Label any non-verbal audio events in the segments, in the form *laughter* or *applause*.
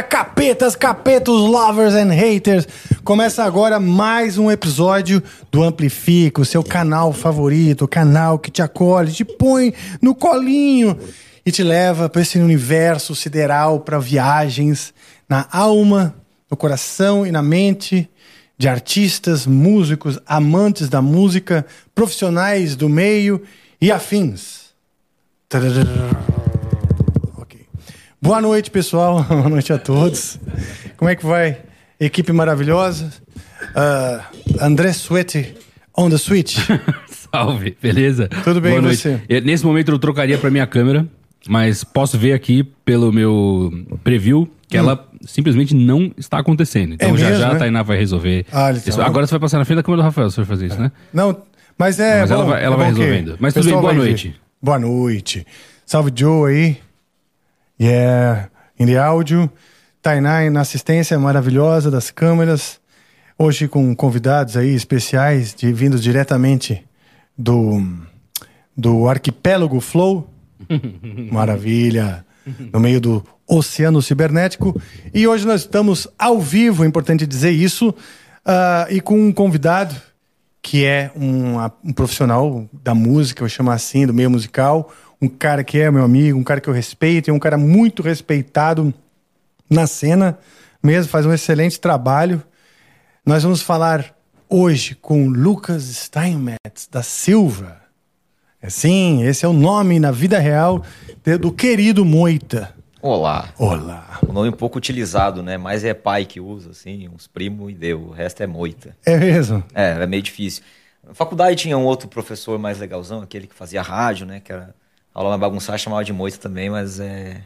galera, capetas, capetos, lovers and haters. Começa agora mais um episódio do Amplifica, o seu canal favorito, o canal que te acolhe, te põe no colinho e te leva para esse universo sideral, para viagens na alma, no coração e na mente de artistas, músicos, amantes da música, profissionais do meio e afins. Ok. Boa noite, pessoal. *laughs* Boa noite a todos. Como é que vai? Equipe maravilhosa. Uh, André Suete on the switch. *laughs* Salve, beleza? Tudo bem, Boa e noite. você? Eu- Nesse momento eu trocaria pra minha câmera, mas posso ver aqui pelo meu preview que ela simplesmente não está acontecendo. Então Hum. É já mesmo, já né? a Tainá vai resolver. Ah, então. Agora você vai passar na frente da câmera do Rafael se for fazer isso, né? Não, mas é. Mas ela bom, vai- ela é vai resolvendo. Mas tudo bem, boa vai ver. noite. Boa noite. Salve Joe aí. Yeah. Em de áudio. Tainá na assistência maravilhosa das câmeras. Hoje com convidados aí especiais, de, vindos diretamente do, do arquipélago Flow. *laughs* Maravilha. No meio do oceano cibernético. E hoje nós estamos ao vivo, é importante dizer isso, ah, e com um convidado que é um, um profissional da música, eu chamo assim, do meio musical, um cara que é meu amigo, um cara que eu respeito, e um cara muito respeitado na cena, mesmo, faz um excelente trabalho. Nós vamos falar hoje com Lucas Steinmetz da Silva. É, sim, esse é o nome na vida real do querido Moita. Olá. Olá. O nome um pouco utilizado, né? Mas é pai que usa, assim, uns primos e deu. O resto é moita. É mesmo? É, é meio difícil. Na faculdade tinha um outro professor mais legalzão, aquele que fazia rádio, né? Que era aula mais bagunçada, chamava de moita também, mas é.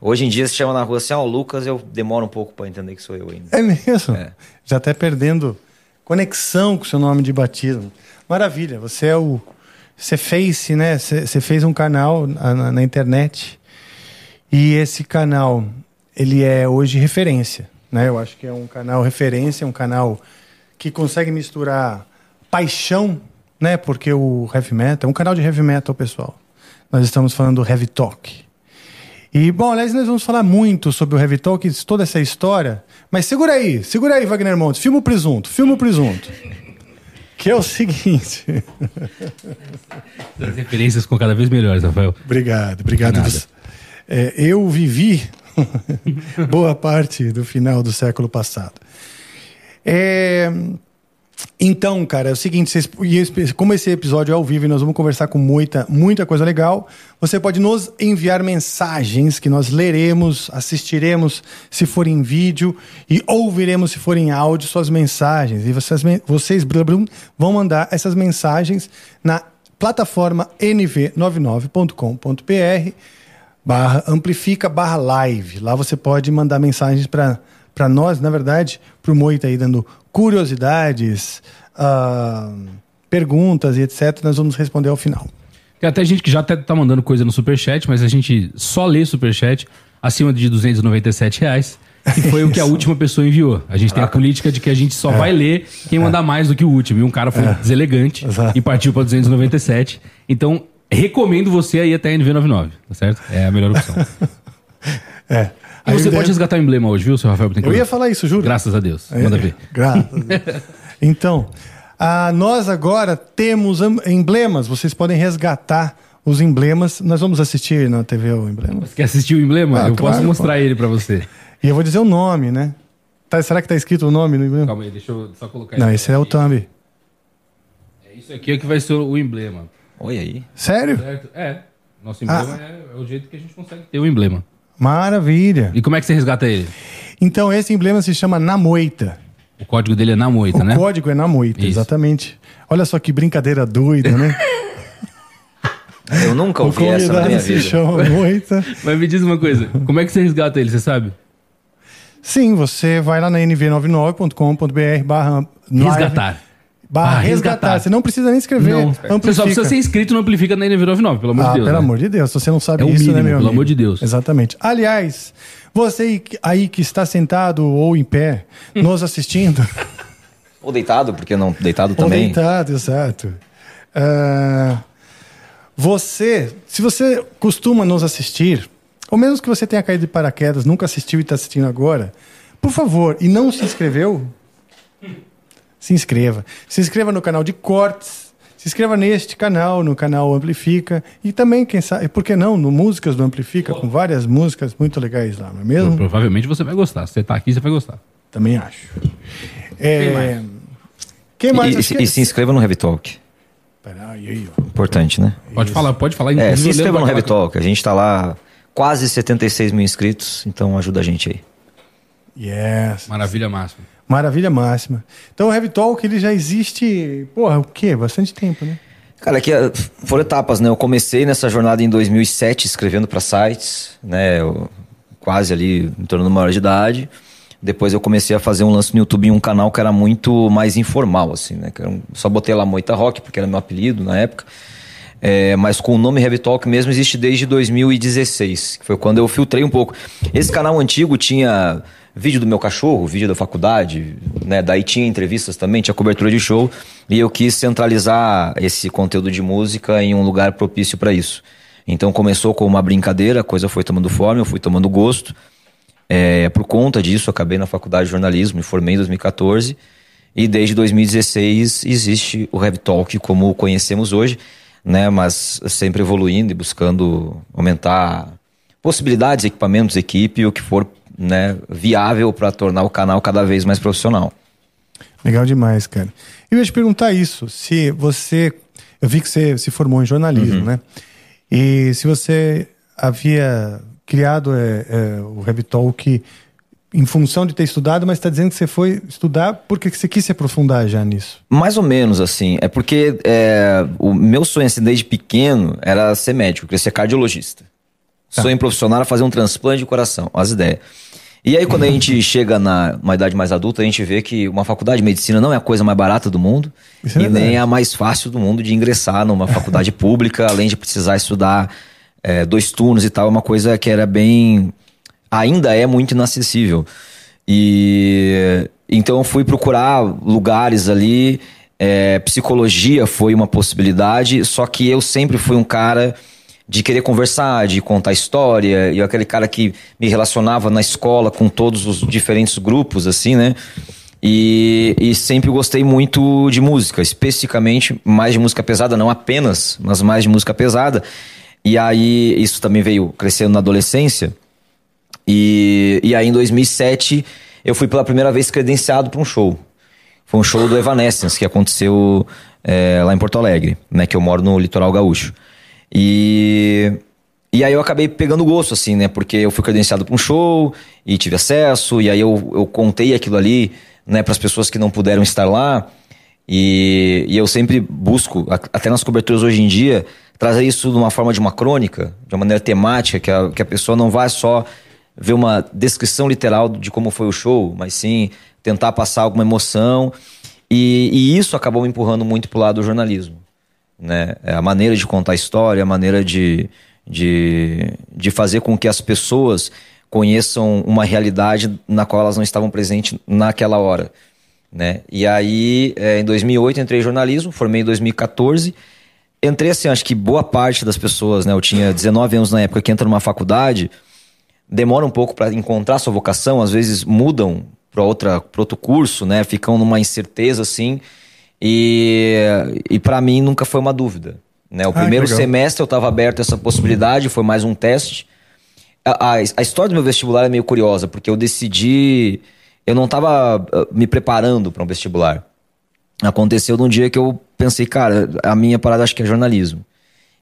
Hoje em dia se chama na rua assim, ó, Lucas, eu demoro um pouco pra entender que sou eu ainda. É mesmo? É. Já até perdendo conexão com o seu nome de batismo. Maravilha, você é o. Você fez, né? Você fez um canal na, na- na internet. E esse canal, ele é hoje referência. Né? Eu acho que é um canal referência, um canal que consegue misturar paixão, né? Porque o heavy metal é um canal de heavy metal, pessoal. Nós estamos falando do Heavy Talk. E, bom, aliás, nós vamos falar muito sobre o Heavy Talk, toda essa história. Mas segura aí, segura aí, Wagner Montes. Filma o presunto, filma o presunto. Que é o seguinte. As referências com cada vez melhores, Rafael. obrigado, obrigado. É, eu vivi *laughs* boa parte do final do século passado. É, Então, cara, é o seguinte, vocês- como esse episódio é ao vivo e nós vamos conversar com muita, muita coisa legal, você pode nos enviar mensagens que nós leremos, assistiremos se for em vídeo e ouviremos se for em áudio suas mensagens. E vocês, vocês blá, blá, vão mandar essas mensagens na plataforma nv99.com.br barra amplifica barra live. Lá você pode mandar mensagens para nós, na verdade, para o Moita aí dando curiosidades, ah, perguntas e etc. Nós vamos responder ao final. Tem até gente que já até tá mandando coisa no Superchat, mas a gente só lê Superchat acima de 297 reais. Que foi o que a *laughs* última pessoa enviou. A gente tem a política de que a gente só vai ler quem mandar mais do que o último. E um cara foi deselegante Exato. e partiu para 297. Então, recomendo você aí até a NV99, tá certo? É a melhor opção. *laughs* É. E você pode resgatar o emblema hoje, viu, seu Rafael Eu ia falar isso, juro. Graças a Deus. É, Manda ver. *laughs* Graças a Deus. Então, ah, nós agora temos emblemas. Vocês podem resgatar os emblemas. Nós vamos assistir na TV o emblema. Você quer assistir o emblema? Ah, eu claro, posso mostrar ele para você. E eu vou dizer o nome, né? Tá, será que tá escrito o nome no emblema? Calma aí, deixa eu só colocar Não, esse é o aqui. thumb. É isso aqui é que vai ser o emblema. Oi aí. Sério? Certo? É. Nosso emblema é, é o jeito que a gente consegue ter o emblema. Maravilha. E como é que você resgata ele? Então, esse emblema se chama Na Moita. O código dele é na moita, O né? código é Na Moita, Isso. exatamente. Olha só que brincadeira doida, né? *laughs* Eu nunca o ouvi essa na minha se vida. chama Moita. *laughs* Mas me diz uma coisa, como é que você resgata ele, você sabe? Sim, você vai lá na nv99.com.br barra Resgatar. Barra Ah, resgatar. resgatar. Você não precisa nem escrever. Não, Amplifica. você só precisa ser inscrito no Amplifica na NV99, pelo amor Ah, de Deus. pelo né? amor de Deus, se você não sabe É isso, né, mínimo, meu pelo amigo? amor de Deus. Exatamente. Aliás, você aí que está sentado ou em pé, nos assistindo, *laughs* Ou deitado, porque não deitado ou também. deitado, exato. Ah, você, se você costuma nos assistir ou mesmo que você tenha caído de paraquedas, nunca assistiu e está assistindo agora, por favor, e não se inscreveu, se inscreva. Se inscreva no canal de cortes, se inscreva neste canal, no canal Amplifica, e também, quem sabe, por que não, no Músicas do Amplifica, com várias músicas muito legais lá, não é mesmo? Provavelmente você vai gostar. Se você tá aqui, você vai gostar. Também acho. É... Quem mais? E, Acho e, que- e se inscreva no Heavy Talk. Importante, né? Pode falar, pode falar. É, inclusive, se inscreva no Heavy Talk. A gente tá lá quase 76 mil inscritos, então ajuda a gente aí. Yes. Maravilha máxima. Maravilha máxima. Então o Heavy Talk ele já existe, porra, o quê? Bastante tempo, né? Cara, aqui eh, foram etapas, né? Eu comecei nessa jornada em 2007 escrevendo para sites, né? Eu, quase ali em torno de uma hora de idade. Depois eu comecei a fazer um lance no YouTube em um canal que era muito mais informal, assim, né? Que um- só botei lá Moita Rock, porque era meu apelido na época. É, mas com o nome Heavy Talk mesmo existe desde 2016, que foi quando eu filtrei um pouco. Esse canal antigo tinha vídeo do meu cachorro, vídeo da faculdade, né? Daí tinha entrevistas também, tinha cobertura de show, e eu quis centralizar esse conteúdo de música em um lugar propício para isso. Então começou com uma brincadeira, a coisa foi tomando forma, eu fui tomando gosto. É, por conta disso, acabei na faculdade de jornalismo, me formei em 2014. E desde 2016 existe o Heavy Talk como o conhecemos hoje, né? Mas sempre evoluindo e buscando aumentar possibilidades, equipamentos, equipe, o que for né, viável para tornar o canal cada vez mais profissional. Legal demais, cara. Eu ia te perguntar isso, se você. Eu vi que você se formou em jornalismo, né? E se você havia criado é, é, o Heavy Talk em função de ter estudado, mas está dizendo que você foi estudar porque você quis se aprofundar já nisso. Mais ou menos assim. É porque é, o meu sonho assim, desde pequeno era ser médico, queria ser cardiologista. Sonho profissional era fazer um transplante de coração, as ideias. E aí, quando a gente *laughs* chega na uma idade mais adulta, a gente vê que uma faculdade de medicina não é a coisa mais barata do mundo Isso é e nem verdade. a mais fácil do mundo de ingressar numa *laughs* faculdade pública, além de precisar estudar é, dois turnos e tal, é uma coisa que era bem. ainda é muito inacessível. E então eu fui procurar lugares ali. é, psicologia foi uma possibilidade, só que eu sempre fui um cara de querer conversar, de contar história, e aquele cara que me relacionava na escola com todos os diferentes grupos, assim, né? E, e sempre gostei muito de música, especificamente mais de música pesada, não apenas, mas mais de música pesada. E aí isso também veio crescendo na adolescência. E, e aí em 2007 eu fui pela primeira vez credenciado para um show. Foi um show do Evanescence que aconteceu é, lá em Porto Alegre, né? Que eu moro no litoral gaúcho. E, e aí eu acabei pegando gosto, assim, né? Porque eu fui credenciado para um show e tive acesso, e aí eu, eu contei aquilo ali, né, para as pessoas que não puderam estar lá. E, e eu sempre busco, até nas coberturas hoje em dia, trazer isso de uma forma de uma crônica, de uma maneira temática, que a, que a pessoa não vai só ver uma descrição literal de como foi o show, mas sim tentar passar alguma emoção. E, e isso acabou me empurrando muito pro lado do jornalismo. Né? É A maneira de contar a história, a maneira de, de, de fazer com que as pessoas conheçam uma realidade na qual elas não estavam presentes naquela hora. Né? E aí, é, em 2008, entrei em jornalismo, formei em 2014. Entrei assim, acho que boa parte das pessoas, né? Eu tinha 19 anos na época que entra numa faculdade, demora um pouco para encontrar sua vocação, às vezes mudam para outra outro curso, né? Ficam numa incerteza assim. E, e para mim nunca foi uma dúvida, né? O Ah, primeiro semestre eu estava aberto a essa possibilidade, foi mais um teste. A, a, a história do meu vestibular é meio curiosa, porque eu decidi, eu não estava me preparando para um vestibular. Aconteceu num dia que eu pensei, cara, a minha parada acho que é jornalismo.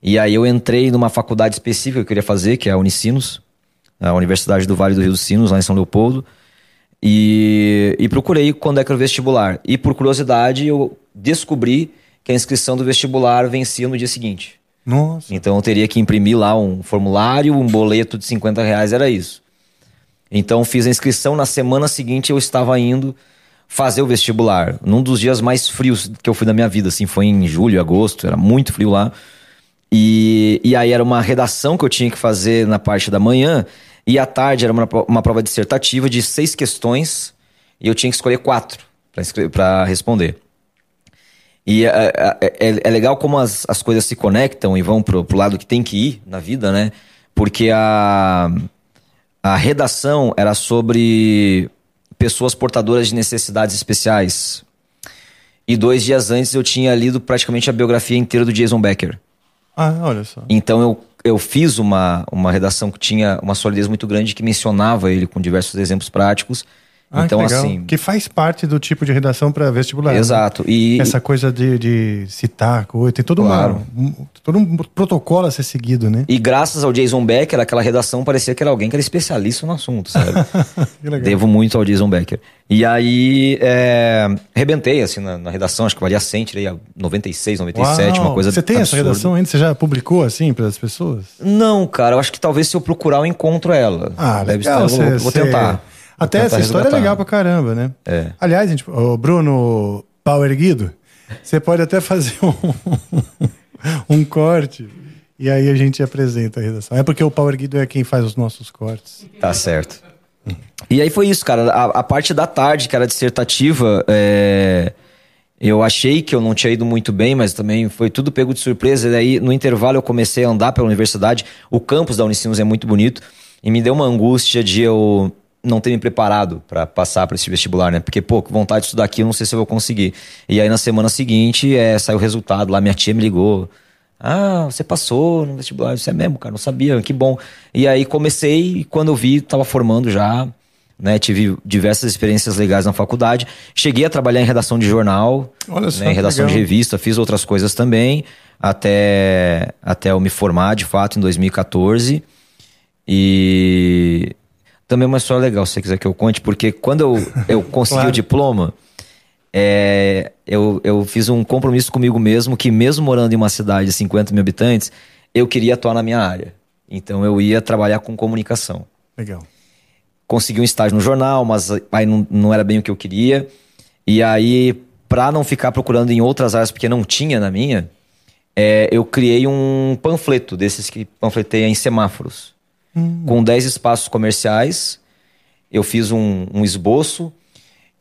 E aí eu entrei numa faculdade específica que eu queria fazer, que é a Unicinos, a Universidade do Vale do Rio dos Sinos, lá em São Leopoldo. E, e procurei quando é que era o vestibular. E por curiosidade, eu descobri que a inscrição do vestibular vencia no dia seguinte. Nossa. Então eu teria que imprimir lá um formulário, um boleto de 50 reais, era isso. Então fiz a inscrição, na semana seguinte eu estava indo fazer o vestibular. Num dos dias mais frios que eu fui da minha vida, assim, foi em julho, agosto, era muito frio lá. E, e aí era uma redação que eu tinha que fazer na parte da manhã, e à tarde era uma, uma prova dissertativa de seis questões, e eu tinha que escolher quatro para responder. E é, é- é- é legal como as, as coisas se conectam e vão pro, pro lado que tem que ir na vida, né? porque a, a redação era sobre pessoas portadoras de necessidades especiais. E dois dias antes eu tinha lido praticamente a biografia inteira do Jason Becker. Ah, olha só. Então eu, eu fiz uma, uma redação que tinha uma solidez muito grande que mencionava ele com diversos exemplos práticos. Ah, então, que assim. Que faz parte do tipo de redação para vestibular. né? Exato. E, Essa coisa de, de citar coisa, tem todo, Claro. um, todo um protocolo a ser seguido, né? e graças ao Jason Becker, aquela redação parecia que era alguém que era especialista no assunto, sabe? *laughs* Que legal. Devo muito ao Jason Becker. E aí, é, rebentei, assim, na, na redação, acho que valia 100, tirei a 96, 97, Uau. uma coisa Você tem essa absurda. redação ainda? Você já publicou assim para as pessoas? Não, cara, eu acho que talvez se eu procurar eu encontro ela. Ah, Deve legal. estar- eu vou, vou tentar. Até essa história é legal pra caramba, né? É. Aliás, gente, o Bruno Pau Erguido, você pode até fazer *laughs* um, um corte e aí a gente apresenta a redação. É porque o Pau Erguido é quem faz os nossos cortes. Tá certo. E aí foi isso, cara. A, a parte da tarde, que era dissertativa, é, eu achei que eu não tinha ido muito bem, mas também foi tudo pego de surpresa. E aí, no intervalo, eu comecei a andar pela universidade. O campus da Unicinos é muito bonito. E me deu uma angústia de eu não ter me preparado para passar para esse vestibular, né? Porque, pô, vontade de estudar aqui, eu não sei se eu vou conseguir. E aí, na semana seguinte, é, saiu o resultado lá. Minha tia me ligou. Ah, você passou no vestibular. Isso é mesmo, cara, não sabia, que bom. E aí comecei, e quando eu vi, tava formando já, né? Tive diversas experiências legais na faculdade. Cheguei a trabalhar em redação de jornal, Olha só né, em redação de legal. revista, fiz outras coisas também, até, até eu me formar de fato em 2014. E também uma história legal, se você quiser que eu conte, porque quando eu, eu *laughs* consegui Claro. o diploma, é, eu, eu fiz um compromisso comigo mesmo que, mesmo morando em uma cidade de 50 mil habitantes, eu queria atuar na minha área. Então eu ia trabalhar com comunicação. Legal. Consegui um estágio no jornal, mas aí não, não era bem o que eu queria. E aí, pra não ficar procurando em outras áreas, porque não tinha na minha, é, eu criei um panfleto desses que panfleteia em semáforos. Com 10 espaços comerciais. Eu fiz um, um esboço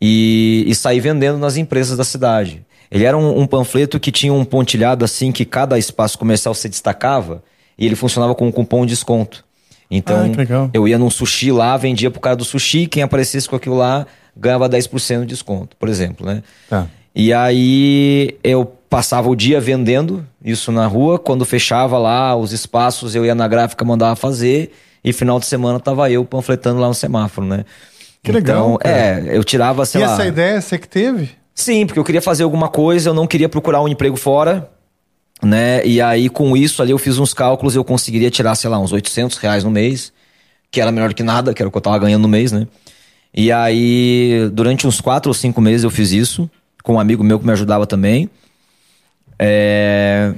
e, e saí vendendo nas empresas da cidade. Ele era um, um panfleto que tinha um pontilhado assim que cada espaço comercial se destacava e ele funcionava com um cupom de desconto. Então, Ah, eu ia num sushi lá, vendia pro cara do sushi, quem aparecesse com aquilo lá ganhava 10% de desconto, por exemplo, né? Tá. E aí eu passava o dia vendendo isso na rua, quando fechava lá os espaços, eu ia na gráfica, mandava fazer, e final de semana tava eu panfletando lá no semáforo, né? Que legal, Então, cara. é, eu tirava, sei e lá. essa ideia você que teve? Sim, porque eu queria fazer alguma coisa, eu não queria procurar um emprego fora, né? E aí, com isso ali, eu fiz uns cálculos, eu conseguiria tirar, sei lá, uns 800 reais no mês, que era melhor que nada, que era o que eu tava ganhando no mês, né? E aí, durante uns quatro ou cinco meses eu fiz isso, com um amigo meu que me ajudava também. É...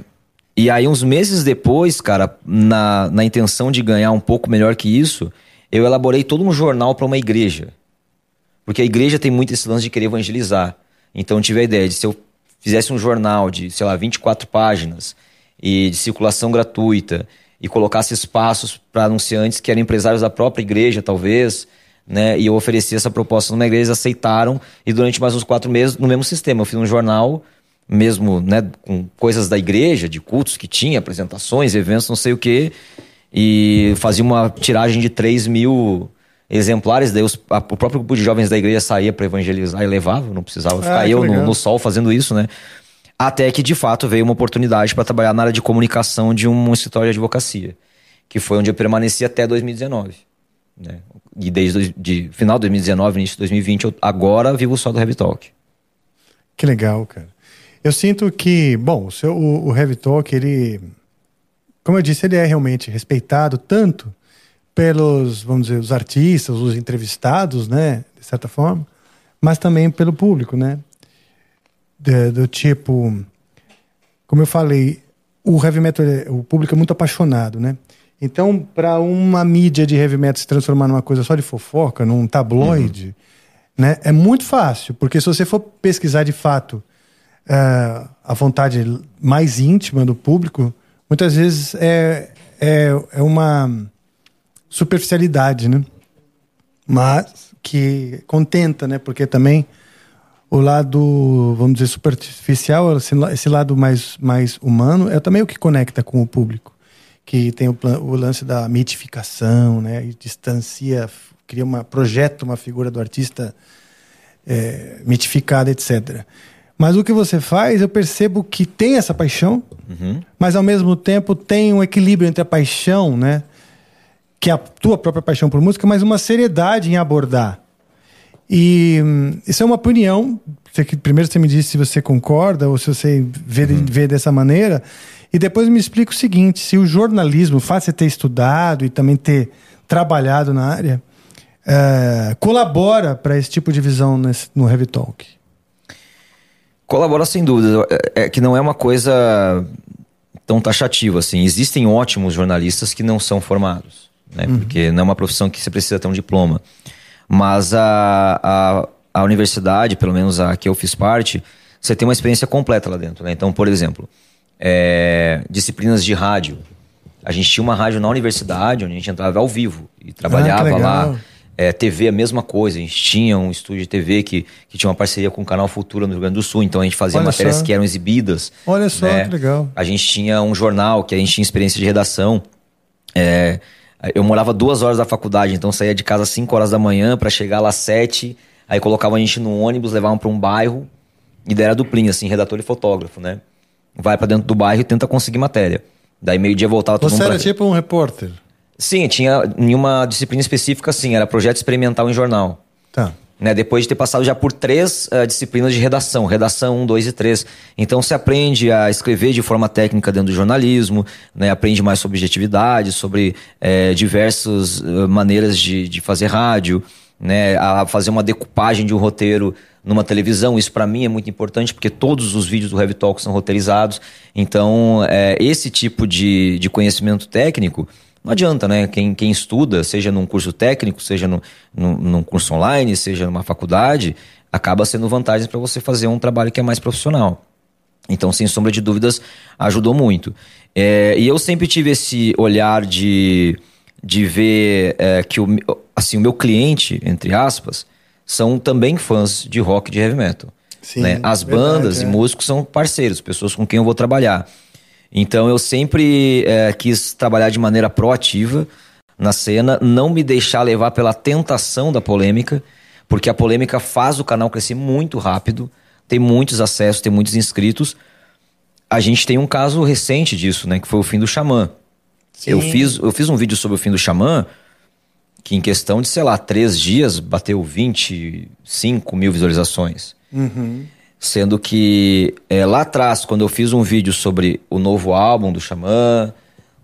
E aí, uns meses depois, cara, na, na intenção de ganhar um pouco melhor que isso, eu elaborei todo um jornal para uma igreja. Porque a igreja tem muito esse lance de querer evangelizar. Então eu tive a ideia de se eu fizesse um jornal de, sei lá, 24 páginas e de circulação gratuita e colocasse espaços para anunciantes que eram empresários da própria igreja, talvez, né? E eu ofereci essa proposta numa igreja, eles aceitaram e durante mais uns quatro meses, no mesmo sistema, eu fiz um jornal mesmo, né, com coisas da igreja, de cultos que tinha, apresentações, eventos, não sei o quê, e fazia uma tiragem de 3 mil exemplares, daí os- a- o próprio grupo de jovens da igreja saía para evangelizar e levava, não precisava ficar Ah, que eu no, no sol fazendo isso, né? Até que de fato veio uma oportunidade para trabalhar na área de comunicação de um escritório de advocacia, que foi onde eu permaneci até 2019. Né? E desde de final de 2019, início de 2020, eu agora vivo só do Heavy Talk. Que legal, cara. Eu sinto que, bom, o, seu, o, o Heavy Talk, ele, como eu disse, ele é realmente respeitado tanto pelos, vamos dizer, os artistas, os entrevistados, né, de certa forma, mas também pelo público, né? De- do tipo, como eu falei, o heavy metal, é- o público é muito apaixonado, né? Então, para uma mídia de heavy metal se transformar numa coisa só de fofoca, num tabloide, né, é muito fácil, porque se você for pesquisar de fato é, a vontade mais íntima do público, muitas vezes é, é, é uma superficialidade, né? Mas que contenta, né? Porque também o lado, vamos dizer, superficial, esse, la- esse lado mais, mais humano, é também o que conecta com o público. que tem o, o lance da mitificação, né? E distancia, cria uma projeta uma figura do artista é, mitificada, etc. Mas o que você faz, eu percebo que tem essa paixão, uhum. mas ao mesmo tempo tem um equilíbrio entre a paixão, né? Que é a tua própria paixão por música, mas uma seriedade em abordar. E hum, isso é uma opinião. Você, primeiro você me disse se você concorda ou se você vê, uhum. vê dessa maneira. E depois me explica o seguinte: se o jornalismo, o fato de você ter estudado e também ter trabalhado na área, é, colabora para esse tipo de visão nesse, no Heavy Talk? Colabora sem dúvida. É, é, que não é uma coisa tão taxativa assim. Existem ótimos jornalistas que não são formados, né? Uhum. Porque não é uma profissão que você precisa ter um diploma. Mas a, a, a universidade, pelo menos a que eu fiz parte, você tem uma experiência completa lá dentro. Né? Então, por exemplo, é, disciplinas de rádio. A gente tinha uma rádio na universidade, onde a gente entrava ao vivo e trabalhava ah, lá. É, TV, a mesma coisa. A gente tinha um estúdio de TV que, que tinha uma parceria com o Canal Futura no Rio Grande do Sul, então a gente fazia Olha matérias só. que eram exibidas. Olha só, né? que legal. A gente tinha um jornal que a gente tinha experiência de redação. É, eu morava duas horas da faculdade, então saía de casa às 5 horas da manhã para chegar lá às 7. Aí colocava a gente no ônibus, levavam para um bairro e daí era duplinha, assim, redator e fotógrafo, né? Vai para dentro do bairro e tenta conseguir matéria. Daí meio-dia voltava todo Você mundo. Você era pra... tipo um repórter? Sim, tinha em uma disciplina específica, sim, era projeto experimental em jornal. Tá. Né, depois de ter passado já por três uh, disciplinas de redação, redação 1, 2 e 3. Então você aprende a escrever de forma técnica dentro do jornalismo, né, aprende mais sobre objetividade, sobre é, diversas uh, maneiras de, de fazer rádio, né, a fazer uma decupagem de um roteiro numa televisão. Isso para mim é muito importante porque todos os vídeos do Heavy Talk são roteirizados. Então, é, esse tipo de, de conhecimento técnico não adianta, né? Quem, quem estuda, seja num curso técnico, seja no, no, num curso online, seja numa faculdade, acaba sendo vantagens para você fazer um trabalho que é mais profissional. Então, sem sombra de dúvidas, ajudou muito. É, e eu sempre tive esse olhar de, de ver é, que o, assim, o meu cliente, entre aspas, são também fãs de rock e de heavy metal. Sim, né? As bandas verdade, e é. músicos são parceiros, pessoas com quem eu vou trabalhar. Então eu sempre é, quis trabalhar de maneira proativa na cena, não me deixar levar pela tentação da polêmica, porque a polêmica faz o canal crescer muito rápido, tem muitos acessos, tem muitos inscritos. A gente tem um caso recente disso, né, que foi o fim do Xamã. Eu fiz, eu fiz um vídeo sobre o fim do Xamã, que em questão de, sei lá, três dias bateu 25 mil visualizações. Uhum. Sendo que é, lá atrás, quando eu fiz um vídeo sobre o novo álbum do Xamã,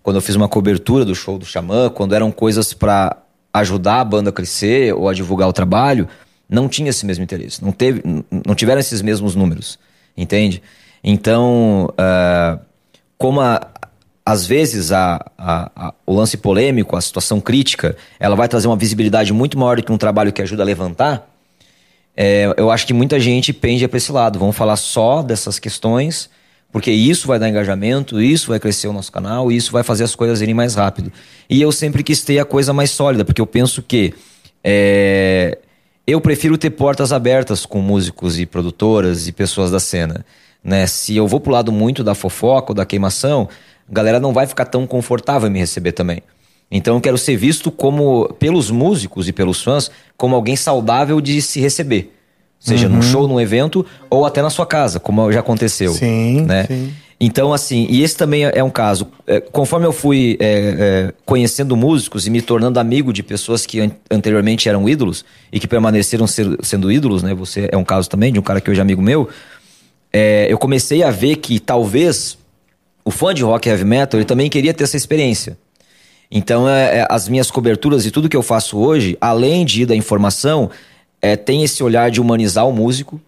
quando eu fiz uma cobertura do show do Xamã, quando eram coisas para ajudar a banda a crescer ou a divulgar o trabalho, não tinha esse mesmo interesse. Não, teve, não tiveram esses mesmos números, entende? Então, uh, como a, às vezes a, a, a, o lance polêmico, a situação crítica, ela vai trazer uma visibilidade muito maior do que um trabalho que ajuda a levantar, é, eu acho que muita gente pende para esse lado. Vamos falar só dessas questões, porque isso vai dar engajamento, isso vai crescer o nosso canal, isso vai fazer as coisas irem mais rápido. E eu sempre quis ter a coisa mais sólida, porque eu penso que é, eu prefiro ter portas abertas com músicos e produtoras e pessoas da cena. Né? Se eu vou pro lado muito da fofoca ou da queimação, a galera não vai ficar tão confortável em me receber também. Então eu quero ser visto como, pelos músicos e pelos fãs, como alguém saudável de se receber. Seja uhum. num show, num evento, ou até na sua casa, como já aconteceu. Sim, né? sim. Então, assim, e esse também é um caso. É, conforme eu fui é, é, conhecendo músicos e me tornando amigo de pessoas que an anteriormente eram ídolos e que permaneceram ser, sendo ídolos, né? Você é um caso também de um cara que hoje é amigo meu. É, eu comecei a ver que talvez o fã de rock e heavy metal ele também queria ter essa experiência. Então, é, é, as minhas coberturas e tudo que eu faço hoje, além de ir da informação, é, tem esse olhar de humanizar o músico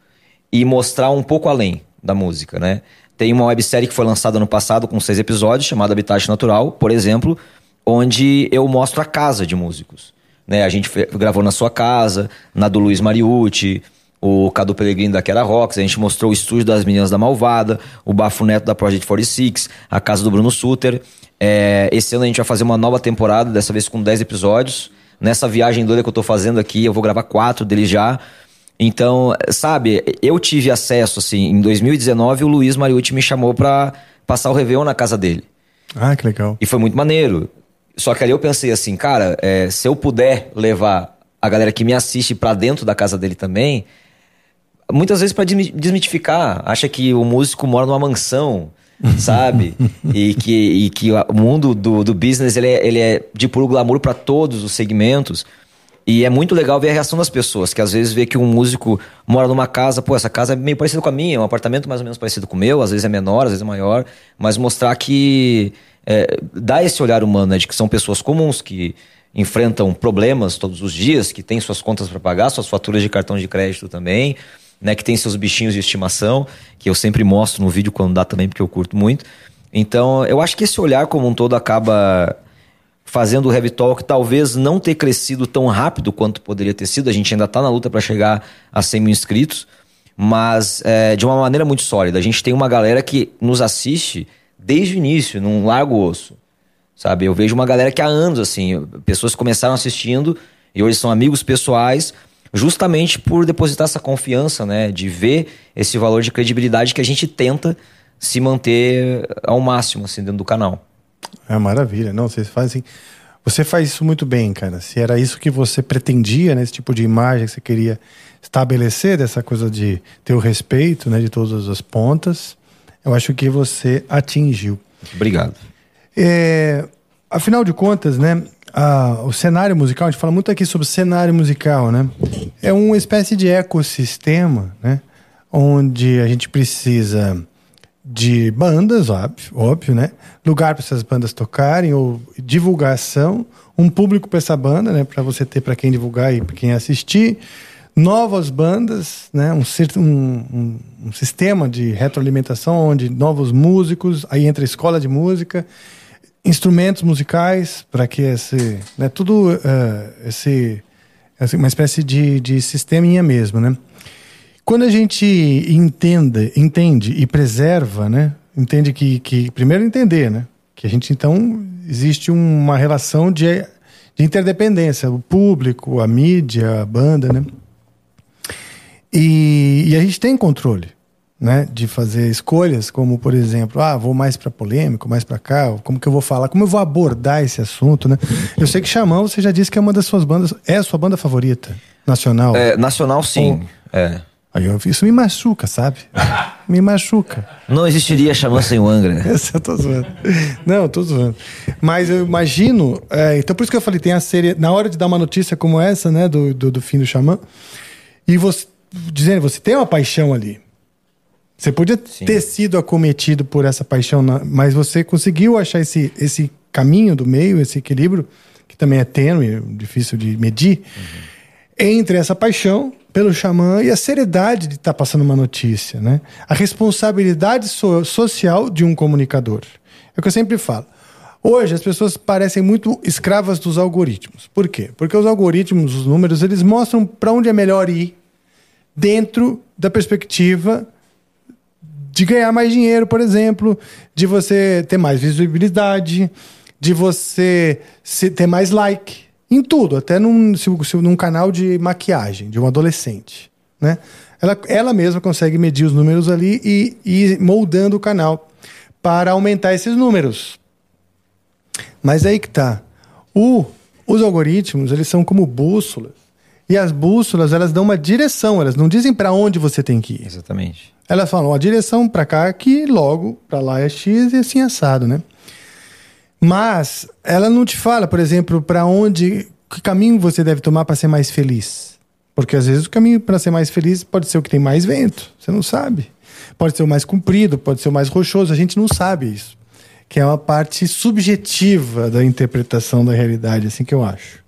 e mostrar um pouco além da música, né? Tem uma websérie que foi lançada no passado com seis episódios, chamada Habitat Natural, por exemplo, onde eu mostro a casa de músicos. Né? A gente gravou na sua casa, na do Luiz Mariucci, o Cadu Pellegrini da Quera Rocks, a gente mostrou o estúdio das Meninas da Malvada, o Bafo Neto da Project 46, a casa do Bruno Suter. É, esse ano a gente vai fazer uma nova temporada, dessa vez com 10 episódios. Nessa viagem doida que eu tô fazendo aqui, eu vou gravar quatro deles já. Então, sabe, eu tive acesso, assim, em 2019 o Luiz Mariucci me chamou pra passar o Réveillon na casa dele. Ah, que legal. E foi muito maneiro. Só que ali eu pensei assim, cara, é, se eu puder levar a galera que me assiste pra dentro da casa dele também, muitas vezes pra desmi- desmitificar, acha que o músico mora numa mansão, *laughs* sabe? e que, e que o mundo do, do business ele é, ele é de puro glamour pra todos os segmentos. E é muito legal ver a reação das pessoas, que às vezes vê que um músico mora numa casa, pô, essa casa é meio parecida com a minha, é um apartamento mais ou menos parecido com o meu, às vezes é menor, às vezes é maior, mas mostrar que é, dá esse olhar humano, né, de que são pessoas comuns, que enfrentam problemas todos os dias, que têm suas contas para pagar, suas faturas de cartão de crédito também, né, que tem seus bichinhos de estimação, que eu sempre mostro no vídeo quando dá também, porque eu curto muito. Então, eu acho que esse olhar como um todo acaba fazendo o Heavy Talk talvez não ter crescido tão rápido quanto poderia ter sido. A gente ainda está na luta para chegar a 100 mil inscritos, mas é, de uma maneira muito sólida. A gente tem uma galera que nos assiste desde o início, num largo osso. Sabe? Eu vejo uma galera que há anos, assim, pessoas começaram assistindo e hoje são amigos pessoais, justamente por depositar essa confiança, né? De ver esse valor de credibilidade que a gente tenta se manter ao máximo, assim, dentro do canal. É maravilha. Não, vocês fazem. Você faz isso muito bem, cara. Se era isso que você pretendia, né? Esse tipo de imagem que você queria estabelecer, dessa coisa de ter o respeito, né? De todas as pontas, eu acho que você atingiu. Obrigado. É, afinal de contas, né? A- o cenário musical, a gente fala muito aqui sobre cenário musical, né? É uma espécie de ecossistema, né? Onde a gente precisa de bandas, óbvio, óbvio né? Lugar para essas bandas tocarem, ou divulgação, um público para essa banda, né? Para você ter para quem divulgar e para quem assistir. Novas bandas, né? Um, um, um sistema de retroalimentação onde novos músicos, aí entra a escola de música, instrumentos musicais para que esse, né? Tudo eh, esse, uma espécie de, de sisteminha mesmo, né? Quando a gente entende, entende e preserva, né? Entende que, que primeiro entender, né? Que a gente então existe uma relação de, de interdependência, o público, a mídia, a banda, né? E, e a gente tem controle, né? De fazer escolhas, como por exemplo, ah, vou mais para polêmico, mais para cá, como que eu vou falar, como eu vou abordar esse assunto, né? Eu sei que Xamã, você já disse que é uma das suas bandas, é a sua banda favorita nacional. É, nacional, sim. É. Aí eu, isso me machuca, sabe? *laughs* me machuca. Não existiria Xamã sem o Angra. *laughs* Eu tô zoando. Não, tô zoando. Mas eu imagino. é, então, por isso que eu falei, tem a série. Na hora de dar uma notícia como essa, né, do, do, do fim do Xamã, e você. Dizendo, você tem uma paixão ali. Você podia Sim. ter sido acometido por essa paixão, mas você conseguiu achar esse, esse caminho do meio, esse equilíbrio, que também é tênue, difícil de medir, entre essa paixão pelo xamã e a seriedade de estar passando uma notícia, né? A responsabilidade so- social de um comunicador. É o que eu sempre falo. Hoje as pessoas parecem muito escravas dos algoritmos. Por quê? Porque os algoritmos, os números, eles mostram para onde é melhor ir dentro da perspectiva de ganhar mais dinheiro, por exemplo, de você ter mais visibilidade, de você ter mais like em tudo, até num, se- se- num canal de maquiagem de um adolescente, né? Ela, ela mesma consegue medir os números ali e e ir moldando o canal para aumentar esses números. Mas aí que tá. O, os algoritmos, eles são como bússolas. E as bússolas, elas dão uma direção, elas não dizem para onde você tem que ir. Exatamente. Elas falam, a direção para cá que logo para lá é X e assim assado, né? Mas ela não te fala, por exemplo, para onde, que caminho você deve tomar para ser mais feliz. Porque às vezes o caminho para ser mais feliz pode ser o que tem mais vento, você não sabe. Pode ser o mais comprido, pode ser o mais rochoso, a gente não sabe isso. Que é uma parte subjetiva da interpretação da realidade, assim que eu acho.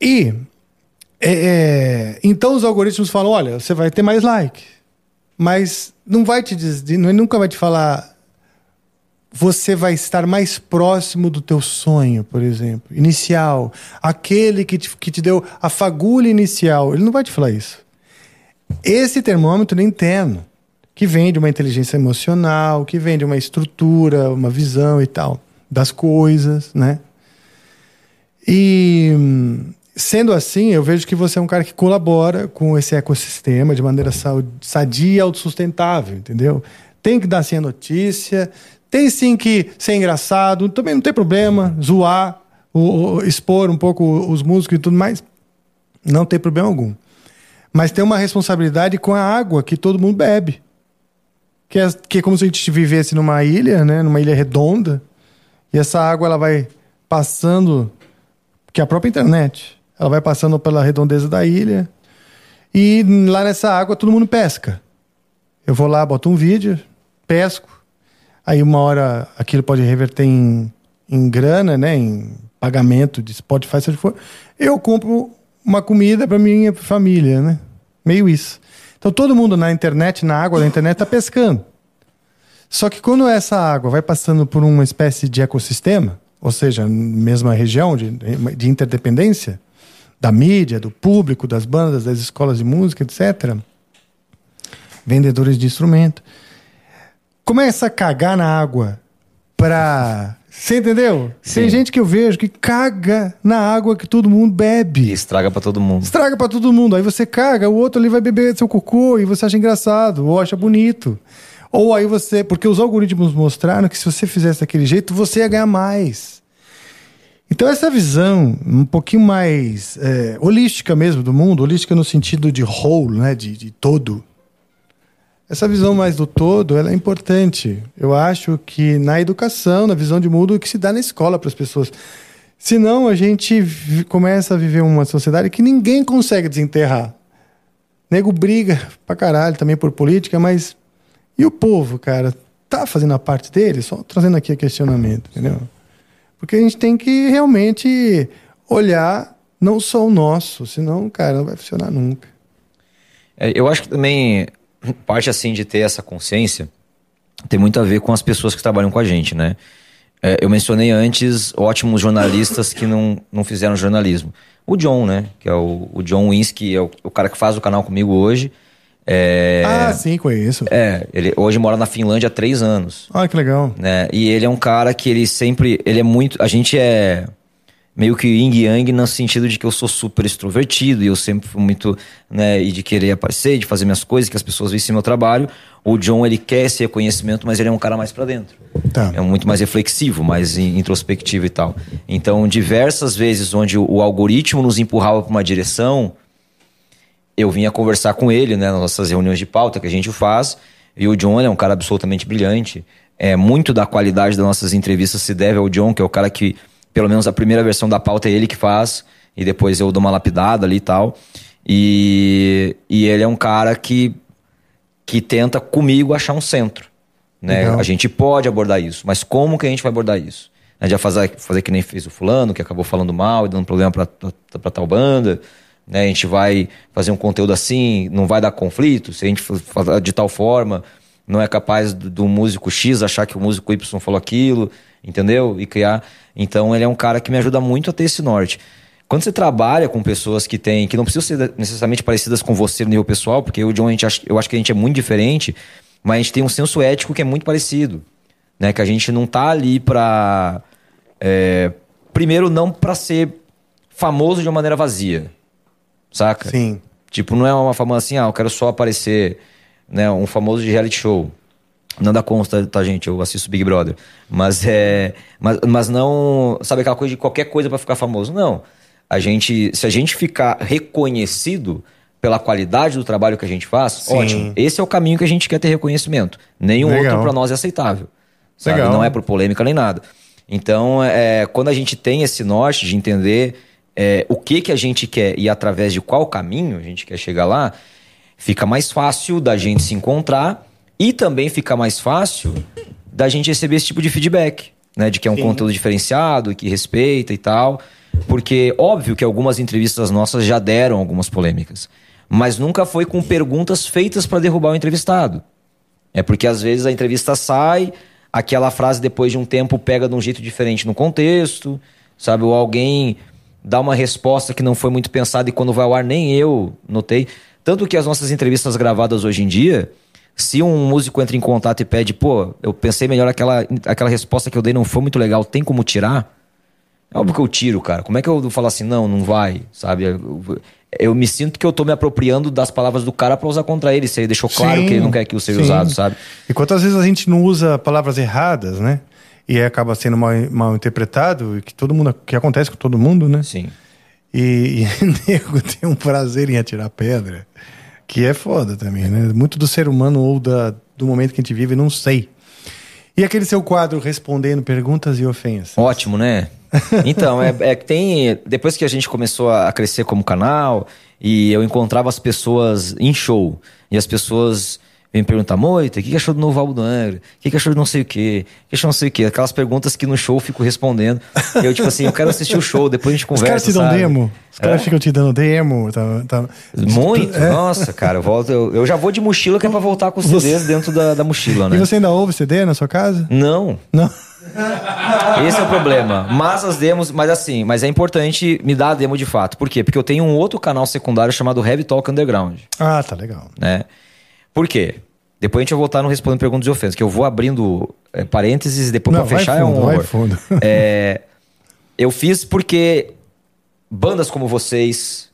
E é, é, então os algoritmos falam: olha, você vai ter mais like, mas não vai te dizer, não- nunca vai te falar. Você vai estar mais próximo do teu sonho, por exemplo, inicial, aquele que te, que te deu a fagulha inicial. Ele não vai te falar isso. Esse termômetro é interno, que vem de uma inteligência emocional, que vem de uma estrutura, uma visão e tal, das coisas, né? E sendo assim, eu vejo que você é um cara que colabora com esse ecossistema de maneira sadia e autossustentável, entendeu? Tem que dar sim a notícia, Tem sim que ser engraçado, também não tem problema, zoar, o, expor um pouco os músicos e tudo mais. Não tem problema algum. Mas tem uma responsabilidade com a água que todo mundo bebe. Que é, que é como se a gente vivesse numa ilha, né? Numa ilha redonda. E essa água ela vai passando, que é a própria internet, ela vai passando pela redondeza da ilha. E lá nessa água todo mundo pesca. Eu vou lá, boto um vídeo, pesco. Aí uma hora aquilo pode reverter em, em grana, né? Em pagamento de Spotify, seja for. Eu compro uma comida para minha família, né? Meio isso. Então todo mundo na internet, na água da internet, está pescando. Só que quando essa água vai passando por uma espécie de ecossistema, ou seja, mesma região de, de interdependência, da mídia, do público, das bandas, das escolas de música, etc., vendedores de instrumento, começa a cagar na água pra você entendeu? Sim. Tem gente que eu vejo que caga na água que todo mundo bebe. E estraga para todo mundo. Estraga para todo mundo. Aí você caga, o outro ali vai beber seu cocô e você acha engraçado ou acha bonito. Ou aí você. Porque os algoritmos mostraram que se você fizesse daquele jeito, você ia ganhar mais. Então, essa visão um pouquinho mais é, holística mesmo do mundo, holística no sentido de whole, né, de, de todo, essa visão mais do todo ela é importante. Eu acho que na educação, na visão de mundo, que se dá na escola para as pessoas. Senão a gente começa a viver uma sociedade que ninguém consegue desenterrar. Nego briga *laughs* pra caralho também por política, mas e o povo, cara? Tá fazendo a parte dele? Só trazendo aqui a questionamento, entendeu? Porque a gente tem que realmente olhar não só o nosso, senão, cara, não vai funcionar nunca. É, eu acho que também parte assim de ter essa consciência tem muito a ver com as pessoas que trabalham com a gente, né? É, eu mencionei antes ótimos jornalistas que não, não fizeram jornalismo. O John, né? Que é o, o John Winsky, é o, o cara que faz o canal comigo hoje. É, ah, sim, conheço. É, ele hoje mora na Finlândia há três anos. Ah, que legal. Né? E ele é um cara que ele sempre. Ele é muito. A gente é meio que yin yang no sentido de que eu sou super extrovertido e eu sempre fui muito, né, e de querer aparecer, de fazer minhas coisas, que as pessoas vissem meu trabalho. O John, ele quer esse reconhecimento, mas ele é um cara mais para dentro. Tá. É muito mais reflexivo, mais introspectivo e tal. Então, diversas vezes onde o, o algoritmo nos empurrava para uma direção, eu vinha conversar com ele, né, nas nossas reuniões de pauta que a gente faz, e o John é um cara absolutamente brilhante. É, muito da qualidade das nossas entrevistas se deve ao John, que é o cara que pelo menos a primeira versão da pauta é ele que faz, e depois eu dou uma lapidada ali e tal. E, e ele é um cara que, que tenta comigo achar um centro. Né? A gente pode abordar isso, mas como que a gente vai abordar isso? A gente vai fazer, fazer que nem fez o fulano, que acabou falando mal e dando problema para tal banda. Né? A gente vai fazer um conteúdo assim, não vai dar conflito. Se a gente fazer de tal forma, não é capaz do, do músico X achar que o músico Y falou aquilo entendeu? E criar. Então ele é um cara que me ajuda muito a ter esse norte. Quando você trabalha com pessoas que têm, que não precisam ser necessariamente parecidas com você no nível pessoal, porque o John, gente, eu acho que a gente é muito diferente, mas a gente tem um senso ético que é muito parecido. Né? Que a gente não tá ali pra. É, primeiro, não para ser famoso de uma maneira vazia. Saca? Sim. Tipo, não é uma fama assim, ah, eu quero só aparecer, né? Um famoso de reality show. Nada consta, tá, gente? Eu assisto Big Brother. Mas é. Mas, mas não. Sabe aquela coisa de qualquer coisa para ficar famoso? Não. A gente. Se a gente ficar reconhecido pela qualidade do trabalho que a gente faz, Sim. ótimo. Esse é o caminho que a gente quer ter reconhecimento. Nenhum Legal. outro para nós é aceitável. Sabe? Legal. Não é por polêmica nem nada. Então, é, quando a gente tem esse norte de entender é, o que, que a gente quer e através de qual caminho a gente quer chegar lá, fica mais fácil da gente se encontrar e também fica mais fácil da gente receber esse tipo de feedback, né? De que é um Sim. conteúdo diferenciado, que respeita e tal. Porque, óbvio que algumas entrevistas nossas já deram algumas polêmicas. Mas nunca foi com perguntas feitas para derrubar o entrevistado. É porque às vezes a entrevista sai, aquela frase depois de um tempo pega de um jeito diferente no contexto, sabe? Ou alguém dá uma resposta que não foi muito pensada e quando vai ao ar nem eu notei. Tanto que as nossas entrevistas gravadas hoje em dia, se um músico entra em contato e pede, pô, eu pensei melhor aquela, aquela resposta que eu dei não foi muito legal, tem como tirar? É óbvio que eu tiro, cara. Como é que eu vou falar assim, não, não vai, sabe? eu me sinto que eu tô me apropriando das palavras do cara pra usar contra ele. Se ele deixou claro Sim, que ele não quer que seja sim. usado, sabe? E quantas vezes a gente não usa palavras erradas, né? E acaba sendo mal, mal interpretado, que todo mundo que acontece com todo mundo, né? Sim. E, e *laughs* nego tem um prazer em atirar pedra, que é foda também, né? Muito do ser humano ou da, do momento que a gente vive, não sei. E aquele seu quadro respondendo perguntas e ofensas? Ótimo, né? *laughs* Então, é, é que tem. Depois que a gente começou a crescer como canal e eu encontrava as pessoas em show e as pessoas vêm me perguntar, Moita, o que que achou do novo álbum do Angra? O que que achou de não sei o quê? O que achou de não sei o quê? Aquelas perguntas que no show eu fico respondendo. Eu, tipo assim, eu quero assistir o show, depois a gente *laughs* Os conversa. caras te dão sabe? demo? Os caras É? ficam te dando demo? Tá, tá- Muito, É. nossa, cara, eu, volto, eu, eu já vou de mochila que é pra voltar com os CDs dentro da, da mochila, né? E você ainda ouve CD na sua casa? Não, Não. *laughs* Esse é o problema. Mas as demos, mas assim, mas é importante me dar a demo de fato. Por quê? Porque eu tenho um outro canal secundário chamado Heavy Talk Underground, Ah, tá legal. né? Por quê? Depois a gente vai voltar no Respondendo Perguntas e Ofensas, que eu vou abrindo é, parênteses e depois Não, pra vai fechar é um fundo, vai horror. fundo. *laughs* É, eu fiz porque bandas como vocês,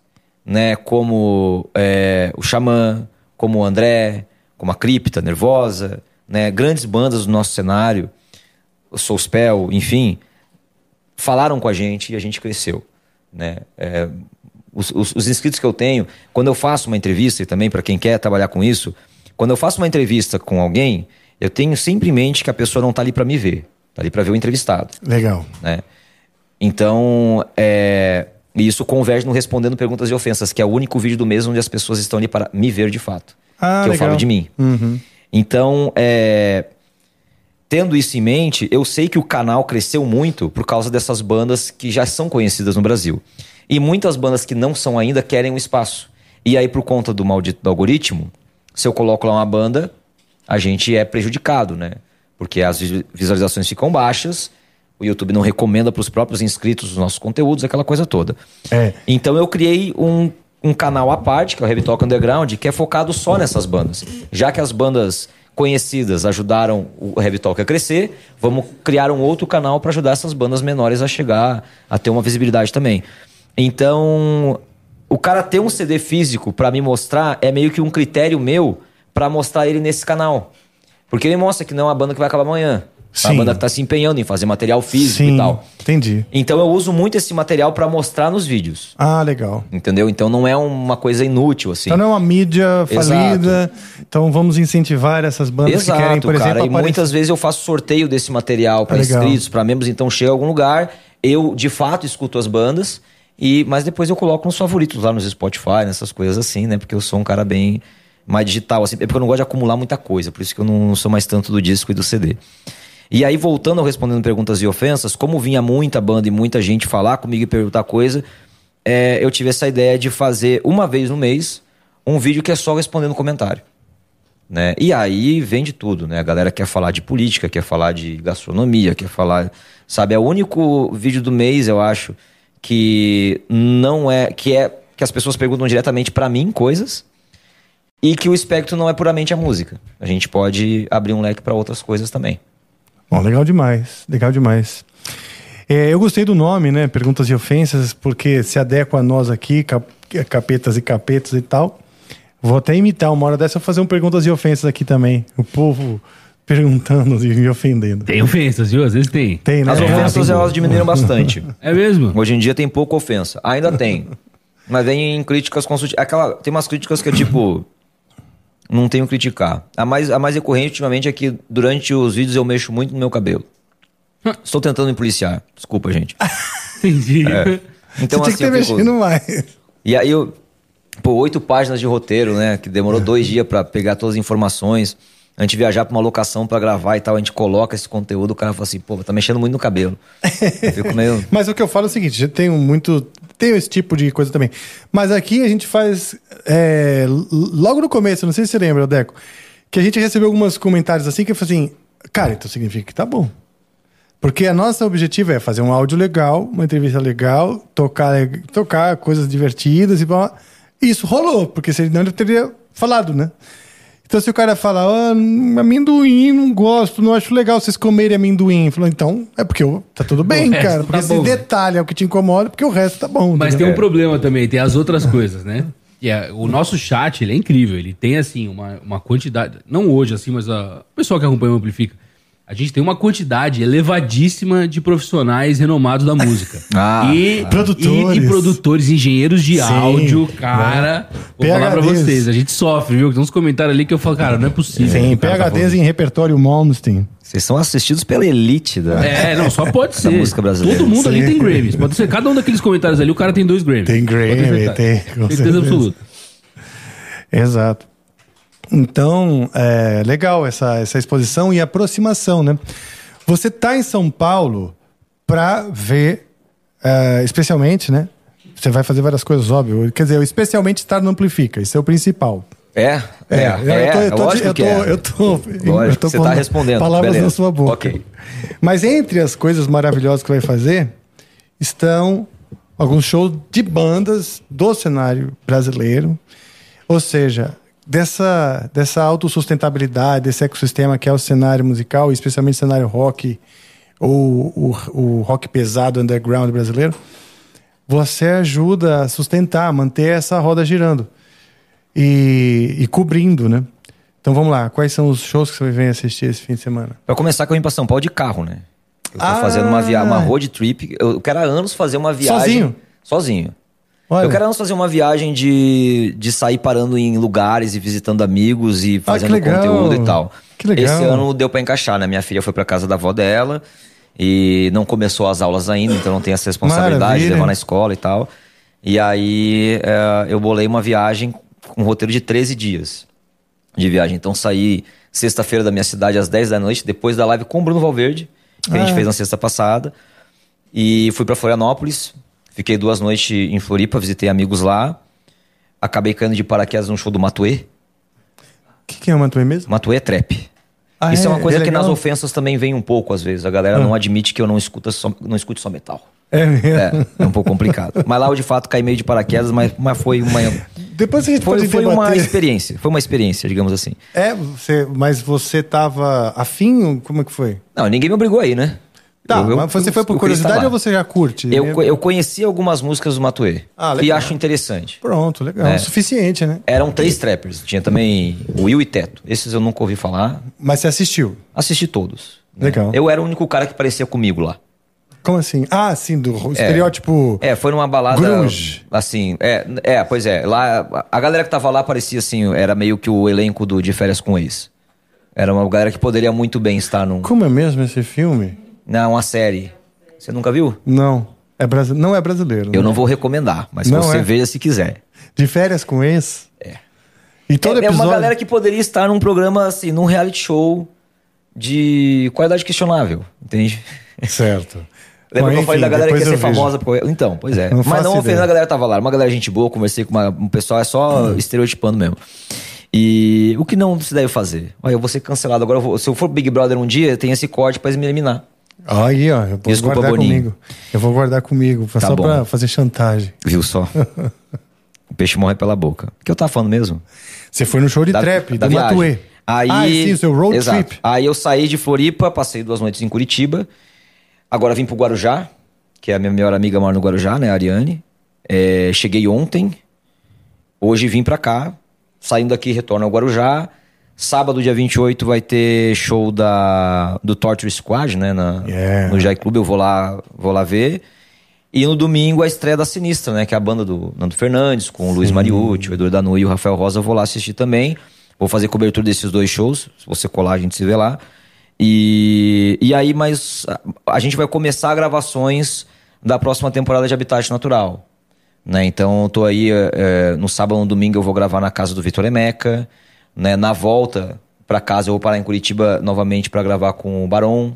né, como é, o Xamã, como o André, como a Cripta, Nervosa, né, grandes bandas do nosso cenário, o Soulspell, enfim, falaram com a gente e a gente cresceu, né? É, os, os- os inscritos que eu tenho, quando eu faço uma entrevista, e também para quem quer trabalhar com isso, quando eu faço uma entrevista com alguém, eu tenho sempre em mente que a pessoa não tá ali para me ver, tá ali para ver o entrevistado Legal. né? Então, é, e isso converge no Respondendo Perguntas e Ofensas, que é o único vídeo do mês onde as pessoas estão ali para me ver de fato. Ah, que eu legal. falo de mim. Uhum. Então, é, tendo isso em mente, eu sei que o canal cresceu muito por causa dessas bandas que já são conhecidas no Brasil. E muitas bandas que não são ainda querem um espaço. E aí, por conta do maldito do algoritmo, se eu coloco lá uma banda, a gente é prejudicado, né? Porque as vi- visualizações ficam baixas, o YouTube não recomenda para os próprios inscritos os nossos conteúdos, aquela coisa toda. É. Então eu criei um, um canal à parte, que é o Heavy Talk Underground, que é focado só nessas bandas. Já que as bandas conhecidas ajudaram o Heavy Talk a crescer, vamos criar um outro canal para ajudar essas bandas menores a chegar, a ter uma visibilidade também. Então, o cara ter um CD físico para me mostrar é meio que um critério meu para mostrar ele nesse canal. Porque ele mostra que não é uma banda que vai acabar amanhã. É Sim. uma banda que tá se empenhando em fazer material físico Sim, e tal. entendi. Então eu uso muito esse material para mostrar nos vídeos. Ah, legal. Entendeu? Então não é uma coisa inútil, assim. Então não é uma mídia Exato. falida. Então vamos incentivar essas bandas que querem, Exato, por cara. exemplo, E aparecer. muitas vezes eu faço sorteio desse material para Ah, inscritos, para membros, então chega a algum lugar, eu de fato escuto as bandas, e mas depois eu coloco nos favoritos lá nos Spotify, nessas coisas assim, né? Porque eu sou um cara bem mais digital, assim. É porque eu não gosto de acumular muita coisa, por isso que eu não sou mais tanto do disco e do CD. E aí, voltando ao respondendo perguntas e ofensas, como vinha muita banda e muita gente falar comigo e perguntar coisa, é, eu tive essa ideia de fazer uma vez no mês um vídeo que é só respondendo comentário. Né? E aí vem de tudo, né? A galera quer falar de política, quer falar de gastronomia, quer falar. Sabe, é o único vídeo do mês, eu acho, que não é. que é. que as pessoas perguntam diretamente pra mim coisas e que o espectro não é puramente a música. A gente pode abrir um leque pra outras coisas também. Bom, legal demais, legal demais. É, eu gostei do nome, né? Perguntas e ofensas, porque se adequa a nós aqui, cap- capetas e capetas e tal. Vou até imitar uma hora dessa, fazer um perguntas e ofensas aqui também. O povo perguntando e me ofendendo. Tem ofensas, viu? Às vezes tem. Tem, né? As É, ofensas tem- elas diminuíram bastante. *laughs* É mesmo? Hoje em dia tem pouca ofensa. Ainda tem. Mas vem em críticas construtivas. Aquela, tem umas críticas que é tipo. Não tenho que criticar. A mais, a mais recorrente ultimamente é que durante os vídeos eu mexo muito no meu cabelo. Estou tentando me policiar. Desculpa, gente. Entendi. *laughs* Então, Você tinha que ter eu fico- mexido mais. E aí eu. Pô, oito páginas de roteiro, né? Que demorou dois dias pra pegar todas as informações. A gente viajar pra uma locação pra gravar e tal, a gente coloca esse conteúdo, o cara fala assim, pô, tá mexendo muito no cabelo. Eu fico meio. *laughs* Mas o que eu falo é o seguinte: eu tenho muito. Tenho esse tipo de coisa também. Mas aqui a gente faz. é, logo no começo, não sei se você lembra, Deco, que a gente recebeu alguns comentários assim que eu falei assim: cara, então significa que tá bom. Porque a nossa objetivo é fazer um áudio legal, uma entrevista legal, tocar, tocar coisas divertidas e blá. blá. Isso rolou, porque senão eu teria falado, né? Então, se o cara fala, ah, amendoim, não gosto, não acho legal vocês comerem amendoim. Falou, então, é porque eu, tá tudo bem, cara. tá Porque esse bom. detalhe é o que te incomoda, porque o resto tá bom. Mas tem um problema também, tem as outras coisas, né? Que é, o nosso chat, ele é incrível. Ele tem, assim, uma, uma quantidade... Não hoje, assim, mas a, o pessoal que acompanha o Amplifica. A gente tem uma quantidade elevadíssima de profissionais renomados da música. *laughs* Ah, e, Produtores. E, e produtores, engenheiros de Sim, áudio, cara. Vou falar pra PhDs. vocês, a gente sofre, viu? Tem uns comentários ali que eu falo, cara, não é possível. Sim, cara tá PHDs falando. em repertório Malmsteen. Vocês são assistidos pela elite da. É, não, só pode *laughs* ser. música brasileira. Todo mundo ali Sim. tem Grammys. Pode ser, cada um daqueles comentários ali, o cara tem dois Grammys. Tem Grammy, tem, com Certeza certeza. absoluta. Exato. Então, é legal essa, essa exposição e aproximação, né? Você tá em São Paulo para ver, é, especialmente, né? Você vai fazer várias coisas, óbvio. Quer dizer, especialmente estar no Amplifica, isso é o principal. É? É, eu tô- é, eu tô- lógico eu tô- é. eu tô- Lógico, eu tô você tá respondendo. Palavras Beleza. na sua boca. Ok. Mas entre as coisas maravilhosas que vai fazer estão alguns shows de bandas do cenário brasileiro. Ou seja, dessa, dessa autossustentabilidade, desse ecossistema que é o cenário musical, especialmente o cenário rock, ou o, o rock pesado underground brasileiro, você ajuda a sustentar, manter essa roda girando e, e cobrindo, né? Então vamos lá, quais são os shows que você vem assistir esse fim de semana? Pra começar, que eu vim pra São Paulo de carro, né? Eu tô Ah. fazendo uma viagem, uma road trip. Eu quero há anos fazer uma viagem. Sozinho? Sozinho. Olha, Eu quero anos fazer uma viagem de, de sair parando em lugares e visitando amigos e fazendo Ah, conteúdo e tal. Que legal. Esse ano deu pra encaixar, né? Minha filha foi pra casa da avó dela e não começou as aulas ainda, então não tem essa responsabilidade de Maravilha. levar na escola e tal. E aí eh, eu bolei uma viagem com um roteiro de 13 dias de viagem. Então saí sexta-feira da minha cidade às 10 da noite, depois da live com o Bruno Valverde, que a gente Ah. fez na sexta passada. E fui pra Florianópolis. Fiquei duas noites em Floripa, visitei amigos lá. Acabei caindo de paraquedas num show do Matuê. O que, que é o Matuê mesmo? Matuê é trap. Ah, Isso é, é? uma coisa É que nas ofensas também vem um pouco, às vezes. A galera não admite que eu não escuto só, não escute só metal. É mesmo. É, é um pouco complicado. *laughs* Mas lá eu de fato caí meio de paraquedas, mas, mas foi uma. Depois a gente Foi, foi uma experiência. Foi uma experiência, digamos assim. É, você, mas você tava afim? Como é que foi? Não, ninguém me obrigou aí, né? Tá, Eu- mas você eu- foi por curiosidade ou você já curte? Eu, eu conheci algumas músicas do Matuê. Ah, e acho interessante. Pronto, legal. É. Suficiente, né? Eram três trappers. Tinha também Will e Teto. Esses eu nunca ouvi falar. Mas você assistiu. Assisti todos. né? Legal. Eu era o único cara que parecia comigo lá. Como assim? Ah, sim, do estereótipo. É, foi numa balada. Grunge. Assim, é, é, pois é. Lá, a galera que tava lá parecia assim, era meio que o elenco do De Férias com Ex. Era uma galera que poderia muito bem estar num, Como é mesmo esse filme? Numa série. Você nunca viu? Não. É brasi... Não é brasileiro. Eu né? não vou recomendar, mas Não você é? veja se quiser. De férias com ex? É. E todo é, é episódio. uma galera que poderia estar num programa, assim, num reality show de qualidade questionável, entende? Certo. *laughs* Lembra Bom, que eu falei enfim, da galera que ia ser vejo. famosa? Por... Então, pois é. Não Mas não ofendendo a galera que tava lá. Uma galera gente boa, conversei com uma- um pessoal, é só estereotipando mesmo. E o que não se deve fazer? Olha, eu vou ser cancelado agora. eu vou- se eu for Big Brother um dia, tem esse corte pra eles me eliminar. Aí, ó, eu vou Desculpa, guardar Boninho. comigo. Eu vou guardar comigo, Tá só bom. pra fazer chantagem. Viu só? *laughs* o peixe morre pela boca. O que eu tava falando mesmo? Você foi no show de Da- trap, da do viagem. Matuê. Aí, Ah, sim, o seu road Exato. trip. Aí eu saí de Floripa, passei duas noites em Curitiba. Agora vim pro Guarujá, que é a minha melhor amiga mora no Guarujá, né, a Ariane. É, cheguei ontem. Hoje vim pra cá. Saindo daqui, retorno ao Guarujá. Sábado, dia 28, vai ter show da, do Torture Squad, né? Na, Yeah. No Jai Clube, eu vou lá, vou lá ver. E no domingo, a estreia da Sinistra, né? Que é a banda do Nando Fernandes, com o Luiz Mariucci, o Eduardo Danu e o Rafael Rosa. Eu vou lá assistir também. Vou fazer cobertura desses dois shows. Se você colar, a gente se vê lá. E, e aí, mas a, a gente vai começar gravações da próxima temporada de Habitat Natural. Né? Então, eu tô aí é, é, no sábado no domingo eu vou gravar na casa do Vitor Emeca. Né? Na volta pra casa eu vou parar em Curitiba novamente pra gravar com o Baron.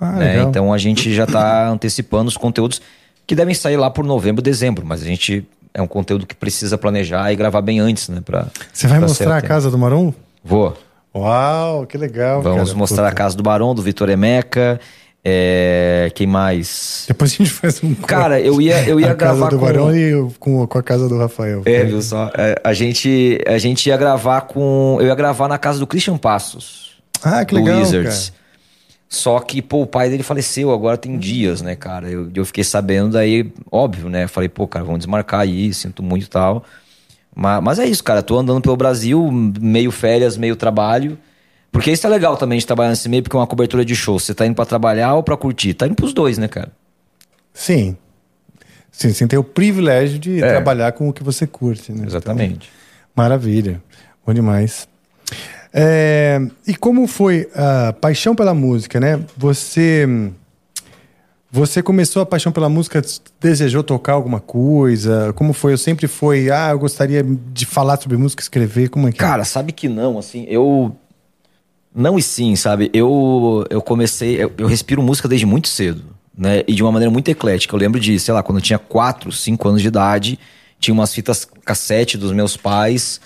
Ah, né? Então a gente já tá antecipando os conteúdos que devem sair lá por novembro, dezembro, mas a gente é um conteúdo que precisa planejar e gravar bem antes, né? Pra, Você vai pra mostrar a casa do Marom? Vou. Uau, que legal. Vamos cara. mostrar a Puta. casa do Barão, do Vitor Emeca. É, quem mais? Depois a gente faz um. Cara, eu ia, eu ia a gravar casa do com. Barão e com, com a casa do Rafael. É, viu só? É, a, gente, a gente ia gravar com. Eu ia gravar na casa do Christian Passos. Ah, que do legal. Wizards. Cara. Só que, pô, o pai dele faleceu agora tem dias, né, cara? Eu, eu fiquei sabendo, daí, óbvio, né? Falei, pô, cara, vamos desmarcar aí, sinto muito e tal. Mas, mas é isso, cara. Tô andando pelo Brasil, meio férias, meio trabalho. Porque isso é legal também de trabalhar nesse meio, porque é uma cobertura de show. Você tá indo pra trabalhar ou pra curtir? Tá indo pros dois, né, cara? Sim. Sim, sim, tem o privilégio de É. trabalhar com o que você curte, né? Exatamente. Então, maravilha. Bom demais. É, e como foi a paixão pela música, né? Você. Você começou a paixão pela música, desejou tocar alguma coisa? Como foi? Eu sempre fui, ah, eu gostaria de falar sobre música, escrever, como é que é? Cara, sabe que não, assim, eu. Não e sim, sabe? Eu, eu comecei. Eu, eu respiro música desde muito cedo, né? E de uma maneira muito eclética. Eu lembro de, sei lá, quando eu tinha 4, 5 anos de idade, tinha umas fitas cassete dos meus pais,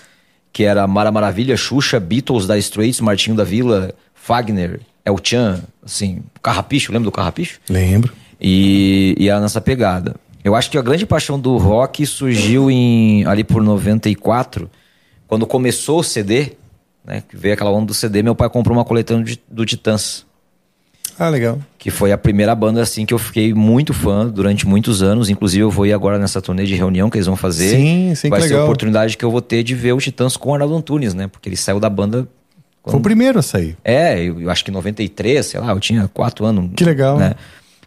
que era Mara Maravilha, Xuxa, Beatles, da Straits, Martinho da Vila, Fagner, El Chan, assim, Carrapicho, lembra do Carrapicho? Lembro. E, e era nessa pegada. Eu acho que a grande paixão do rock surgiu em ali por 94, quando começou o CD, né? Que veio aquela onda do CD, meu pai comprou uma coletânea de- do Titãs, Ah, legal. que foi a primeira banda assim que eu fiquei muito fã durante muitos anos. Inclusive, eu vou ir agora nessa turnê de reunião que eles vão fazer. Sim, sim, Vai ser a legal. oportunidade que eu vou ter de ver o Titãs com o Arnaldo Antunes, né? Porque ele saiu da banda. Foi o primeiro a sair. É, eu, eu acho que em 93, sei lá, eu tinha quatro anos. Que legal. Né?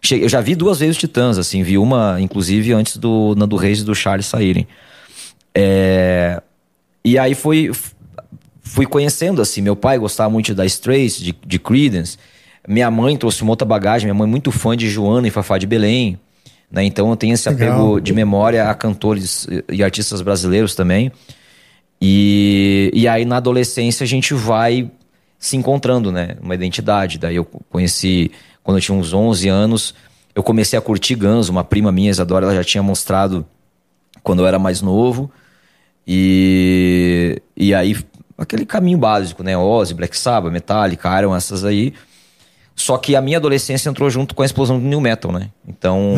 Cheguei- eu já vi duas vezes os Titãs, assim, vi uma, inclusive, antes do Nando Reis e do Charles saírem. É, e aí fui, fui conhecendo, assim, meu pai gostava muito da Strays, de, de Creedence. Minha mãe trouxe uma outra bagagem, minha mãe é muito fã de Joana e Fafá de Belém. Né? Então eu tenho esse Legal. apego de memória a cantores e artistas brasileiros também. E, e aí na adolescência a gente vai se encontrando, né? Uma identidade. Daí eu conheci, quando eu tinha uns 11 anos, eu comecei a curtir Guns. Uma prima minha, Isadora, ela já tinha mostrado quando eu era mais novo. E, e aí, aquele caminho básico, né? Ozzy, Black Sabbath, Metallica, Iron, essas aí. Só que a minha adolescência entrou junto com a explosão do New Metal, né? Então,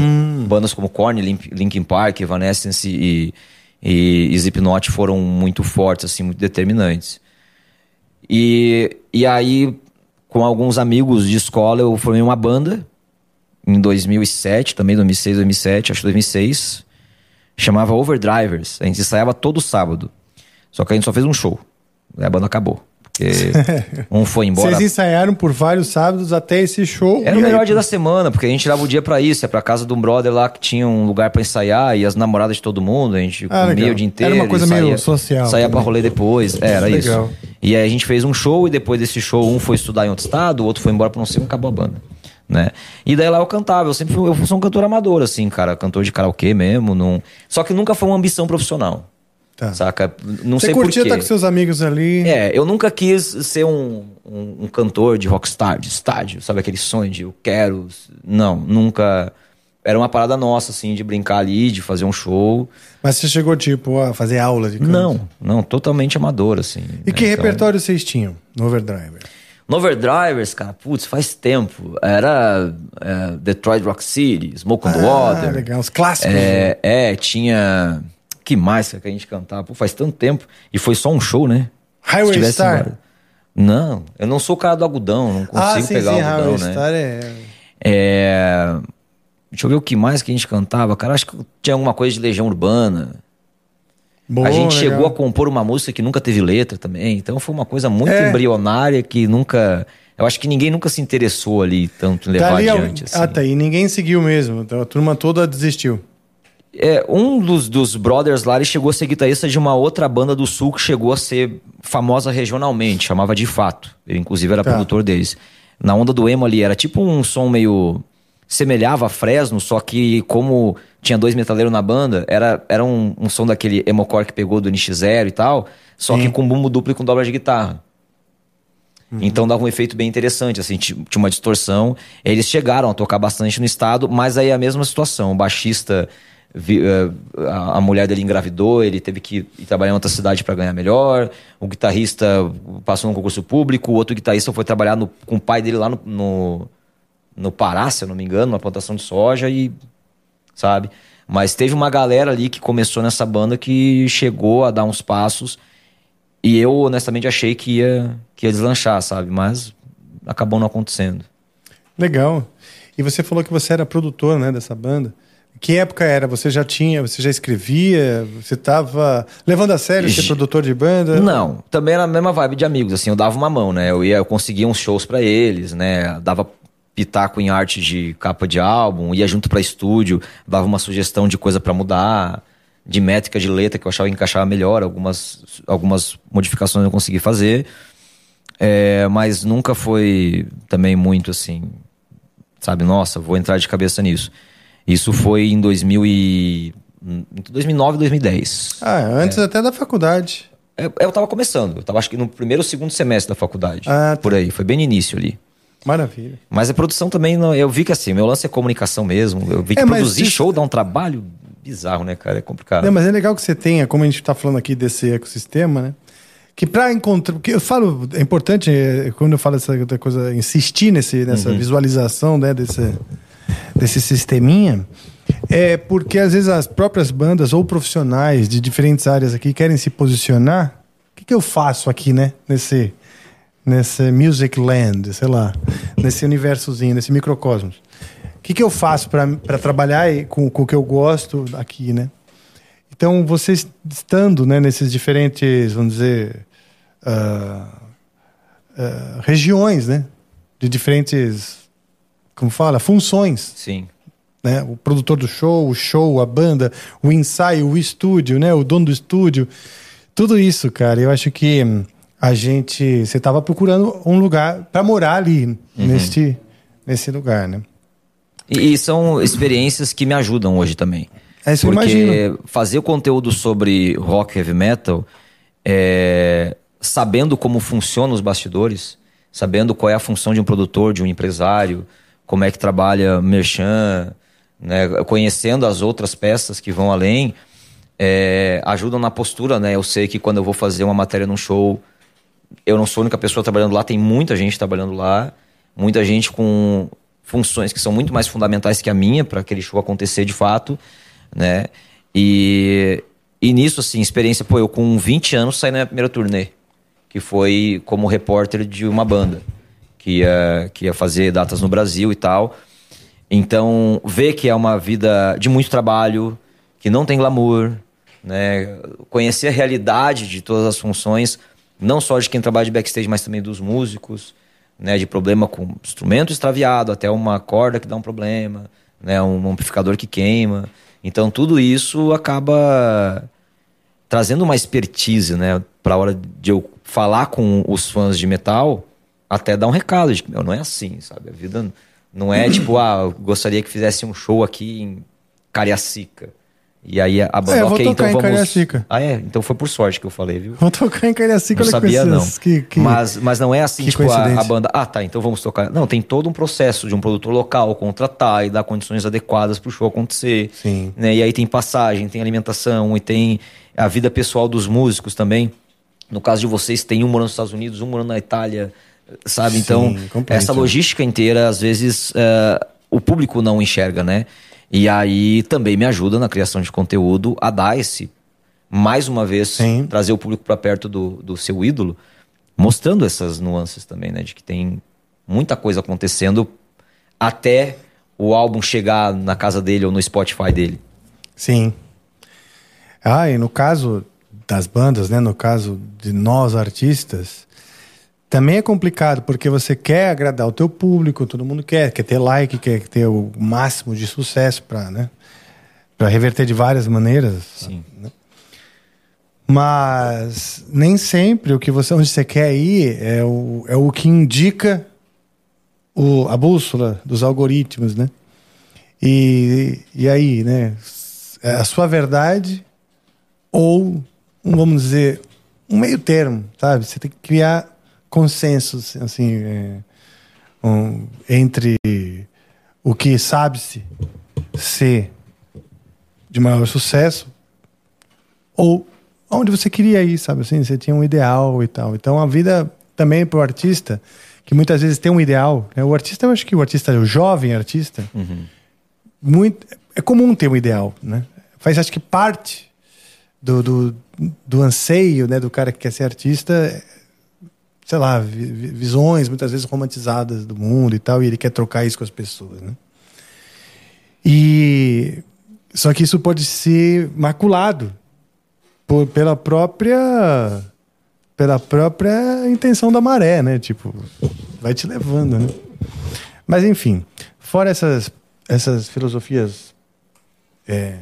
bandas como Korn, Linkin Park, Evanescence e, e, e Slipknot foram muito fortes, assim, muito determinantes. E, e aí, com alguns amigos de escola, eu formei uma banda em 2007, também 2006, 2007, acho que 2006. Chamava Overdrivers. A gente ensaiava todo sábado. Só que a gente só fez um show. Aí a banda acabou. Porque *laughs* um foi embora. Vocês ensaiaram por vários sábados até esse show. Era o aí- melhor dia da semana, porque a gente tirava o dia pra isso. É pra casa de um brother lá que tinha um lugar pra ensaiar e as namoradas de todo mundo. A gente Ah, comia legal. o dia inteiro. Era uma coisa meio saía, social Saía pra também. rolê depois. É, era Legal. isso. E aí a gente fez um show e depois desse show, um foi estudar em outro estado, o outro foi embora pra não sei, e acabou a banda. Né? E daí lá eu cantava, eu sempre fui, eu sou um cantor amador, assim, cara, cantor de karaokê mesmo. Não... Só que nunca foi uma ambição profissional. Tá. Saca? Não Você sei curtia estar com seus amigos ali. É, eu nunca quis ser um, um, um cantor de rockstar, de estádio, sabe? Aquele sonho de eu quero. Não, nunca. Era uma parada nossa, assim, de brincar ali, de fazer um show. Mas você chegou, tipo, a fazer aula de canto? Não, não, totalmente amador, assim. E que né? Então, repertório vocês tinham no Overdriver? No Overdrivers, cara, putz, faz tempo. Era é, Detroit Rock City, Smoke on the Ah, Water. legal. Os clássicos. É, é, tinha. Que mais que a gente cantava? Pô, faz tanto tempo. E foi só um show, né? Highway Se tivesse Star? Não, eu não sou o cara do algodão, não consigo ah, sim, sim. pegar o algodão, Highway né? Star é... É... Deixa eu ver o que mais que a gente cantava. Cara, acho que tinha alguma coisa de Legião Urbana. Boa, a gente legal. chegou a compor uma música que nunca teve letra também. Então foi uma coisa muito É. embrionária que nunca. Eu acho que ninguém nunca se interessou ali tanto em levar Tá ali, adiante. Ah, assim. tá. E ninguém seguiu mesmo. Então a turma toda desistiu. É, um dos, dos brothers lá, ele chegou a ser guitarrista de uma outra banda do sul que chegou a ser famosa regionalmente, chamava de Fato. Ele, inclusive, era Tá. produtor deles. Na onda do emo ali, era tipo um som meio. semelhava a Fresno, só que como tinha dois metaleiros na banda, era, era um, um som daquele emocore que pegou do NX0 e tal, só que com bumbo duplo e com dobra de guitarra. Então dava um efeito bem interessante, assim, ti- tinha uma distorção. Eles chegaram a tocar bastante no estado, mas aí é a mesma situação. O baixista, vi- eh, a a mulher dele engravidou, ele teve que ir trabalhar em outra cidade para ganhar melhor. O guitarrista passou num concurso público, o outro guitarrista foi trabalhar no- com o pai dele lá no, no, no Pará, se eu não me engano, uma plantação de soja e. Sabe? Mas teve uma galera ali que começou nessa banda que chegou a dar uns passos e eu honestamente achei que ia, que ia deslanchar, sabe? Mas acabou não acontecendo. Legal. E você falou que você era produtor, né, dessa banda. Que época era? Você já tinha, você já escrevia? Você estava levando a sério ser produtor de banda? Não, também era a mesma vibe de amigos, assim, eu dava uma mão, né? Eu ia, eu conseguia uns shows para eles, né? Dava pitaco em arte de capa de álbum, ia junto para estúdio, dava uma sugestão de coisa para mudar, de métrica de letra que eu achava que encaixava melhor, algumas, algumas modificações eu consegui fazer. É, mas nunca foi também muito assim, sabe, nossa, vou entrar de cabeça nisso. Isso foi em 2000 e 2009, 2010. Ah, antes é. até da faculdade. Eu, eu tava começando, eu tava acho que no primeiro ou segundo semestre da faculdade. Ah, tá. Por aí, foi bem no início ali. Maravilha. Mas a produção também, eu vi que assim, meu lance é comunicação mesmo. Eu vi que é, produzir show dá um trabalho bizarro, né, cara? É complicado. É, mas é legal que você tenha, como a gente está falando aqui desse ecossistema, né? Que para encontrar. Porque eu falo, é importante, é, quando eu falo essa coisa, insistir nesse, nessa uhum. visualização, né, desse, desse sisteminha. É porque às vezes as próprias bandas ou profissionais de diferentes áreas aqui querem se posicionar. O que, que eu faço aqui, né? Nesse, nesse Music Land, sei lá, nesse universozinho, nesse microcosmos. O que, que eu faço para trabalhar com, com o que eu gosto aqui, né? Então, vocês estando né, nesses diferentes, vamos dizer, uh, uh, regiões, né? De diferentes, como fala, funções. Sim. Né? O produtor do show, o show, a banda, o ensaio, o estúdio, né? O dono do estúdio. Tudo isso, cara, eu acho que a gente. Você estava procurando um lugar para morar ali, uhum. neste, nesse lugar, né? E, e, são experiências que me ajudam hoje também. É isso Porque imagino. fazer o conteúdo sobre rock heavy metal, é, sabendo como funcionam os bastidores, sabendo qual é a função de um produtor, de um empresário, como é que trabalha merchan, né, conhecendo as outras peças que vão além, é, ajudam na postura, né? Eu sei que quando eu vou fazer uma matéria num show eu não sou a única pessoa trabalhando lá, tem muita gente trabalhando lá, muita gente com funções que são muito mais fundamentais que a minha para aquele show acontecer de fato, né? E, e nisso, assim, experiência, pô, eu com 20 anos saí na minha primeira turnê, que foi como repórter de uma banda, que ia, que ia fazer datas no Brasil e tal. Então, ver que é uma vida de muito trabalho, que não tem glamour, né? Conhecer a realidade de todas as funções não só de quem trabalha de backstage, mas também dos músicos, né, de problema com instrumento extraviado, até uma corda que dá um problema, né, um amplificador que queima. Então tudo isso acaba trazendo uma expertise, né, para a hora de eu falar com os fãs de metal, até dar um recado de que não é assim, sabe? A vida não é tipo, ah, gostaria que fizesse um show aqui em Cariacica. E aí a banda, é, eu ok, então em vamos. Cariacica. Ah, é? Então foi por sorte que eu falei, viu? Vou tocar em Cariacica, não sabia, não. Que, que, mas, mas não é assim, tipo, a, a, banda. Ah, tá, então vamos tocar. Não, tem todo um processo de um produtor local contratar e dar condições adequadas pro show acontecer. Sim. Né? E aí tem passagem, tem alimentação e tem a vida pessoal dos músicos também. No caso de vocês, tem um morando nos Estados Unidos, um morando na Itália, sabe? Então, Sim, essa logística inteira, às vezes, uh, o público não enxerga, né? E aí também me ajuda na criação de conteúdo a dar esse, mais uma vez, Sim. trazer o público para perto do, do seu ídolo, mostrando essas nuances também, né? De que tem muita coisa acontecendo até o álbum chegar na casa dele ou no Spotify dele. Sim. Ah, e no caso das bandas, né? No caso de nós artistas, também é complicado, porque você quer agradar o teu público, todo mundo quer, quer ter like, quer ter o máximo de sucesso para né, pra reverter de várias maneiras. Sim. Né? Mas nem sempre o que você, onde você quer ir é o, é o que indica o, a bússola dos algoritmos, né? E, e aí, né? É a sua verdade ou, vamos dizer, um meio termo, sabe? Você tem que criar consensos assim é, um, entre o que sabe-se ser de maior sucesso ou onde você queria ir, sabe assim, você tinha um ideal e tal. Então a vida também pro artista, que muitas vezes tem um ideal. Né? O artista, eu acho que o artista, o jovem artista, muito, é comum ter um ideal, né? Faz, acho que parte do, do, do anseio, né, do cara que quer ser artista, sei lá, vi- vi- visões muitas vezes romantizadas do mundo e tal, e ele quer trocar isso com as pessoas, né? E só que isso pode ser maculado por, pela própria pela própria intenção da maré, né? Tipo, vai te levando, né? Mas enfim, fora essas essas filosofias é,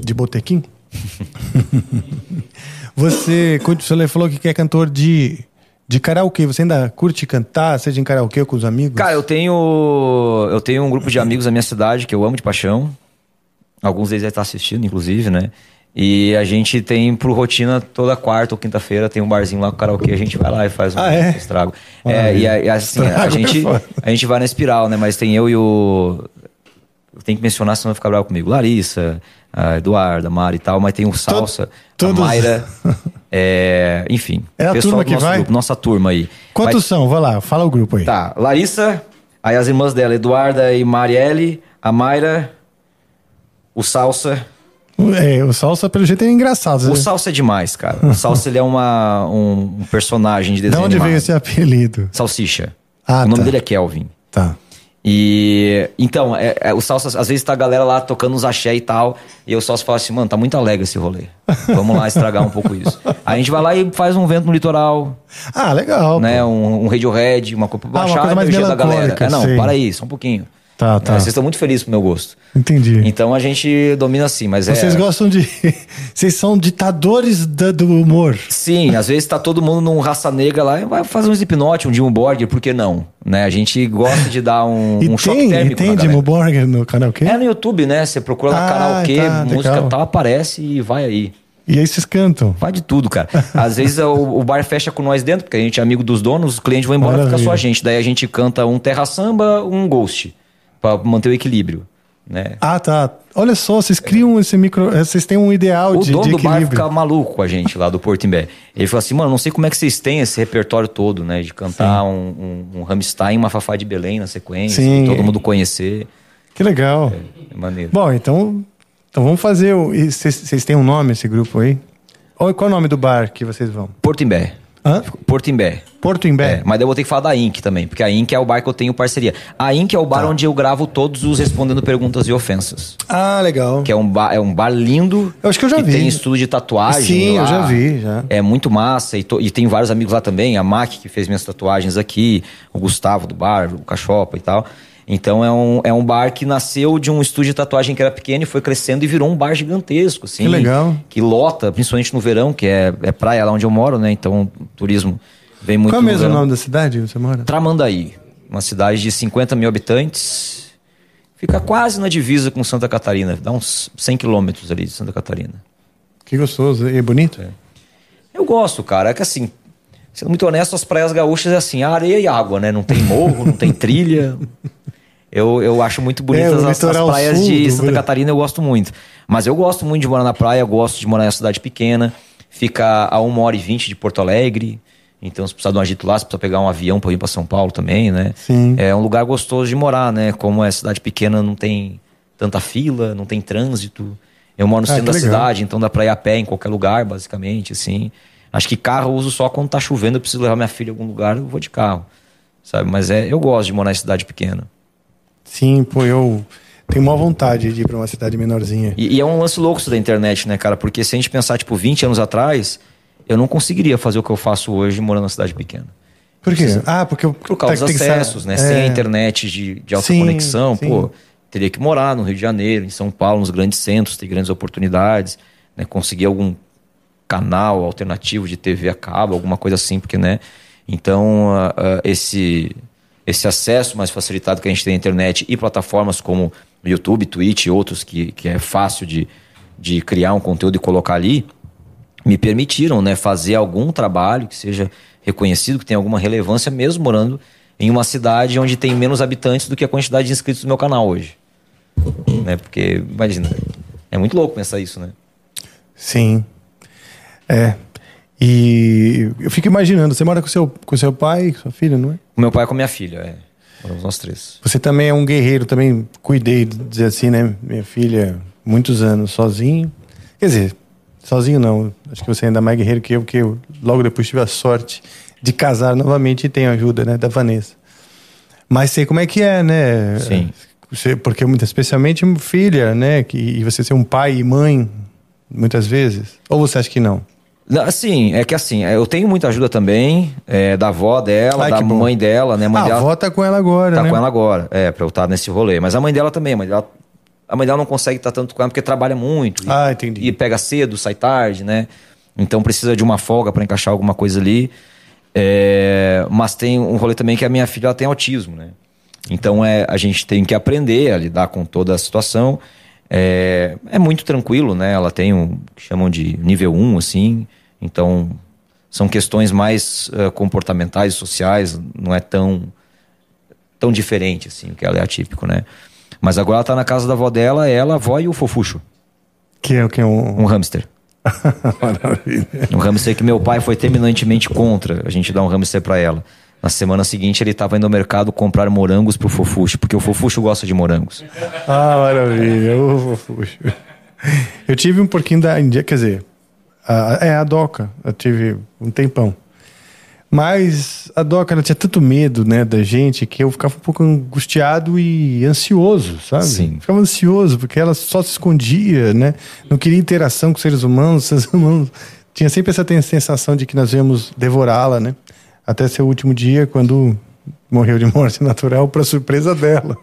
de botequim, *laughs* você, você falou que é cantor de de karaokê. Você ainda curte cantar, seja em karaokê ou com os amigos? Cara, eu tenho. Eu tenho um grupo de amigos na minha cidade que eu amo de paixão. Alguns deles já estão assistindo, inclusive, né? E a gente tem pro rotina toda quarta ou quinta-feira, tem um barzinho lá com karaokê, a gente vai lá e faz um Ah, é? estrago. É, e, a- assim, a é gente, a gente vai na espiral, né? Mas tem eu e o. Eu tenho que mencionar, senão vai ficar bravo comigo. Larissa, a Eduarda, a Mari e tal, mas tem o Salsa, a Mayra. *laughs* é, enfim. É a pessoal turma do que vai? grupo, nossa turma aí. Quantos Vai- são? Vai lá, fala o grupo aí. Tá, Larissa, aí as irmãs dela, Eduarda e Marielle, a Mayra, o Salsa. É, o Salsa, pelo jeito, é engraçado. O né? Salsa é demais, cara. O Salsa, ele é uma, um, um personagem de *laughs* De desenho onde animado. veio esse apelido? Salsicha. Ah, o nome tá. dele é Kelvin. Tá. E então, é, é, o Salsa, às vezes tá a galera lá tocando uns axé e tal, e o Salsa fala assim, mano, tá muito alegre esse rolê. Vamos lá estragar um pouco isso. *laughs* Aí a gente vai lá e faz um vento no litoral, Ah, legal. né? Um, um Radiohead, uma coisa pra Ah, uma baixar coisa a mais energia da galera. É, não, sei. para aí, só um pouquinho. Tá, É, tá. vocês estão muito felizes pro meu gosto. Entendi. Então a gente domina assim, mas é. Vocês gostam de. *laughs* Vocês são ditadores da- do humor. Sim, às vezes tá todo mundo num raça negra lá e vai fazer um Slipknot, um Jimmy Borgir, por que não? Né? A gente gosta de dar um, E um choque tem, e térmico tem galera. Dimmu Borgir no karaokê? É no YouTube, né? Você procura Ah, karaokê, tá, música legal. tal, aparece e vai aí. E aí vocês cantam. Vai de tudo, cara. *laughs* Às vezes o, o bar fecha com nós dentro, porque a gente é amigo dos donos, os clientes vão embora, Maravilha. fica só a gente. Daí a gente canta um terra samba, um ghost, pra manter o equilíbrio, né? Ah, tá. Olha só, vocês criam esse micro. eh, Vocês têm um ideal O de, dono de do bar equilíbrio. fica maluco com a gente lá do Porto Imbé. Ele falou assim, mano, não sei como é que vocês têm esse repertório todo, né? De cantar um, um, um Rammstein, uma Fafá de Belém na sequência, Sim. todo mundo conhecer. Que legal. É maneiro. Bom, então, então vamos fazer. o- Vocês têm um nome esse grupo aí? Ou qual é o nome do bar que vocês vão? Porto Imbé. Hã? Porto Imbé. Porto Imbé. É, mas daí eu vou ter que falar da Inc também, porque a Inc é o bar que eu tenho parceria. A Inc é o bar Tá. onde eu gravo todos os respondendo perguntas e ofensas. Ah, legal. Que é um bar, é um bar lindo. Eu acho que eu já vi. Tem estudo de tatuagem. Sim, eu lá. já vi, já. É muito massa. E, to- e tem vários amigos lá também. A Mac, que fez minhas tatuagens aqui. O Gustavo do bar, o Cachopa e tal. Então é um, é um bar que nasceu de um estúdio de tatuagem que era pequeno e foi crescendo e virou um bar gigantesco, assim. Que legal. Que lota, principalmente no verão, que é, é praia lá onde eu moro, né? Então o turismo vem muito Qual é mesmo o nome da cidade onde você mora? Tramandaí, uma cidade de 50 mil habitantes. Fica quase na divisa com Santa Catarina, dá uns 100 quilômetros ali de Santa Catarina. Que gostoso. E bonito? Eu gosto, cara, é que assim, sendo muito honesto, as praias gaúchas é assim, areia e água, né? Não tem morro, não tem trilha. *laughs* Eu, eu acho muito bonitas É, as, as praias de Santa. Catarina, eu gosto muito. Mas eu gosto muito de morar na praia, eu gosto de morar em uma cidade pequena. Fica a 1 hora e 20 de Porto Alegre. Então, se precisar de um agito lá, se precisar pegar um avião para ir para São Paulo também, né? Sim. É um lugar gostoso de morar, né? Como é cidade pequena, não tem tanta fila, não tem trânsito. Eu moro no Ah, centro da legal. cidade, então dá pra ir a pé em qualquer lugar, basicamente, assim. Acho que carro eu uso só quando tá chovendo, eu preciso levar minha filha em algum lugar, eu vou de carro. Sabe? Mas é, eu gosto de morar em cidade pequena. Sim, pô, eu tenho maior vontade de ir pra uma cidade menorzinha. E, e é um lance louco isso da internet, né, cara? Porque se a gente pensar, tipo, 20 anos atrás, eu não conseguiria fazer o que eu faço hoje morando numa cidade pequena. Por quê? Ah, porque eu- Por causa tem dos que acessos, né? é. Sem a internet de, de alta Sim, conexão, sim. pô, teria que morar no Rio de Janeiro, em São Paulo, nos grandes centros, ter grandes oportunidades, né? Conseguir algum canal alternativo de TV a cabo, alguma coisa assim, porque, né? Então, ah, ah, esse, esse acesso mais facilitado que a gente tem à internet e plataformas como YouTube, Twitch e outros que, que é fácil de, de criar um conteúdo e colocar ali, me permitiram né, fazer algum trabalho que seja reconhecido, que tenha alguma relevância, mesmo morando em uma cidade onde tem menos habitantes do que a quantidade de inscritos do meu canal hoje. Né? Porque, imagina, é muito louco pensar isso, né? Sim. É. E eu fico imaginando, você mora com seu, com seu pai, com sua filha, não é? Com meu pai e com minha filha, é. Moramos nós três. Você também é um guerreiro, também cuidei, dizer assim, né? Minha filha, muitos anos sozinho. Quer dizer, sozinho não. Acho que você é ainda mais guerreiro que eu, porque eu logo depois tive a sorte de casar novamente e tenho ajuda, né, da Vanessa. Mas sei como é que é, né? Sim. Você, porque muito, especialmente filha, né? Que, e você ser um pai e mãe, muitas vezes. Ou você acha que não? Assim, é que assim, eu tenho muita ajuda também é, da avó dela, Ai, da bom. mãe dela, né? A mãe a dela avó tá com ela agora, tá né? com ela agora, é, pra eu estar nesse rolê. Mas a mãe dela também, a mãe dela, a mãe dela não consegue estar tanto com ela porque trabalha muito. e- Ah, entendi. E pega cedo, sai tarde, né? Então precisa de uma folga pra encaixar alguma coisa ali. É, mas tem um rolê também que a minha filha ela tem autismo, né? Então é, a gente tem que aprender a lidar com toda a situação. É, é muito tranquilo, né? Ela tem o que chamam de nível 1, assim. Então são questões mais eh, comportamentais e sociais, não é tão tão diferente assim, que ela é atípico, né? Mas agora ela tá na casa da avó dela, ela, a avó e o fofucho, Que é o que é um. um hamster. *laughs* Maravilha. Um hamster que meu pai foi terminantemente contra a gente dar um hamster pra ela. Na semana seguinte ele tava indo ao mercado comprar morangos pro fofucho, porque o fofucho gosta de morangos. Ah, maravilha. Ô, fofuxo. Eu tive um porquinho da Índia, quer dizer, a, é a Doca. Eu tive um tempão. Mas a Doca ela tinha tanto medo, né, da gente que eu ficava um pouco angustiado e ansioso, sabe? Sim. Ficava ansioso porque ela só se escondia, né? Não queria interação com seres humanos, os *laughs* seres humanos tinha sempre essa sensação de que nós íamos devorá-la, né? Até seu último dia, quando morreu de morte natural, para surpresa dela.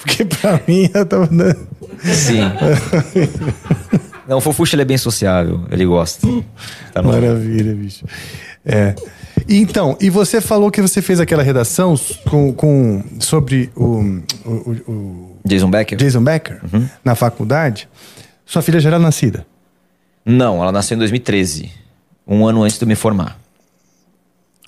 Porque pra mim ela tava dando. Sim. Não, o fofucho ele é bem sociável, ele gosta. Tá Maravilha, bicho. É. Então, e você falou que você fez aquela redação com, com- sobre o, o- o- o Jason Becker? Jason Becker na faculdade. Sua filha já era nascida. Não, ela nasceu em 2013, um ano antes de eu me formar.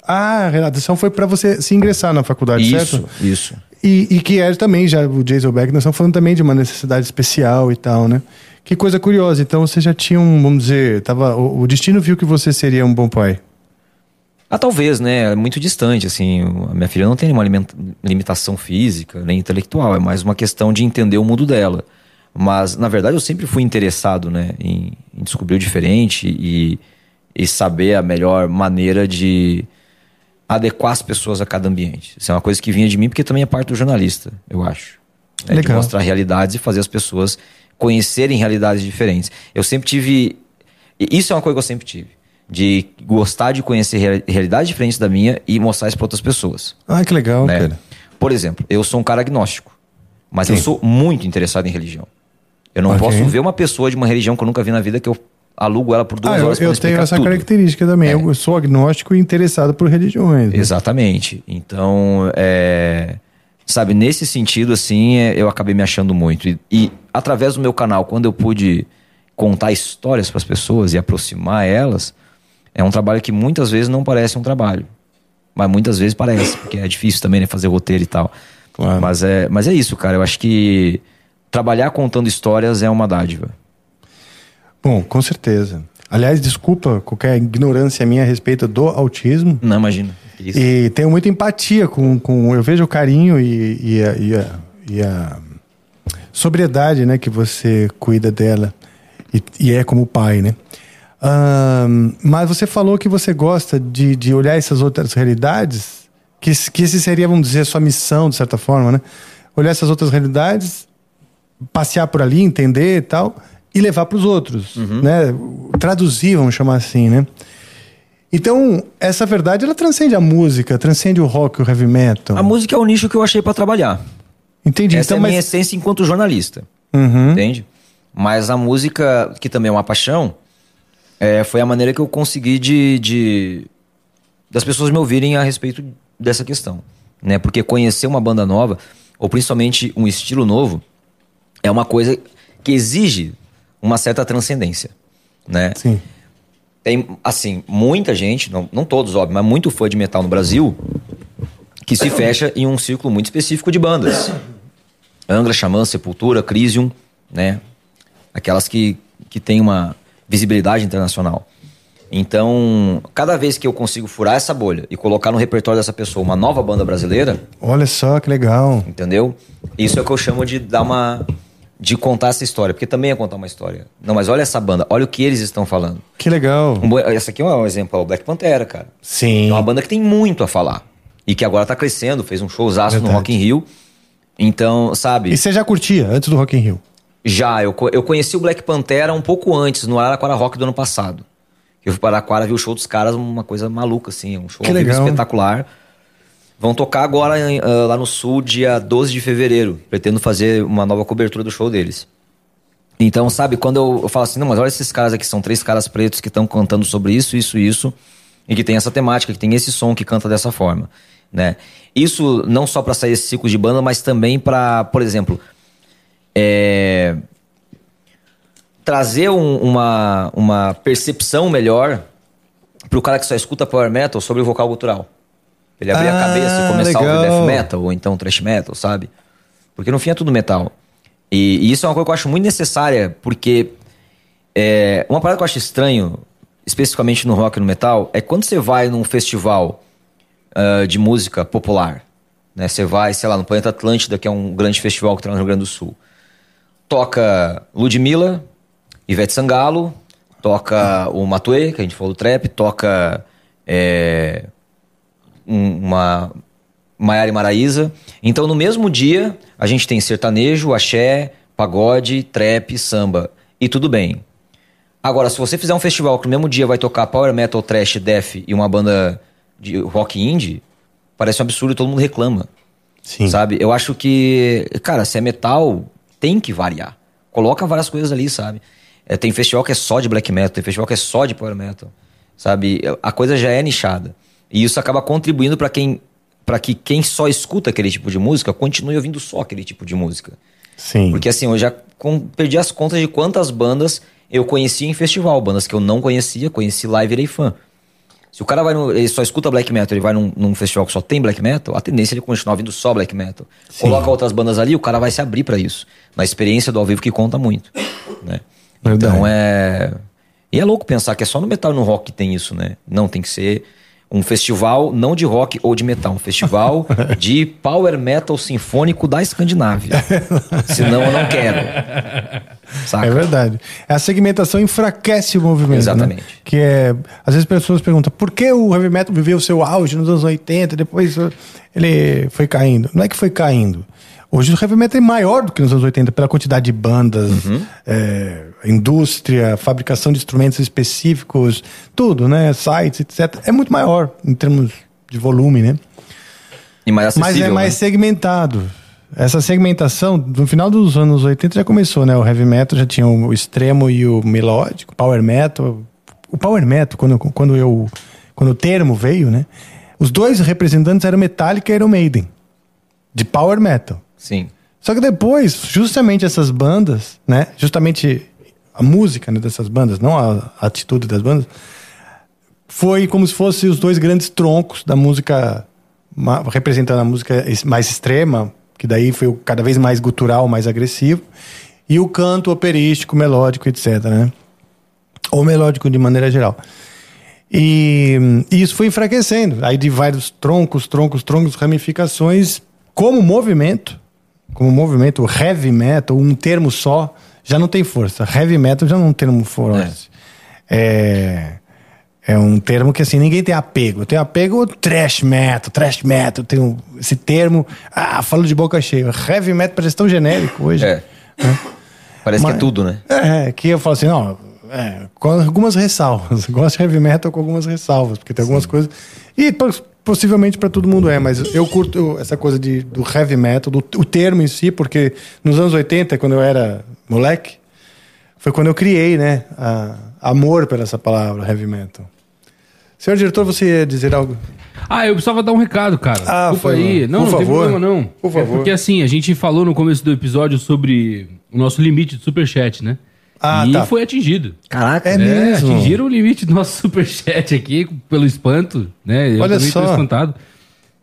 Ah, a redação foi para você se ingressar na faculdade, Isso, certo? isso. E, e que é também, já o Jason Beck, nós estamos falando também de uma necessidade especial e tal, né? Que coisa curiosa. Então você já tinha um, vamos dizer, tava, o, o destino viu que você seria um bom pai. Ah, talvez, né? É muito distante, assim. A minha filha não tem nenhuma limitação física, nem intelectual. É mais uma questão de entender o mundo dela. Mas, na verdade, eu sempre fui interessado, né? Em, em descobrir o diferente e, e saber a melhor maneira de adequar as pessoas a cada ambiente. Isso é uma coisa que vinha de mim, porque também é parte do jornalista, eu acho. De Legal. mostrar realidades e fazer as pessoas conhecerem realidades diferentes. Eu sempre tive. Isso é uma coisa que eu sempre tive. De gostar de conhecer rea- realidades diferentes da minha e mostrar isso para outras pessoas. Ah, que legal, né? cara. Por exemplo, eu sou um cara agnóstico, mas eu Sim. sou muito interessado em religião. Eu não Ok. posso ver uma pessoa de uma religião que eu nunca vi na vida que eu alugo ela por duas Ah, eu, horas eu explicar tenho essa tudo. característica também. Eu sou agnóstico e interessado por religiões. né? Exatamente. Então, é, sabe, nesse sentido, assim, é, eu acabei me achando muito. E, e através do meu canal, quando eu pude contar histórias para as pessoas e aproximar elas, é um trabalho que muitas vezes não parece um trabalho. Mas muitas vezes parece, porque é difícil também né, fazer roteiro e tal. Claro. Mas, é, mas é isso, cara. Eu acho que trabalhar contando histórias é uma dádiva. Bom, com certeza. Aliás, desculpa qualquer ignorância minha a respeito do autismo. Não, imagina. Isso. E tenho muita empatia com, com eu vejo o carinho e, e, a, e, a, e a sobriedade, né, que você cuida dela e, e é como pai, né? Ahn, mas você falou que você gosta de, de olhar essas outras realidades, que, que esse seria, vamos dizer, a sua missão, de certa forma, né? Olhar essas outras realidades, passear por ali, entender e tal, e levar para os outros, né? Traduzir, vamos chamar assim, né? Então, essa verdade, ela transcende a música, transcende o rock, o heavy metal. A música é o nicho que eu achei para trabalhar. Entendi. Essa então, é a minha mas... essência enquanto jornalista. Uhum. Entende? Mas a música, que também é uma paixão, é, foi a maneira que eu consegui de, de- das pessoas me ouvirem a respeito dessa questão. Né? Porque conhecer uma banda nova, ou principalmente um estilo novo, é uma coisa que exige uma certa transcendência. Né? Sim. Tem, assim, muita gente, não, não todos, óbvio, mas muito fã de metal no Brasil, que se fecha em um círculo muito específico de bandas. Angra, Xamã, Sepultura, Crisium, né? Aquelas que, que tem uma visibilidade internacional. Então, cada vez que eu consigo furar essa bolha e colocar no repertório dessa pessoa uma nova banda brasileira, Olha só que legal. entendeu? Isso é o que eu chamo de dar uma. De contar essa história, porque também é contar uma história. Não, mas olha essa banda, olha o que eles estão falando. Que legal. Um essa aqui é um exemplo, é o Black Pantera, cara. Sim. É uma banda que tem muito a falar. E que agora tá crescendo, fez um showzaço no Verdade. Rock in Rio. Então, sabe, E você já curtia antes do Rock in Rio? já, eu, eu conheci o Black Pantera um pouco antes, no Araraquara Rock do ano passado. Eu fui para Araraquara, vi o show dos caras, uma coisa maluca, assim, um show Que legal. espetacular. Vão tocar agora ah, lá no sul, dia 12 de fevereiro. Pretendo fazer uma nova cobertura do show deles. Então, sabe, quando eu, eu falo assim, não, mas olha esses caras aqui, são três caras pretos que estão cantando sobre isso, isso, isso, e que tem essa temática, que tem esse som que canta dessa forma, né? Isso não só para sair esse ciclo de banda, mas também para, por exemplo, é, trazer um- uma, uma percepção melhor pro cara que só escuta power metal sobre o vocal gutural. Ele abrir Ah, a cabeça e começar a ouvir legal. death metal ou então thrash metal, sabe? Porque no fim é tudo metal. E, e isso é uma coisa que eu acho muito necessária, porque é, uma parada que eu acho estranho, especificamente no rock e no metal, é quando você vai num festival ah, de música popular, né? Você vai, sei lá, no Planeta Atlântida, que é um grande festival que lá no Rio Grande do Sul. Toca Ludmilla, Ivete Sangalo, toca o Matue, que a gente falou do trap, toca é, uma Maiara e Maraíza. Então, no mesmo dia, a gente tem sertanejo, axé, pagode, trap, samba. E tudo bem. Agora, se você fizer um festival que no mesmo dia vai tocar power metal, trash, death e uma banda de rock indie, parece um absurdo e todo mundo reclama. Sim. Sabe? Eu acho que, cara, se é metal, tem que variar. Coloca várias coisas ali, sabe? É, tem festival que é só de black metal, tem festival que é só de power metal. Sabe? A coisa já é nichada. E isso acaba contribuindo para quem para que quem só escuta aquele tipo de música continue ouvindo só aquele tipo de música. Sim. Porque assim, eu já perdi as contas de quantas bandas eu conheci em festival, bandas que eu não conhecia, conheci lá e virei fã. Se o cara vai no, ele só escuta black metal, ele vai num, num festival que só tem black metal, a tendência é ele continuar ouvindo só black metal. Coloca outras bandas ali, o cara vai se abrir pra isso. Na experiência do ao vivo que conta muito, né? Verdade. Então é e é louco pensar que é só no metal e no rock que tem isso, né? Não tem que ser um festival não de rock ou de metal, um festival *laughs* de power metal sinfônico da Escandinávia. *laughs* Senão eu não quero. Saca? É verdade. A segmentação enfraquece o movimento. Exatamente. né? Que é. Às vezes as pessoas perguntam por que o heavy metal viveu o seu auge nos anos 80 depois ele foi caindo. Não é que foi caindo. Hoje o heavy metal é maior do que nos anos 80 pela quantidade de bandas, Uhum. é, indústria, fabricação de instrumentos específicos, tudo, né? Sites, etc. É muito maior em termos de volume, né? E mais Mas acessível. é mais né? segmentado. Essa segmentação, no final dos anos 80 já começou, né? O heavy metal já tinha o extremo e o melódico, power metal. O power metal, quando, quando, eu, quando o termo veio, né? Os dois representantes eram Metallica e Iron Maiden, de power metal. Sim. Só que depois, justamente essas bandas, né? Justamente a música né, dessas bandas, não a, a atitude das bandas, foi como se fossem os dois grandes troncos da música, representando a música mais extrema, que daí foi cada vez mais gutural, mais agressivo, e o canto operístico, melódico, etc. Né? Ou melódico de maneira geral. E, e isso foi enfraquecendo. Aí de vários troncos, troncos, troncos, ramificações, como movimento, como movimento, heavy metal, um termo só, já não tem força. Heavy metal já não é um termo forte. É. é. um termo que assim, ninguém tem apego. Eu tenho apego trash metal, trash metal, tem um- esse termo. Ah, falo de boca cheia. Heavy metal parece tão genérico hoje. É. Parece Mas- que é tudo, né? É, que eu falo assim, não, é, com algumas ressalvas. *laughs* Gosto de heavy metal com algumas ressalvas, porque tem algumas coisas. E possivelmente para todo mundo é, mas eu curto essa coisa de, do heavy metal, do, o termo em si, porque nos anos 80, quando eu era moleque, foi quando eu criei, né, a- amor por essa palavra, heavy metal. Senhor diretor, você ia dizer algo? Ah, eu precisava dar um recado, cara. Ah, Desculpa foi aí. Não, Por não tem favor. problema, não. Por É favor. porque assim, a gente falou no começo do episódio sobre o nosso limite de superchat, né? Ah, e tá. foi atingido. Caraca. É É, mesmo? atingiram o limite do nosso *laughs* superchat aqui, pelo espanto, né? Eu Olha só. espantado.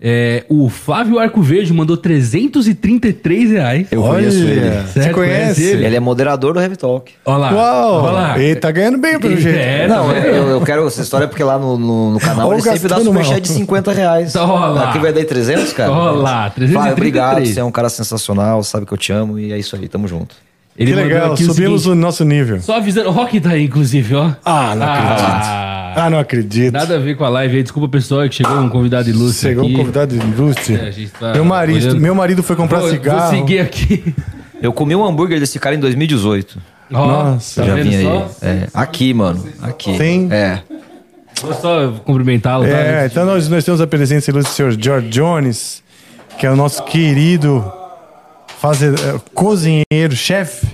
É, o Flávio Arco Verde mandou 333 reais. Eu Olha, conheço ele. Você Certo, conhece? conhece ele? Ele é moderador do Heavy Talk. Olha lá. Uau! Olha lá. Ele tá ganhando bem, pelo jeito. É, Não, tá vendo? eu, eu quero essa história porque lá no, no, no canal Olha ele sempre dá superchat de 50 reais. Olha lá. Aqui vai dar 300, cara? Olha lá, 333. Flávio, obrigado. Você é um cara sensacional, sabe que eu te amo e é isso aí, tamo junto. Ele Que legal, aqui o subimos seguinte, o nosso nível. Só avisando, o Rock tá aí, inclusive, ó. Ah, não acredito. Ah, Ah, não acredito. nada a ver com a live aí. Desculpa, pessoal, que chegou um convidado ilustre Chegou aqui. um convidado ilustre. É, a gente tá meu, marido, olhando. meu marido foi comprar Vou- cigarro. Vou seguir aqui. Eu comi um hambúrguer desse cara em 2018. Ó, Nossa, tá Já vim aí. É, aqui, mano. Aqui. Sim. É. Vou só cumprimentá-lo, tá? É, então nós, nós temos a presença ilustre do senhor George Jones, que é o nosso querido fazer, é, cozinheiro, chefe.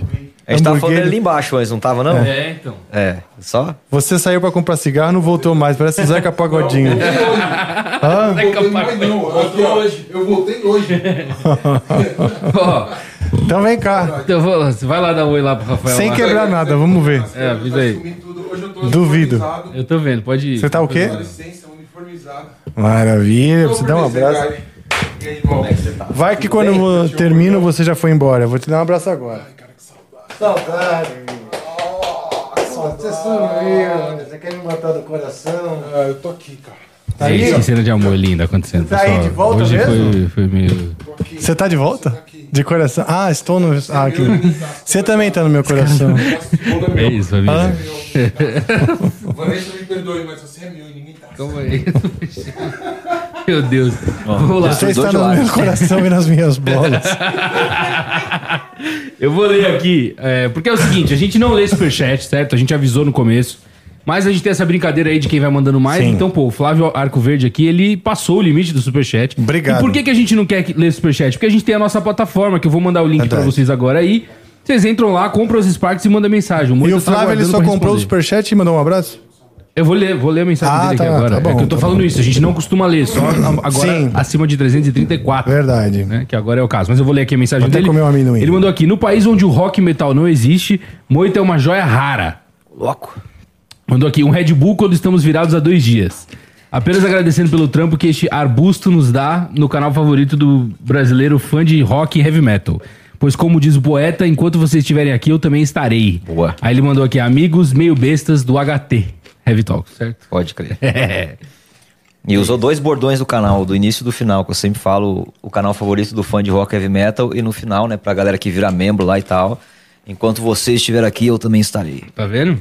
A gente tava falando dele ali embaixo antes, não tava, não? É, então. É. Só? Você saiu pra comprar cigarro, não voltou mais. Parece o Zeca Pagodinho. Hã? Voltei mais não. Aqui, ó, eu voltei hoje. Então vem cá. então vou, você vai lá dar um oi lá pro Rafael. Sem lá. quebrar nada, vamos ver. É, avisa aí. Hoje eu Duvido. Eu tô vendo, pode ir. Você tá o quê? Com licença, uniformizado. Maravilha, você dá um abraço. E aí, irmão? Vai que quando eu termino você já foi embora. Eu Vou te dar um abraço agora. Saudade, Você sumiu, você quer me matar do coração. Ah, eu tô aqui, cara. Tá É aí? que cena de amor linda acontecendo, Tá aí pessoal. de volta Hoje mesmo? Foi, foi meio... Tô aqui. Você tá de volta? De coração? Ah, estou no. Ah, aqui. Você também tá no meu coração. É meu. isso, família. Hã? Vanessa, me perdoe, mas você é meu e ninguém tá. Calma aí. *laughs* Meu Deus. Vamos lá. Você está no meu coração e nas minhas bolas. *laughs* Eu vou ler aqui, é, porque é o seguinte, a gente não lê superchat, certo? A gente avisou no começo. Mas a gente tem essa brincadeira aí de quem vai mandando mais. Sim. Então, pô, o Flávio Arco Verde aqui, ele passou o limite do superchat. Obrigado. E por que, que a gente não quer que- ler superchat? Porque a gente tem a nossa plataforma, que eu vou mandar o link pra Verdade. vocês agora aí. Vocês entram lá, compram os Sparks e mandam mensagem. E Moita o tá Flávio, ele só comprou o superchat e mandou um abraço? Eu vou ler, vou ler a mensagem Ah, dele tá, aqui agora. tá bom, é que eu tô tá falando bom. isso, a gente não costuma ler, só *clears throat* agora Sim. acima de 334. Verdade. né? Que agora é o caso. Mas eu vou ler aqui a mensagem Vou até dele. comer um amendoim. Ele mandou aqui: no país onde o rock metal não existe, Moita é uma joia rara. Louco. Mandou aqui um Red Bull quando estamos virados há dois dias. Apenas agradecendo pelo trampo que este arbusto nos dá no canal favorito do brasileiro fã de rock e heavy metal. Pois, como diz o poeta, enquanto vocês estiverem aqui, eu também estarei. Boa. Aí ele mandou aqui, amigos meio bestas do HT. Heavy Talk, certo? Pode crer. *laughs* E usou dois bordões do canal, do início e do final, que eu sempre falo o canal favorito do fã de rock e heavy metal, e no final, né, pra galera que vira membro lá e tal. Enquanto você estiver aqui, eu também estarei. Tá vendo?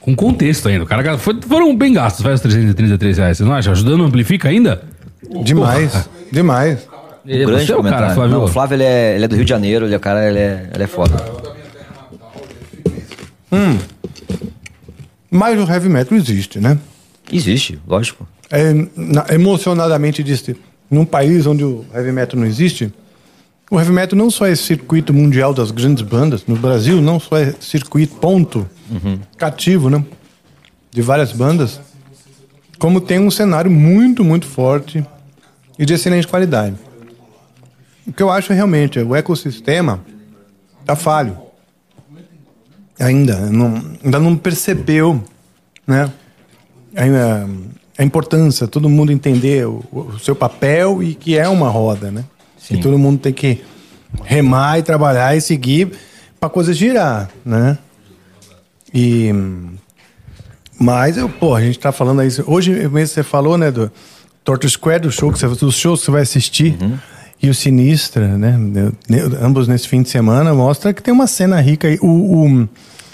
Com contexto ainda. O cara foi- foram bem gastos, vai os 333 reais. Você não acha? Ajudando Amplifica ainda? Demais. Demais. É, grande você é o comentário. cara, Flávio. Não, o Flávio ele é, ele é do Rio de Janeiro, ele é cara, ele é, ele é foda. Mas o heavy metal existe, né? Existe, lógico. É, na- emocionadamente disse, num país onde o heavy metal não existe, o heavy metal não só é circuito mundial das grandes bandas, no Brasil não só é circuito ponto cativo, né? De várias bandas, como tem um cenário muito, muito forte e de excelente qualidade. O que eu acho realmente, é o ecossistema tá falho. Ainda, não, ainda não percebeu, né? a, a importância, todo mundo entender o, o seu papel e que é uma roda, né? Sim. Que todo mundo tem que remar e trabalhar e seguir para coisa girar, né? E mas eu, pô, a gente tá falando aí hoje mesmo você falou, né, do Torto Square, do show que você, dos shows que você vai assistir. E o Sinistra, né? Ambos nesse fim de semana mostra que tem uma cena rica aí. O, o-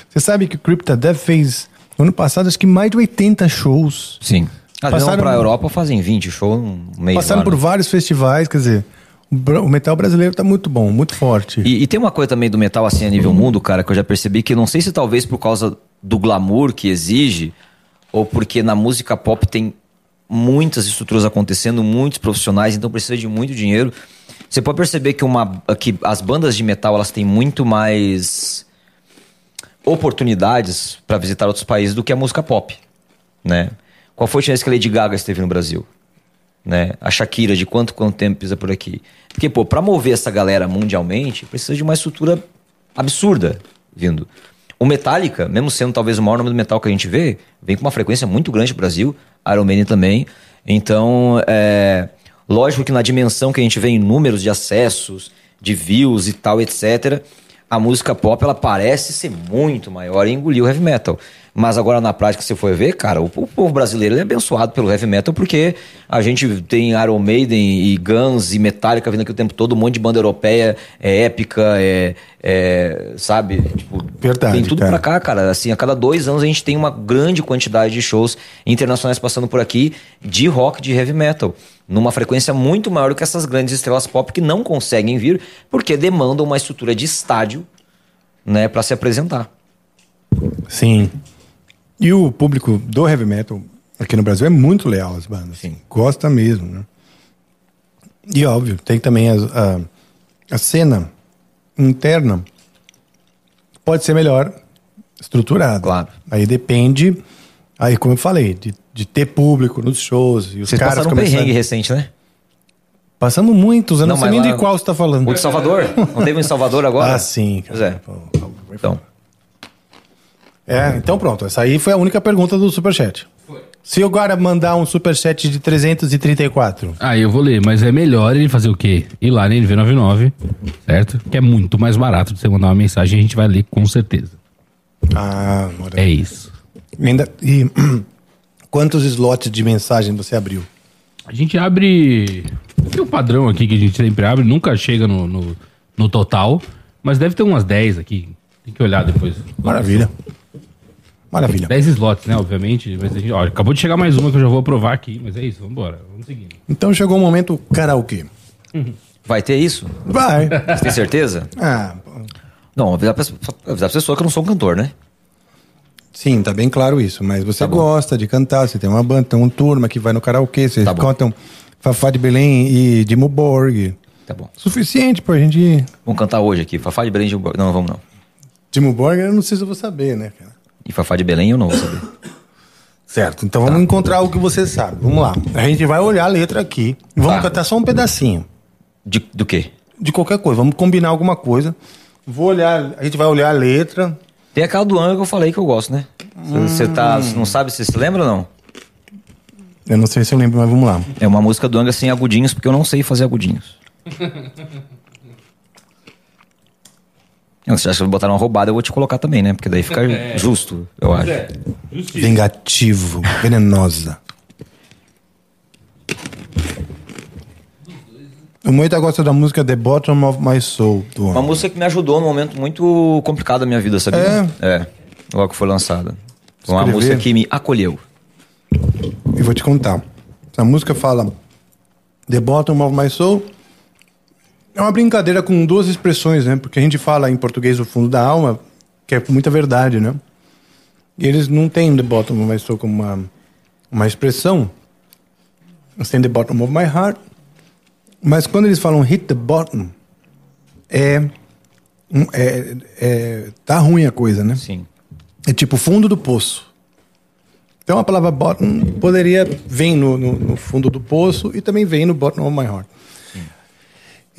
você sabe que o Crypta Death fez no ano passado acho que mais de 80 shows. Sim. Às vezes Passaram- vão pra Europa fazem 20 shows um mês Passaram lá, por né? vários festivais, quer dizer, o metal brasileiro tá muito bom, muito forte. E, e tem uma coisa também do metal assim a nível mundo, cara, que eu já percebi que não sei se talvez por causa do glamour que exige, ou porque na música pop tem muitas estruturas acontecendo, muitos profissionais, então precisa de muito dinheiro. Você pode perceber que, uma, que as bandas de metal elas têm muito mais oportunidades para visitar outros países do que a música pop, né? Qual foi a vez que a Lady Gaga esteve no Brasil? né? A Shakira, de quanto quanto tempo pisa por aqui. Porque, pô, pra mover essa galera mundialmente, precisa de uma estrutura absurda vindo. O Metallica, mesmo sendo talvez o maior nome do metal que a gente vê, vem com uma frequência muito grande no Brasil, Iron Maiden também. Então, é, Lógico que na dimensão que a gente vê em números de acessos, de views e tal, etc., a música pop ela parece ser muito maior e engolir o heavy metal. Mas agora na prática, se for ver, cara, o, o povo brasileiro é abençoado pelo heavy metal porque a gente tem Iron Maiden e Guns e Metallica vindo aqui o tempo todo, um monte de banda europeia, é épica, é, é sabe? Tipo, Verdade, Tem tudo cara. pra cá, cara. Assim, a cada dois anos a gente tem uma grande quantidade de shows internacionais passando por aqui de rock, de heavy metal. Numa frequência muito maior do que essas grandes estrelas pop que não conseguem vir porque demandam uma estrutura de estádio, né, para se apresentar. Sim. E o público do heavy metal aqui no Brasil é muito leal às bandas. Sim. Gosta mesmo, né? E óbvio, tem também as- a, a cena interna pode ser melhor estruturada. Claro. Aí depende, aí como eu falei, de, de ter público nos shows. E os Vocês caras passaram um perrengue recente, né? Passamos muitos, eu não, Não, sei mas nem lá- de qual você está falando. O de Salvador? Não teve um em Salvador agora? Ah, sim. Pois é. Então, É, então pronto. Essa aí foi a única pergunta do Superchat. Se eu agora mandar um Superchat de 334. Ah, eu vou ler, mas é melhor ele fazer o quê? Ir lá na NV99, certo? Que é muito mais barato de você mandar uma mensagem e a gente vai ler com certeza. Ah. É isso. Ainda, e *clears throat* quantos slots de mensagem você abriu? A gente abre. Tem um padrão aqui que a gente sempre abre, nunca chega no, no, no total, mas deve ter umas 10 aqui. Tem que olhar depois. Maravilha. Maravilha. 10 slots, né? Obviamente. Mas a gente, ó, acabou de chegar mais uma que eu já vou aprovar aqui, mas é isso, vambora. Vamos seguindo. Então chegou o momento karaokê. vai ter isso? Vai. Você tem certeza? ah, Não, avisar pra, avisar pra pessoa que eu não sou um cantor, né? Sim, tá bem claro isso. Mas você Tá gosta de cantar, você tem uma banda, tem uma turma que vai no karaokê, vocês Tá cantam Fafá de Belém e Borg. Tá bom. Suficiente pra gente ir. Vamos cantar hoje aqui. Fafá de Belém de... Não, não vamos não. Borg, eu não sei se eu vou saber, né, cara? E Fafá de Belém eu não vou saber. Certo, então vamos encontrar o que você sabe. Vamos lá. A gente vai olhar a letra aqui. e Vamos Tá. cantar só um pedacinho. De, do quê? De qualquer coisa. Vamos combinar alguma coisa. Vou olhar, a gente vai olhar a letra. Tem aquela do Anga que eu falei que eu gosto, né? Você tá, você não sabe se você se lembra ou não? Eu não sei se eu lembro, mas vamos lá. É uma música do Anga sem agudinhos, porque eu não sei fazer agudinhos. *laughs* Se você acha que eu vou botar uma roubada, eu vou te colocar também, né? Porque daí fica *laughs* justo, eu acho. Vingativo, venenosa. O Moita gosta da música The Bottom of My Soul. Do Uma música que me ajudou num momento muito complicado da minha vida, sabia? É. Logo que foi lançada. Foi uma música que me acolheu. E vou te contar. A música fala The Bottom of My Soul. É uma brincadeira com duas expressões, né? Porque a gente fala em português o fundo da alma, que é muita verdade, né? E eles não têm The Bottom of My Soul como uma, uma expressão. Eles têm The Bottom of My Heart. Mas quando eles falam Hit the Bottom, é, é, é tá ruim a coisa, né? Sim. É tipo fundo do poço. Então a palavra bottom poderia vir no, no, no fundo do poço e também vem no bottom of my heart.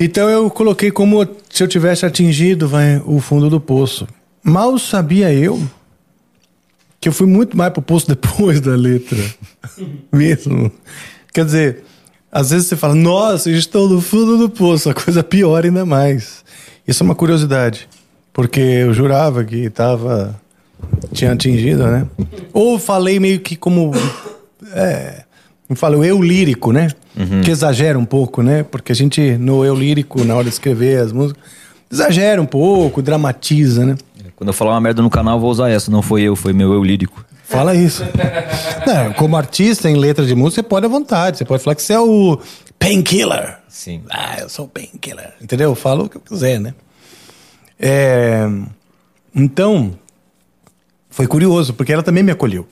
Então eu coloquei como se eu tivesse atingido vai, o fundo do poço. Mal sabia eu que eu fui muito mais pro poço *laughs* depois da letra. Mesmo. Quer dizer, às vezes você fala, nossa, estou no fundo do poço, a coisa piora ainda mais. Isso é uma curiosidade. Porque eu jurava que estava tinha atingido, né? Ou falei meio que como. É. Eu falo eu lírico, né? Que exagera um pouco, né? Porque a gente, no eu lírico, na hora de escrever as músicas, exagera um pouco, dramatiza, né? Quando eu falar uma merda no canal, eu vou usar essa. Não foi eu, foi meu eu lírico. Fala isso. *laughs* Não, como artista em letra de música, você pode à vontade. Você pode falar que você é o painkiller. Sim. Ah, eu sou o painkiller. Entendeu? Eu falo o que eu quiser, né? É, Então, foi curioso, porque ela também me acolheu.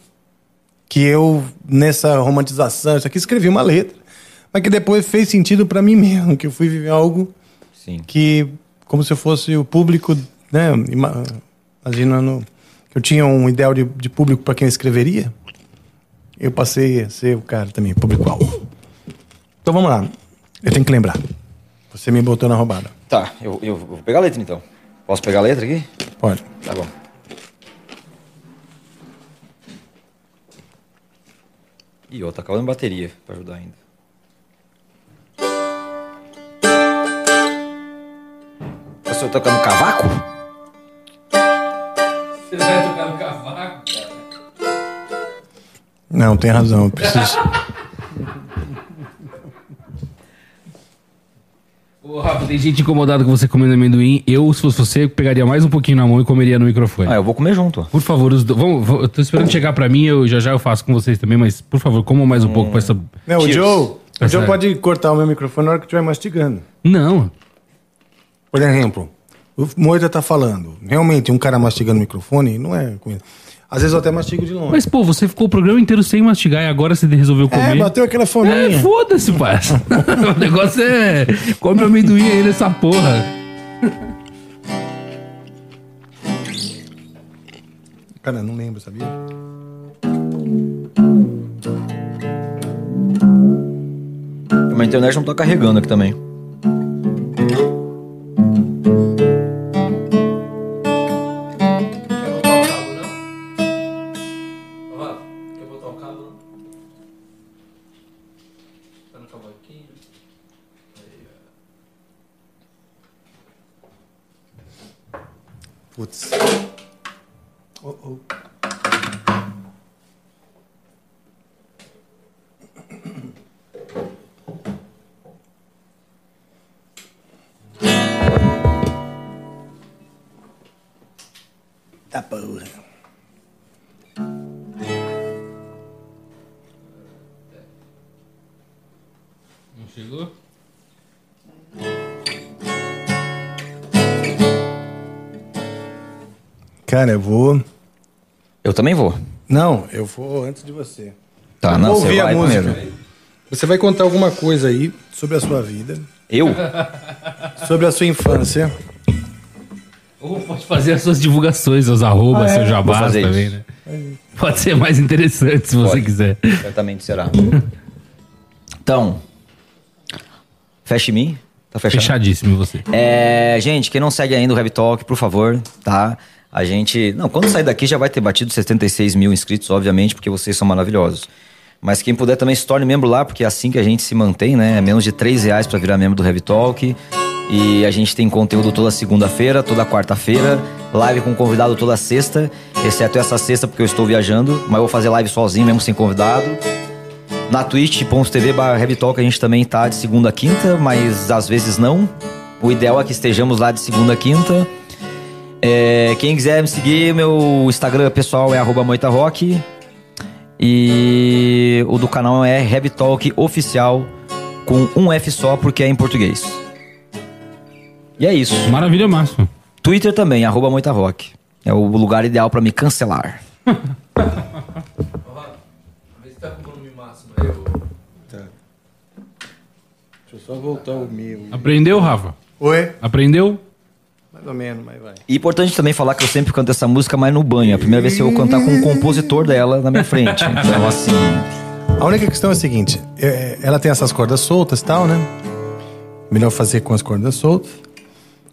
Que eu, nessa romantização, isso aqui, escrevi uma letra, mas que depois fez sentido pra mim mesmo, que eu fui viver algo Sim. que, como se eu fosse o público, né? ima- Imaginando que eu tinha um ideal de, de público para quem eu escreveria, eu passei a ser o cara também, público-alvo. Então vamos lá. Eu tenho que lembrar. Você me botou na roubada. Tá, eu, eu vou pegar a letra então. Posso pegar a letra aqui? Pode. Tá bom. Ih, ó, tá acabando bateria pra ajudar ainda. Você tá tocando cavaco? Você vai tocar no cavaco? Não, tem razão. eu Preciso. *laughs* Ô, Rafa, tem gente incomodada com você comendo amendoim. Eu, se fosse você, pegaria mais um pouquinho na mão e comeria no microfone. Ah, eu vou comer junto. Por favor, os do... vamos, vamos- eu tô esperando chegar pra mim, eu já já eu faço com vocês também, mas por favor, comam mais um pouco pra essa. Não, o. Joe, o É Joe sério. pode cortar o meu microfone na hora que eu estiver mastigando. Não. Por exemplo, o Moita tá falando. Realmente, um cara mastigando o microfone não é coisa. Às vezes eu até mastigo de longe. Mas, pô, você ficou o programa inteiro sem mastigar e agora você resolveu é, comer. bateu aquela É, fominha. foda-se, parça. *laughs* o negócio é. Come amendoim aí nessa porra. Cara, não lembro, sabia? Minha internet não tá carregando aqui também. Cara, eu vou. Eu também vou. Não, eu vou antes de você. Tá, Eu não, vou você ouvir a vai música. primeiro. Você vai contar alguma coisa aí sobre a sua vida, Eu? sobre a sua infância. Ou pode fazer as suas divulgações, seus arrobas, Ah, é? seus Vou jabás também, isso. né? Pode ser mais interessante se você Pode. quiser. Certamente será. Então, feche em mim. Tá fechado? Fechadíssimo você. É, gente, quem não segue ainda o Heavy Talk, por favor, tá? A gente. Não, quando sair daqui já vai ter batido 76 mil inscritos, obviamente, porque vocês são maravilhosos. Mas quem puder também se torne membro lá, porque é assim que a gente se mantém, né? É menos de 3 reais pra virar membro do Heavy Talk. E a gente tem conteúdo toda segunda-feira, toda quarta-feira, live com convidado toda sexta, exceto essa sexta porque eu estou viajando, mas eu vou fazer live sozinho mesmo sem convidado. Na twitch.tv Talk a gente também tá de segunda a quinta, mas às vezes não. O ideal é que estejamos lá de segunda a quinta. É, quem quiser me seguir, meu Instagram pessoal é arroba moitarock. E o do canal é Heavy Talk Oficial, com um F só, porque é em português. E é isso. Maravilha, Márcio. Twitter também, arroba moitarock. É o lugar ideal pra me cancelar. Vê se tá com o volume máximo aí. Tá. Deixa eu só voltar o meu. Aprendeu, Rafa? Oi? Aprendeu? Mais ou menos, mas vai. E importante também falar que eu sempre canto essa música, mas no banho. É a primeira vez que eu vou cantar com um compositor dela na minha frente. Então, assim. A única questão é a seguinte: é, ela tem essas cordas soltas e tal, né? Melhor fazer com as cordas soltas.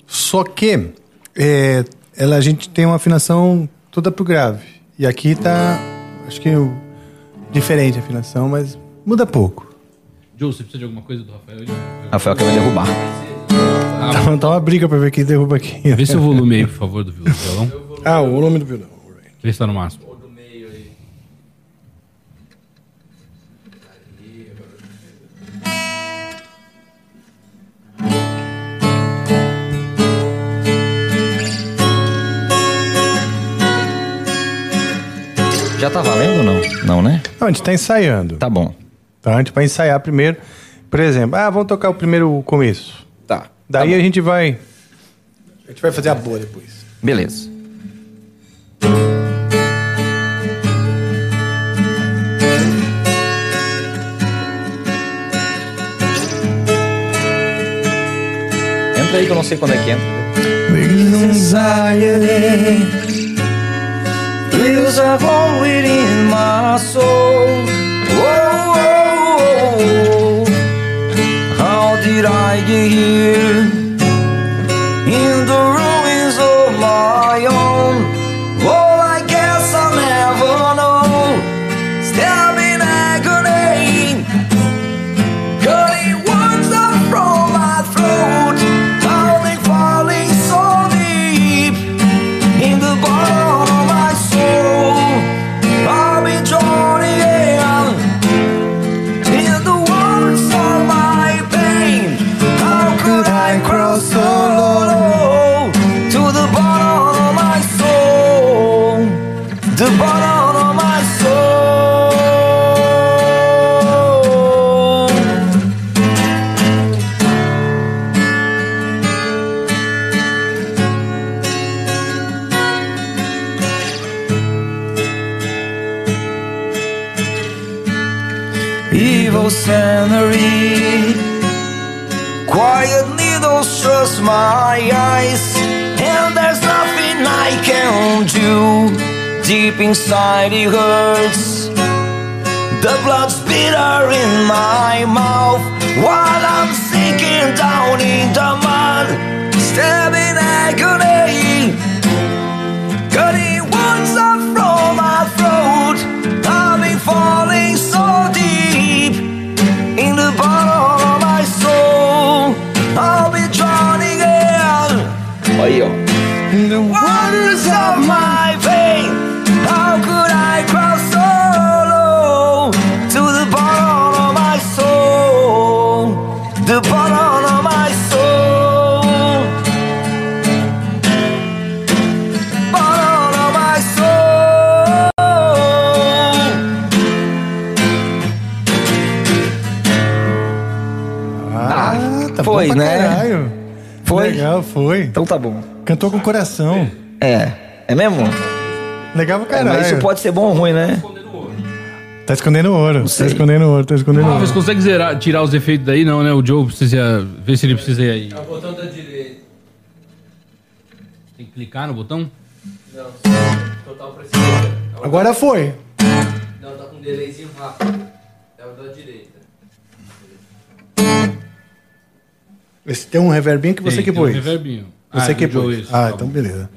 Só que é, ela, a gente tem uma afinação toda pro grave. E aqui tá, acho que o- diferente a afinação, mas muda pouco. Joe, você precisa de alguma coisa do Rafael? Rafael quer me derrubar. Tá, tá uma briga pra ver quem derruba aqui. Vê seu volume aí, por favor, do violão. Ah, o volume do violão. Vê se tá no máximo. Já tá valendo ou não? Não, né? Não, a gente tá ensaiando. Tá bom. Tá? A gente vai ensaiar primeiro. Por exemplo, ah, vamos tocar o primeiro começo. Tá. Daí a gente vai. A gente vai fazer a boa depois. Beleza. Entra aí que eu não sei quando é que entra. Anxiety Feels a hole within my soul Inside it hurts. The blood's bitter in my mouth while I'm sinking down in the mud, stabbing Legal, foi. Então tá bom. Cantou com coração. É. É mesmo? Legal pra É, caralho. mas isso pode ser bom ou ruim, né? Tá escondendo ouro. Tá escondendo ouro, tá escondendo Ah, ouro. mas consegue zerar, tirar os efeitos daí? Não, né? O Joe precisa ver se ele precisa ir aí. É o botão da direita. Tem que clicar no botão? Não, total pra esquerda. O- Agora foi. Não, tá com um delayzinho rápido. É o da direita. Esse tem um reverbinho que você Tem, que tem um reverbinho. Você Ah, que pôs. isso. Ah, Tá então bom. beleza.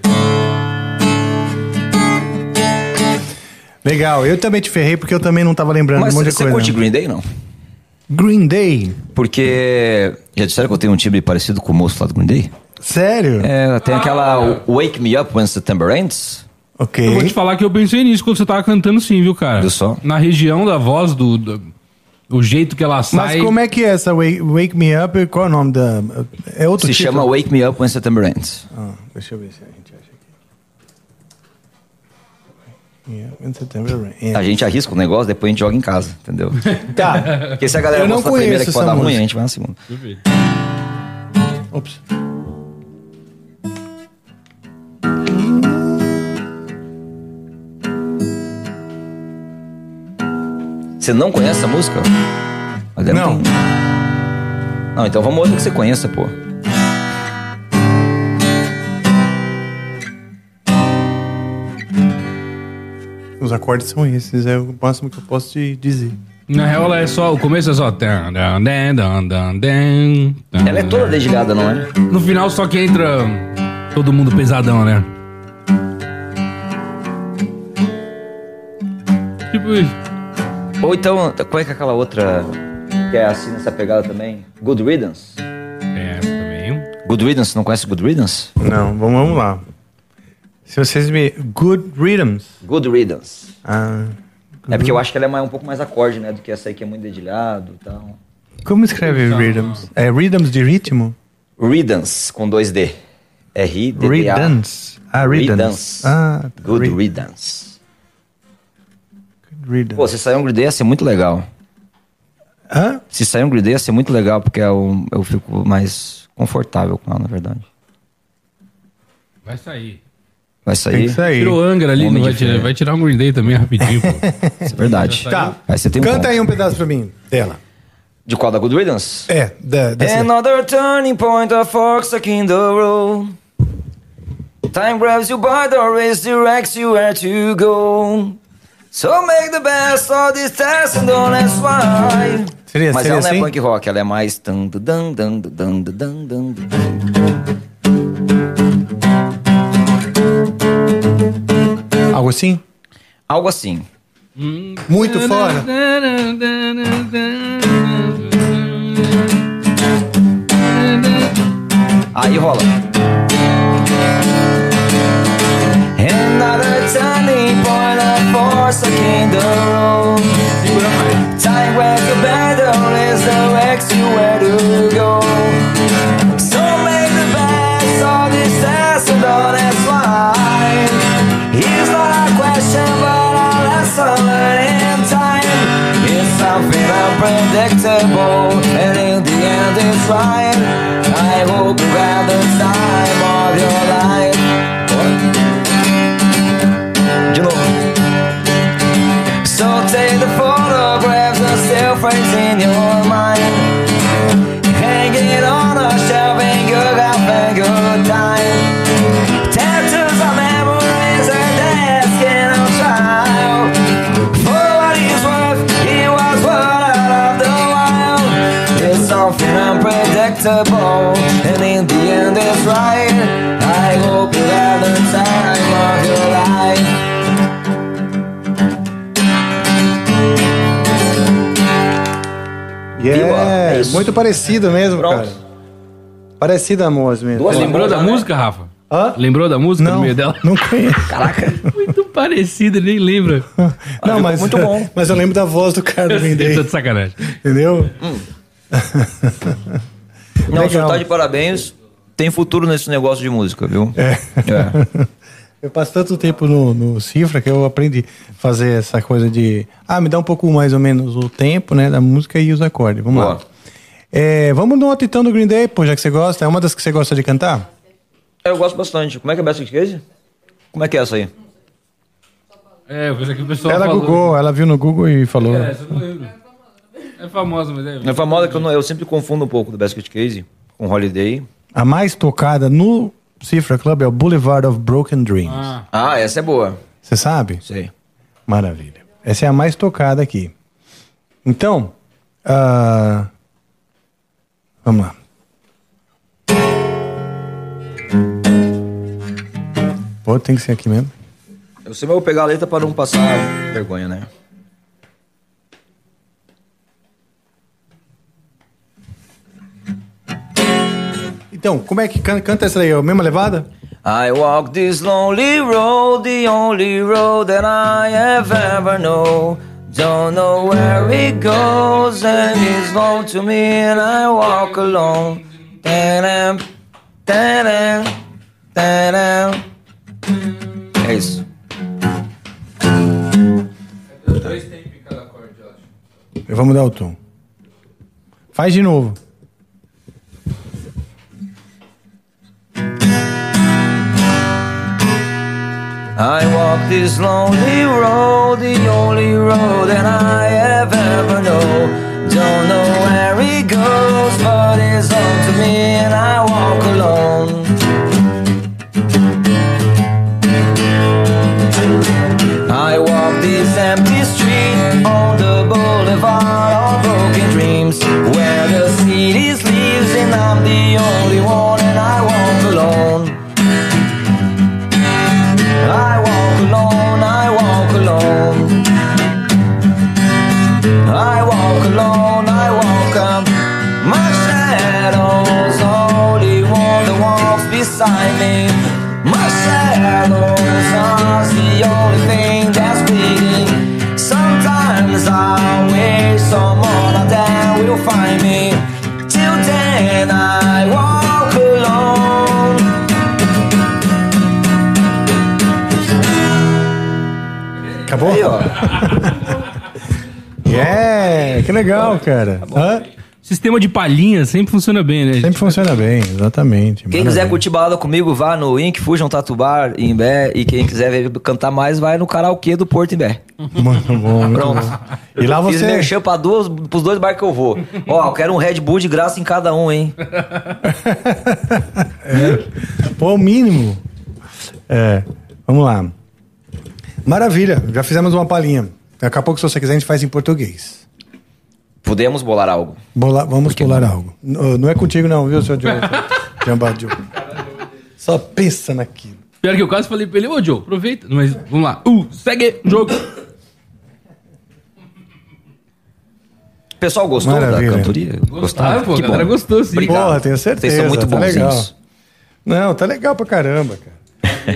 Legal, eu também te ferrei porque eu também não tava lembrando Mas de um monte de você coisa. curte Green Day, não? Green Day? Porque. Já disseram que eu tenho um timbre parecido com o moço lá do Green Day? Sério? É, tem aquela Wake Me Up When September Ends. Ok. Eu vou te falar que eu pensei nisso quando você tava cantando sim, viu, cara? Viu só? Na região da voz, do, do- o jeito que ela sai. Mas como é que é essa Wake, Wake Me Up? Qual é o nome da. É outro Se título? chama Wake Me Up When September Ends. Ah, deixa eu ver se a gente acha aqui. Yeah, in September. Yeah. A gente arrisca o negócio, depois a gente joga em casa, entendeu? *laughs* Tá. Porque se a galera Eu não gosta da primeira que pode dar ruim, a gente vai na segunda. Deixa eu ver. Ops. Você não conhece essa música? Não. ter. Não, então vamos outra que você conheça, pô. Os acordes são esses, é o máximo que eu posso te dizer. Na real, ela é só. O começo é só. tan, dan, dan, dan, dan, dan, dan. Ela é toda dedilhada, não é? No final só que entra todo mundo pesadão, né? Tipo isso. Ou então, qual é que é aquela outra que é assim nessa pegada também? Good Riddance. Essa também. Good Riddance, não conhece Good Riddance? Não, vamos, vamos lá. Se vocês me. Good Rhythms. Good Riddance. Ah. É porque eu acho que ela é mais, um pouco mais acorde, né? Do que essa aí que é muito dedilhado e tal. Como escreve Rhythms? É Rhythms de ritmo? Riddance, com dois D. R-I-D-D-A. Riddance. Ah, Riddance. Riddance. Ah, Good Ri- Riddance. Riddance. Pô, se sair um Green Day ia ser muito legal. Hã? Se sair um Green Day ia ser muito legal, porque eu, eu fico mais confortável com ela, na verdade. Vai sair. Vai Tem sair. que sair. Tirou o Angra ali, vai tirar, vai tirar um Green Day também rapidinho, pô. Isso *laughs* é verdade. Tá. Aí você tem um Canta ponto. aí um pedaço pra mim, dela. De qual? Da Good Riddance? É, da, dessa. Another turning point, a fork stuck in the road. Time grabs you by the wrist, directs you where to go. So make the best of this test and don't ask why. Seria, Mas seria ela não é assim? punk rock, ela é mais. tan, dan, dan, dan, dan, dan, dan, dan. Algo assim? Algo assim. Muito fora? Aí rola. In the road. Time where the battle is directs you where to go. So make the best of this test and don't ask. It's not a question, but a lesson learned in time. It's something unpredictable, and in the end it's right. I hope you have isso. muito parecido mesmo, Pronto. cara. Parecida a voz mesmo. Duas Você lembrou da né? música, Rafa? Hã? Lembrou da música Não, no meio dela? não conheço. Caraca. *laughs* Muito parecida, nem lembra. *laughs* Não, mas, muito bom. *laughs* mas eu lembro da voz do cara do Day, Tô de sacanagem. entendeu? Não, o senhor Legal. tá de parabéns. Tem futuro nesse negócio de música, viu? É. É. Eu passo tanto tempo no, no cifra que eu aprendi a fazer essa coisa de. Ah, me dá um pouco mais ou menos o tempo, né? Da música e os acordes. Vamos lá. É, vamos no Titão do Green Day, pô, já que você gosta. É uma das que você gosta de cantar? Eu gosto bastante. Como é que é Basket Case? Como é que é essa aí? É, eu vejo aqui o pessoal ela falou. Google, ela viu no Google e falou. É, essa eu não lembro. É famosa, mas é... É famosa que eu, não- eu sempre confundo um pouco do Basket Case com Holiday. A mais tocada no Cifra Club é o Boulevard of Broken Dreams. Ah, Ah, essa é boa. Você sabe? Sei. Maravilha. Essa é a mais tocada aqui. Então, ah, vamos lá. Pô, tem que ser aqui mesmo. Eu sempre vou pegar a letra para não passar vergonha, né? Então, como é que can- canta essa aí? É a mesma levada? I walk this lonely road, the only road that I have ever known. Don't know where it goes, and it's long to me, and I walk alone. Tadam, tadam, tadam. É isso. dois tempos em cada acorde, eu acho. Eu vou mudar o tom. Faz de novo. I walk this lonely road, the only road that I have ever known. Don't know where it goes, but it's up to me, and I walk alone. I walk this empty street on the boulevard of broken dreams, where the city sleeps, and I'm the only one, find me. Till then, I walk alone. Acabou? Ó. *laughs* Yeah, que legal, cara. Hã? Sistema de palhinha sempre funciona bem, né? Sempre funciona bem, exatamente. Quem quiser curtir balada comigo, vá no Ink Fusion Tatu Bar em Bé. E quem quiser ver cantar mais, vai no karaokê do Porto em Bé. Muito bom, muito *laughs* Pronto. bom. E lá Fiz você. merchan pra duas, pros dois bar que eu vou. Ó, eu quero um Red Bull de graça em cada um, hein? *laughs* Pô, o mínimo. É, vamos lá. Maravilha, já fizemos uma palhinha. Daqui a pouco, se você quiser, a gente faz em português. Podemos bolar algo. Bola- vamos pular algo. N- Não é contigo, não, viu, seu Diogo? *laughs* Jambadil. Só pensa naquilo. Pior que eu quase falei pra ele, ô Joe, aproveita. Mas vamos lá. Uh, segue o jogo. O pessoal gostou Maravilha. da cantoria? Gostaram, pô, Que galera bom. gostou, sim. Obrigado. Porra, tenho certeza. Vocês são muito tá legal. bonzinhos. Não, tá legal pra caramba, cara.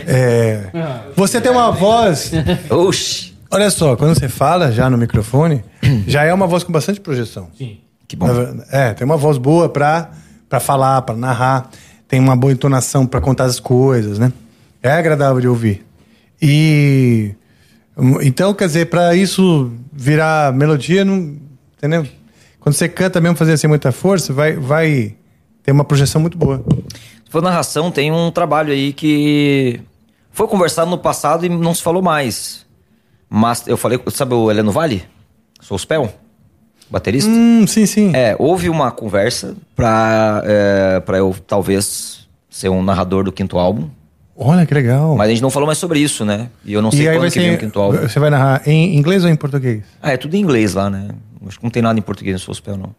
É, *laughs* você tem uma voz. Oxi. Olha só, quando você fala já no microfone, *clears throat* já é uma voz com bastante projeção. Sim. Que bom. É, tem uma voz boa pra, pra falar, pra narrar. Tem uma boa entonação pra contar as coisas, né? É agradável de ouvir. E. hum, Então, quer dizer, pra isso virar melodia, não. Entendeu? Quando você canta mesmo fazer assim muita força, vai, vai ter uma projeção muito boa. Se for narração, tem um trabalho aí que foi conversado no passado e não se falou mais. Mas eu falei, sabe o Heleno Vale? Sou spell? baterista. Hum, sim, sim. É, houve uma conversa pra, é, pra eu talvez ser um narrador do quinto álbum. Olha que legal. Mas a gente não falou mais sobre isso, né? E eu não sei e quando que vem o ser. quinto álbum. Você vai narrar em inglês ou em português? Ah, é tudo em inglês lá, né? Acho que não tem nada em português no Sospel, não.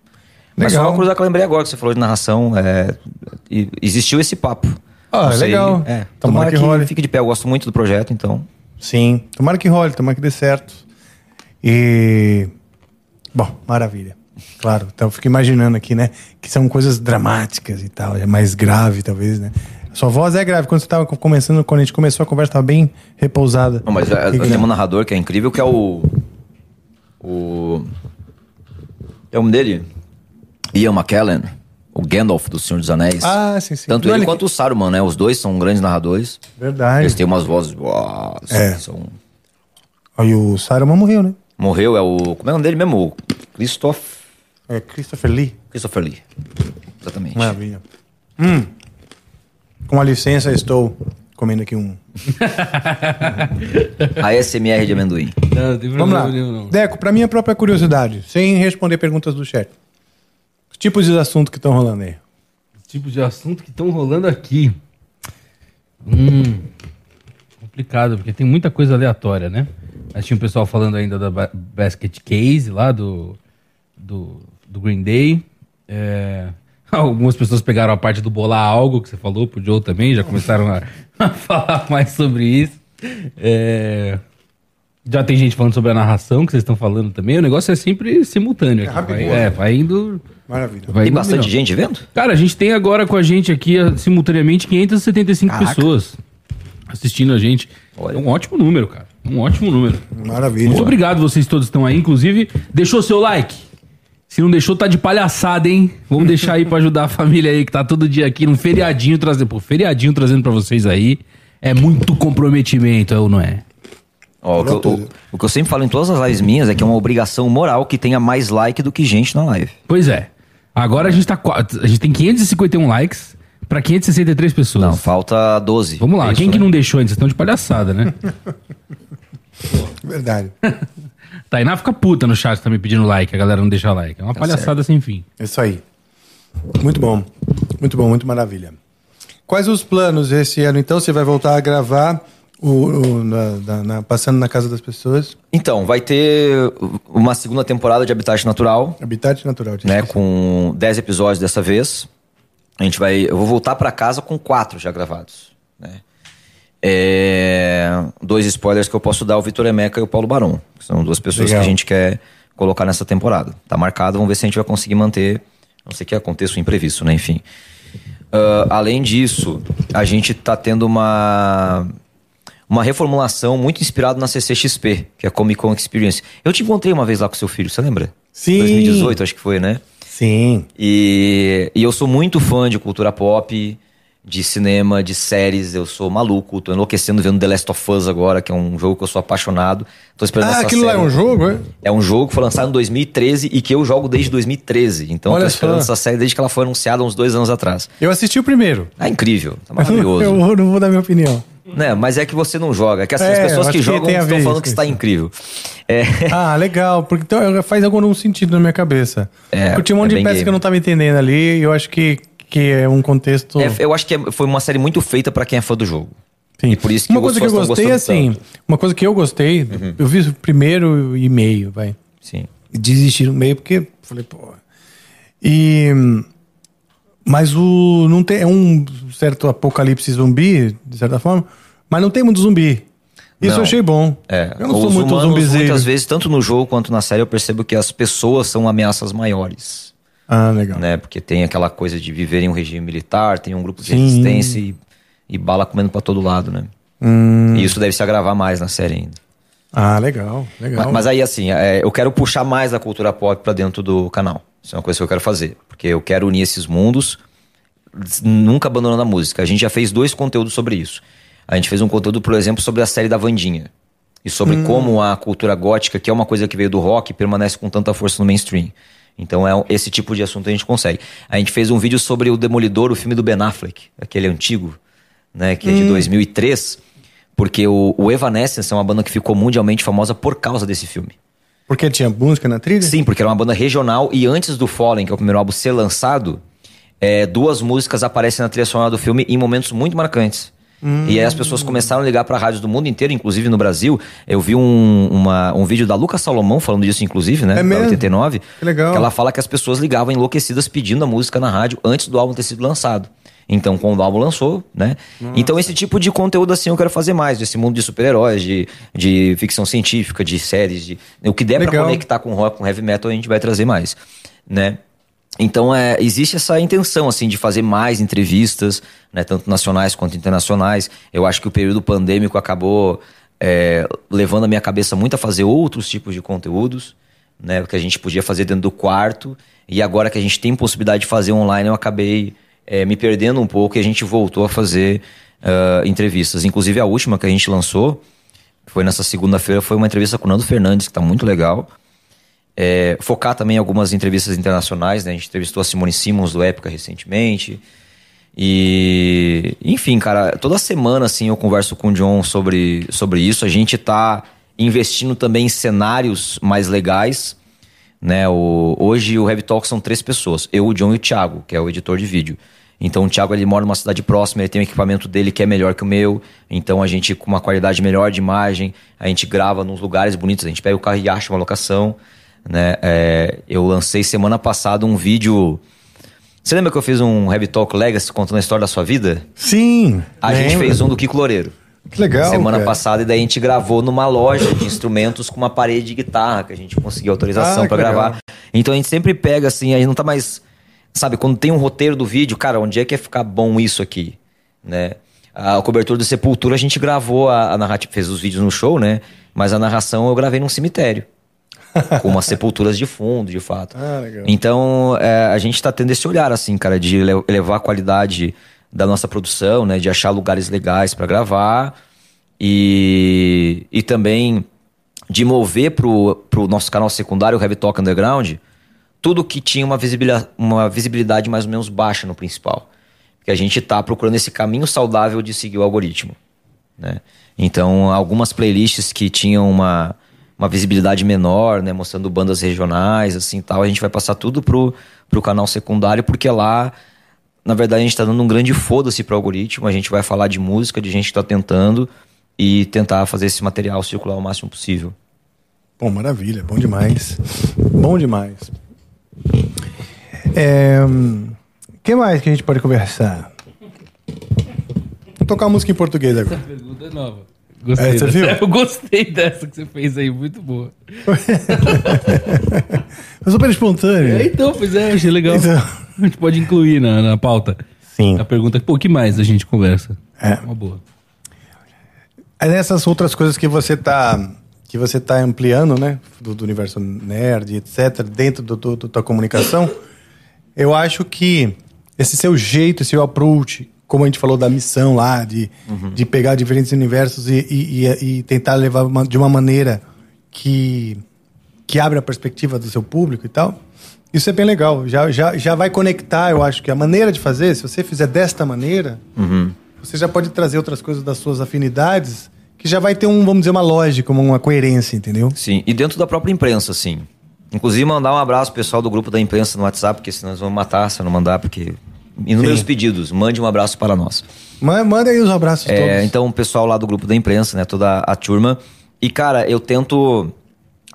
Mas Legal. só uma coisa que eu lembrei agora que você falou de narração. É, existiu esse papo. Ah, sei, legal. É, Tomara tomara que que, fique de pé. Eu gosto muito do projeto, então. Sim. Tomara que role, tomara que dê certo. E. Bom, maravilha. Claro, então eu fico imaginando aqui, né? Que são coisas dramáticas e tal, é mais grave, talvez, né? Sua voz é grave. Quando você estava começando, quando a gente começou a conversa, estava bem repousada. Não, mas é, tem um narrador que é incrível, que é o. O. É o nome dele? Ian McKellen, o Gandalf do Senhor dos Anéis. Ah, sim, sim. Tanto Não, ele ele- quanto o Saruman, né? Os dois são grandes narradores. Verdade. Eles têm umas vozes. uau, É. são- Aí o Saruman morreu, né? Morreu, é o. Como é o nome dele mesmo? O Christoph. É Christopher Lee. Christopher Lee. Exatamente. Maravilha. Hum. Com a licença, estou comendo aqui um. *laughs* A SMR de amendoim. Não, não Vamos lá. nenhum, não. Deco, pra minha própria curiosidade, sem responder perguntas do chat. Os tipos de assunto que estão rolando aí. Tipos de assunto que estão rolando aqui. Hum. Complicado, porque tem muita coisa aleatória, né? Mas tinha o pessoal falando ainda da ba- Basket Case lá do, do, do Green Day. É, *laughs* algumas pessoas pegaram a parte do bolar algo que você falou pro Joe também, já começaram a, *laughs* a falar mais sobre isso. É, já tem gente falando sobre a narração que vocês estão falando também. O negócio é sempre simultâneo. aqui. rápido, vai, né? é, vai indo. Maravilha. Vai Tem bastante milhão. gente vendo? Cara, a gente tem agora com a gente aqui, simultaneamente, 575 Caraca. pessoas assistindo a gente. Olha. É um ótimo número, cara. Um ótimo número. Maravilha. Muito obrigado, vocês todos que estão aí. Inclusive, deixou seu like? Se não deixou, tá de palhaçada, hein? Vamos deixar aí pra ajudar a família aí, que tá todo dia aqui num feriadinho trazendo. Pô, feriadinho trazendo pra vocês aí. É muito comprometimento, é ou não é? Ó, o, que eu, o- o que eu sempre falo em todas as lives minhas é que é uma obrigação moral que tenha mais like do que gente na live. Pois é. Agora a gente tá. A gente tem 551 likes pra 563 pessoas. Não, falta 12. Vamos lá, É isso, quem que né? não deixou ainda? Vocês estão de palhaçada, né? *laughs* Verdade. *laughs* Tainá fica puta no chat também pedindo like, a galera não deixa like. É uma palhaçada sem fim. É Isso aí. Muito bom. Muito bom, muito maravilha. Quais os planos esse ano, então? Você vai voltar a gravar o, o- na- na- na- passando na casa das pessoas? Então, vai ter uma segunda temporada de Habitat Natural, Habitat natural. né? Com 10 episódios dessa vez. A gente vai. Eu vou voltar pra casa com quatro já gravados. Né? É, dois spoilers que eu posso dar: o Vitor Emeca e o Paulo Barão. que São duas pessoas Legal. que a gente quer colocar nessa temporada. Tá marcado, vamos ver se a gente vai conseguir manter. Não sei que aconteça o imprevisto, né? Enfim. Ah, além disso, a gente tá tendo uma uma reformulação muito inspirada na CCXP, que é a Comic Con Experience. Eu te encontrei uma vez lá com seu filho, você lembra? Sim. 2018, acho que foi, né? Sim. E, e eu sou muito fã de cultura pop, de cinema, de séries. Eu sou maluco, tô enlouquecendo vendo The Last of Us agora, que é um jogo que eu sou apaixonado. Tô esperando Ah, aquilo lá é série. um jogo, é? É um jogo que foi lançado em 2013 e que eu jogo desde 2013. Então Olha eu tô esperando só. essa série desde que ela foi anunciada uns dois anos atrás. Eu assisti o primeiro. Ah, incrível, tá maravilhoso. *laughs* eu não vou dar minha opinião. Né, mas é que você não joga. É que assim, É, as eu pessoas que que jogam a estão ver falando que está incrível. É, Ah, legal. Porque então, faz algum sentido na minha cabeça. É, Porque tinha um monte é de peças game. que eu não tava entendendo ali e eu acho que, que é um contexto. é, eu acho que é- foi uma série muito feita pra quem é fã do jogo. Sim. E por isso que uma coisa que eu gostei, assim, tanto. Uhum. uma coisa que eu gostei, eu vi o primeiro e meio, vai. Sim. Desisti no meio porque falei, pô. E. Mas o. Não tem, é um certo apocalipse zumbi, de certa forma, mas não tem muito zumbi. Isso Não. eu achei bom. É, eu não sou os muito humanos, zumbizeiro. muitas vezes, tanto no jogo quanto na série, eu percebo que as pessoas são ameaças maiores. Ah, legal. Né? Porque tem aquela coisa de viver em um regime militar, tem um grupo de Sim. resistência e, e bala comendo pra todo lado, né? Hum, E isso deve se agravar mais na série ainda. ah, legal, legal. Mas, mas aí, assim, é, eu quero puxar mais a cultura pop pra dentro do canal. Isso é uma coisa que eu quero fazer. Porque eu quero unir esses mundos, nunca abandonando a música. A gente já fez dois conteúdos sobre isso. A gente fez um conteúdo, por exemplo, sobre a série da Vandinha. E sobre como a cultura gótica, que é uma coisa que veio do rock, permanece com tanta força no mainstream. Então é esse tipo de assunto a gente consegue. A gente fez um vídeo sobre o Demolidor, o filme do Ben Affleck, aquele antigo, né, que é de 2003, porque o, o Evanescence é uma banda que ficou mundialmente famosa por causa desse filme. Porque tinha música na trilha? Sim, porque era uma banda regional e antes do Fallen, que é o primeiro álbum, ser lançado, é, duas músicas aparecem na trilha sonora do filme em momentos muito marcantes. E aí as pessoas começaram a ligar para rádios do mundo inteiro, inclusive no Brasil. Eu vi um, uma- um vídeo da Lucas Salomão falando disso, inclusive, né? É da mesmo? 89. Que legal. ela fala que as pessoas ligavam enlouquecidas pedindo a música na rádio antes do álbum ter sido lançado. Então, quando o álbum lançou, né? Então, esse tipo de conteúdo, assim, eu quero fazer mais. Desse mundo de super-heróis, de, de ficção científica, de séries, de... O que der pra Legal. conectar com rock, com heavy metal, a gente vai trazer mais, né? Então, é, existe essa intenção, assim, de fazer mais entrevistas, né, tanto nacionais quanto internacionais. Eu acho que o período pandêmico acabou é, levando a minha cabeça muito a fazer outros tipos de conteúdos, né, que a gente podia fazer dentro do quarto. E agora que a gente tem possibilidade de fazer online, eu acabei é, me perdendo um pouco e a gente voltou a fazer ah, entrevistas. Inclusive, a última que a gente lançou, foi nessa segunda-feira, foi uma entrevista com o Nando Fernandes, que está muito legal. É, focar também em algumas entrevistas internacionais, né? A gente entrevistou a Simone Simmons do Época recentemente. E, enfim, cara, toda semana assim eu converso com o John sobre, sobre isso. A gente tá investindo também em cenários mais legais, né? O, hoje o Heavy Talk são três pessoas, eu, o John e o Thiago, que é o editor de vídeo. Então o Thiago ele mora numa cidade próxima, ele tem o equipamento dele que é melhor que o meu. Então a gente com uma qualidade melhor de imagem, a gente grava nos lugares bonitos, a gente pega o carro e acha uma locação, né? É, eu lancei semana passada um vídeo. Você lembra que eu fiz um Heavy Talk Legacy contando a história da sua vida? Sim. A gente lembro. fez um do Kiko Loureiro. Que legal. Semana cara. passada, e daí a gente gravou numa loja de instrumentos com uma parede de guitarra, que a gente conseguiu autorização Ah, legal. gravar. Então a gente sempre pega assim, aí não tá mais. Sabe, quando tem um roteiro do vídeo, cara, onde é que ia ficar bom isso aqui? Né? A, o cobertor do Sepultura a gente gravou a, a narrativa, fez os vídeos no show, né? Mas a narração eu gravei num cemitério. *laughs* com umas sepulturas de fundo, de fato. Ah, legal. Então, é, a gente tá tendo esse olhar, assim, cara, de elevar a qualidade da nossa produção, né? De achar lugares legais pra gravar e, e também de mover pro, pro nosso canal secundário, o Heavy Talk Underground, tudo que tinha uma visibilidade, uma visibilidade mais ou menos baixa no principal. Porque a gente tá procurando esse caminho saudável de seguir o algoritmo, né? Então, algumas playlists que tinham uma, uma visibilidade menor, né, mostrando bandas regionais, assim, tal, a gente vai passar tudo pro, pro canal secundário, porque lá, na verdade, a gente tá dando um grande foda-se pro algoritmo, a gente vai falar de música, de gente que tá tentando e tentar fazer esse material circular o máximo possível. Pô, maravilha, bom demais. Bom demais. É, que mais que a gente pode conversar? Vou tocar música em português agora. Pergunta é nova. Gostei É, você dessa. viu? *laughs* Eu gostei dessa que você fez aí, muito boa. *laughs* É super espontâneo. É, então, pois é, achei legal. Então. A gente pode incluir na, na pauta. Sim. A pergunta, pô, o que mais a gente conversa? É. Uma boa. Aí nessas outras coisas que você tá que você tá ampliando, né, do, do universo nerd, etc, dentro do, do, da tua comunicação, eu acho que esse seu jeito, esse seu approach, como a gente falou da missão lá, de, de pegar diferentes universos e, e, e- e tentar levar uma- de uma maneira que, que abre a perspectiva do seu público e tal, isso é bem legal. Já, já, já vai conectar, eu acho que a maneira de fazer, se você fizer desta maneira, você já pode trazer outras coisas das suas afinidades, que já vai ter um, vamos dizer, uma lógica, uma, uma coerência, entendeu? Sim, e dentro da própria imprensa, sim. Inclusive, mandar um abraço pro pessoal do grupo da imprensa no WhatsApp, porque senão eles vão matar se eu não mandar, porque. Inúmeros Sim. pedidos, mande um abraço para nós. Ma- Manda aí os abraços É, todos. então, o pessoal lá do grupo da imprensa, né? Toda a turma. E, cara, eu tento.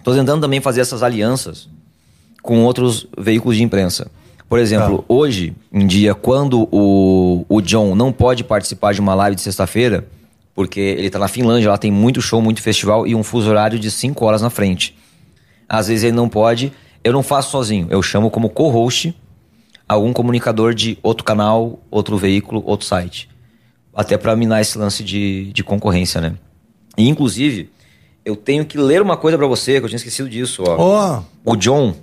Tô tentando também fazer essas alianças com outros veículos de imprensa. Por exemplo, Tá. hoje em dia, quando o, o John não pode participar de uma live de sexta-feira, porque ele tá na Finlândia, lá tem muito show, muito festival e um fuso horário de 5 horas na frente. Às vezes ele não pode, eu não faço sozinho, eu chamo como co-host algum comunicador de outro canal, outro veículo, outro site. Até para minar esse lance de, de concorrência, né? E, inclusive, eu tenho que ler uma coisa para você, que eu tinha esquecido disso, ó. Ó, O John,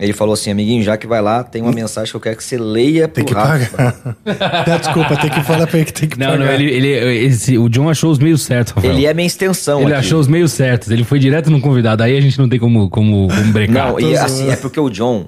ele falou assim, amiguinho, já que vai lá, tem uma mensagem que eu quero que você leia pro tem que Rafa. pagar. Dá *laughs* desculpa, tem que falar pra ele que tem que Não, pagar. não, ele, ele, esse, o John achou os meios certos, Rafael. Ele é minha extensão Ele aqui. achou os meios certos, ele foi direto no convidado, aí a gente não tem como, como, como brecar. Não, e assim, é porque o John,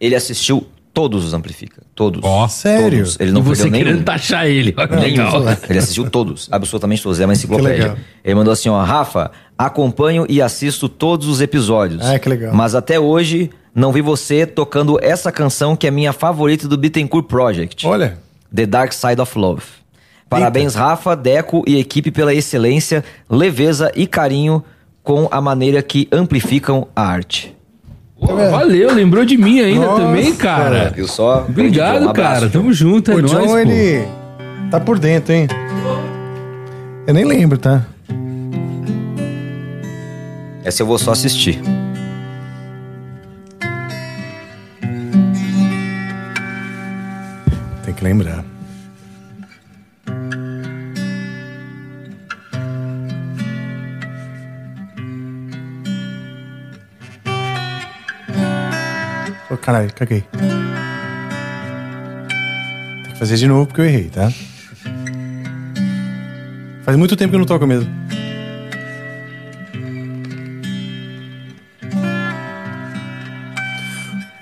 ele assistiu todos os Amplifica. Todos. Ó, sério? Todos. Ele não e você perdeu querendo nenhum. taxar ele. Nenhum. legal. Ele assistiu todos, absolutamente todos. É uma Que enciclopédia. legal. Ele mandou assim, ó, Rafa, Acompanho e assisto todos os episódios. Ah, que legal. Mas até hoje não vi você tocando essa canção que é minha favorita do Bittencourt Project. Olha. The Dark Side of Love. Parabéns, Rafa, Deco e equipe pela excelência, leveza e carinho com a maneira que amplificam a arte. Pô, valeu, lembrou de mim ainda Nossa. também, cara. Eu só. Obrigado, Um abraço, cara. Tamo junto, é o nóis, John, pô. ele tá por dentro, hein? Eu nem lembro, tá? Essa eu vou só assistir. Tem que lembrar. Ô, caralho, caguei. Tem que fazer de novo porque eu errei, tá? Faz muito tempo que eu não toco mesmo.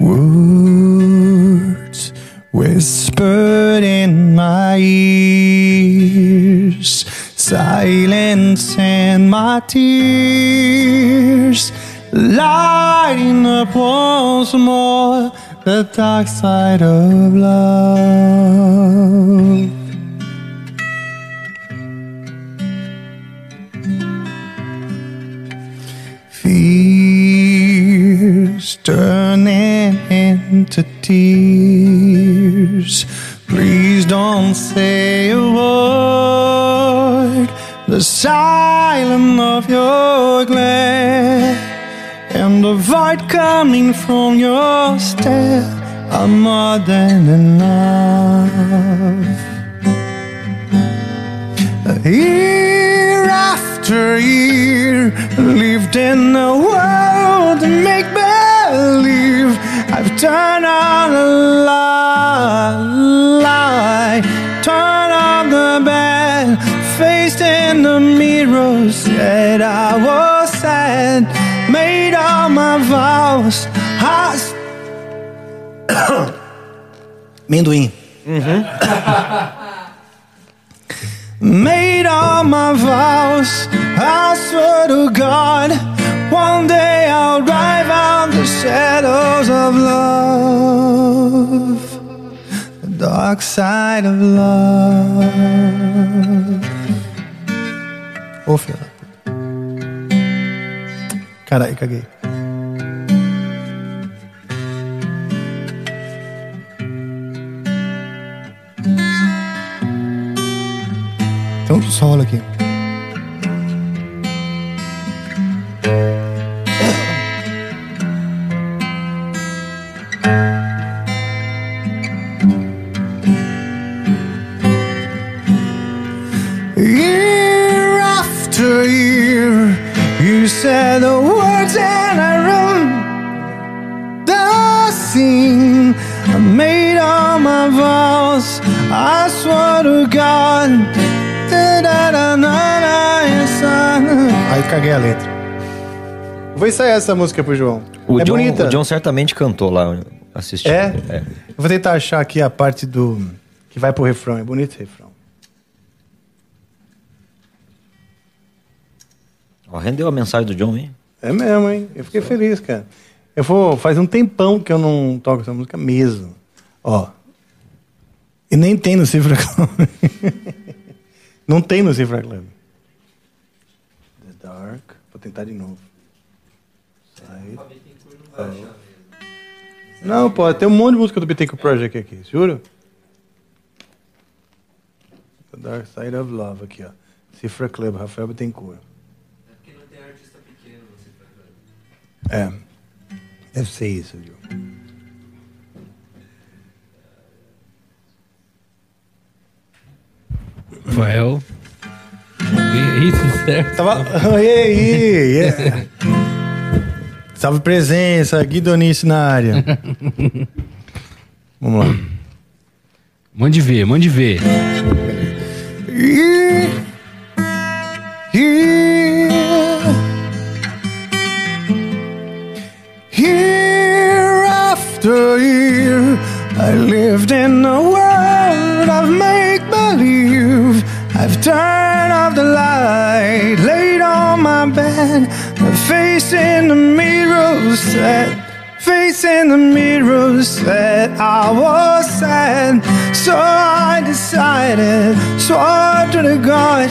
Words whispered in my ears, silence and my tears, lighting up once more the dark side of love. Fears turning into tears. Please don't say a word. The silence of your glare the void coming from your stare are more than enough. Year after year, lived in a world to make believe. I've turned on a lie, turned on the bed, faced in the mirror, said I was my vows. I s- Amendoim. *coughs* Made all my vows, I swear to God, one day I'll drive out the shadows of love, the dark side of love. Ô, filho da puta. Caralho, caguei. Um solo aqui. Year after year, you said the words and I wrote the scene. I made all my vows. I swear to God. Aí caguei a letra. Vou ensaiar essa música pro João. O, é John, bonita. o John certamente cantou lá assistindo. É? Eu vou tentar achar aqui a parte do. que vai pro refrão. É bonito esse refrão. Ó, rendeu a mensagem do John, hein? É mesmo, hein? Eu fiquei feliz, cara. Eu vou. Faz um tempão que eu não toco essa música mesmo. Ó. E nem tem no Cifra. *laughs* não tem no Cifra Club. The Dark. Vou tentar de novo. Sai. Oh. Não, pô, tem um monte de música do Bittencourt Project aqui, juro? The Dark Side of Love aqui, ó. Cifra Club, Rafael Bittencourt. É porque não tem artista pequeno no Cifra Club. É. Deve ser isso, viu? Rafael. Isso, certo? Tava. *laughs* E yeah. Salve presença, Guidonice na área. *laughs* Vamos lá. Mande ver, mande ver. Year after year, I lived in a world believe. Off the light, laid on my bed, face in the mirror said, face in the mirror said I was sad. So I decided, swore to the God,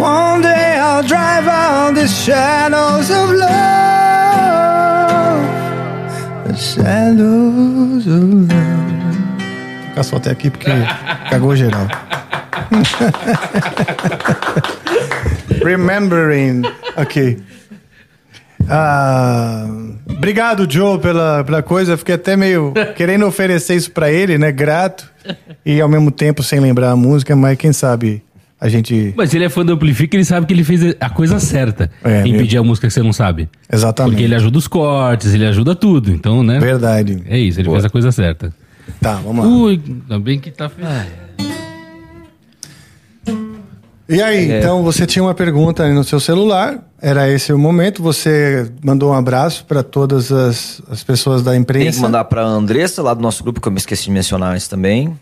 one day I'll drive out the shadows of love, the shadows of love. Só até aqui porque cagou geral. Remembering. Ok. Ah, obrigado, Joe, pela, pela coisa. Fiquei até meio querendo oferecer isso pra ele, né? Grato. E ao mesmo tempo sem lembrar a música, mas quem sabe a gente. Mas ele é fã do Amplifica, ele sabe que ele fez a coisa certa É, em meu- pedir a música que você não sabe. Exatamente. Porque ele ajuda os cortes, ele ajuda tudo. Então, né? Verdade. É isso, ele fez a coisa certa. Tá, vamos lá. Ui, ainda bem que tá feliz. E aí, então você tinha uma pergunta aí no seu celular, era esse o momento, você mandou um abraço para todas as, as pessoas da Tem imprensa. que mandar pra Andressa, lá do nosso grupo, que eu me esqueci de mencionar antes também.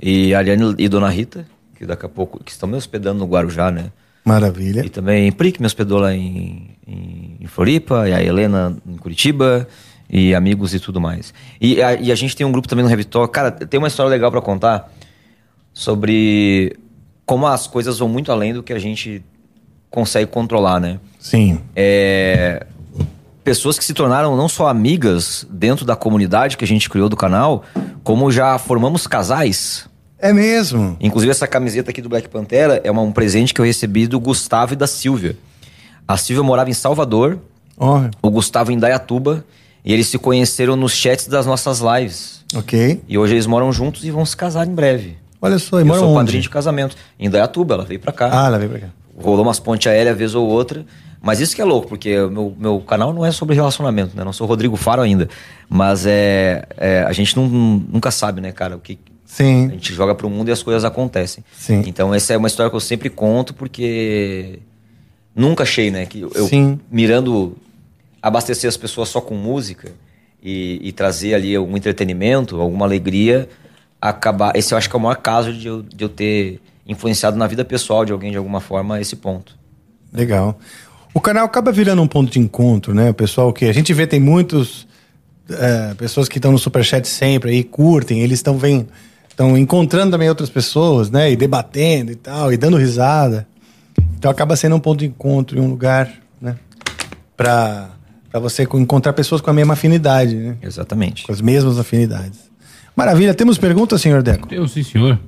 E a Ariane e Dona Rita, que daqui a pouco, que estão me hospedando no Guarujá, né? Maravilha. E também Pri, que me hospedou lá em, em, em Floripa, e a Helena em Curitiba, e amigos e tudo mais. E a, e a gente tem um grupo também no Revitalk. Cara, tem uma história legal pra contar sobre como as coisas vão muito além do que a gente consegue controlar, né? Sim. é, pessoas que se tornaram não só amigas dentro da comunidade que a gente criou do canal, como já formamos casais. É mesmo. Inclusive, essa camiseta aqui do Black Pantera é uma- um presente que eu recebi do Gustavo e da Silvia. A Silvia morava em Salvador, Ó, o Gustavo em Dayatuba, e eles se conheceram nos chats das nossas lives. ok. E hoje eles moram juntos e vão se casar em breve. Olha só, e eu sou onde? padrinho de casamento. Em Dayatuba, ela veio pra cá. Ah, ela veio pra cá. rolou umas pontes aéreas vez ou outra. Mas isso que é louco, porque meu, meu canal não é sobre relacionamento, né? Não sou Rodrigo Faro ainda. Mas é, é, a gente não, nunca sabe, né, cara? O que a Sim, gente joga pro mundo e as coisas acontecem. Sim. Então essa é uma história que eu sempre conto, porque nunca achei, né? Que eu Sim. mirando abastecer as pessoas só com música e, e trazer ali algum entretenimento, alguma alegria, acabar. Esse eu acho que é o maior caso de eu, de eu ter influenciado na vida pessoal de alguém de alguma forma esse ponto. legal. O canal acaba virando um ponto de encontro, né? O pessoal que a gente vê tem muitos é, pessoas que estão no superchat sempre aí, curtem, eles estão vem estão encontrando também outras pessoas, né? E debatendo e tal, e dando risada. Então acaba sendo um ponto de encontro em um lugar, né? Pra, pra você co- encontrar pessoas com a mesma afinidade, né? Exatamente. Com as mesmas afinidades. Maravilha. Temos perguntas, senhor Deco? Eu, sim, senhor.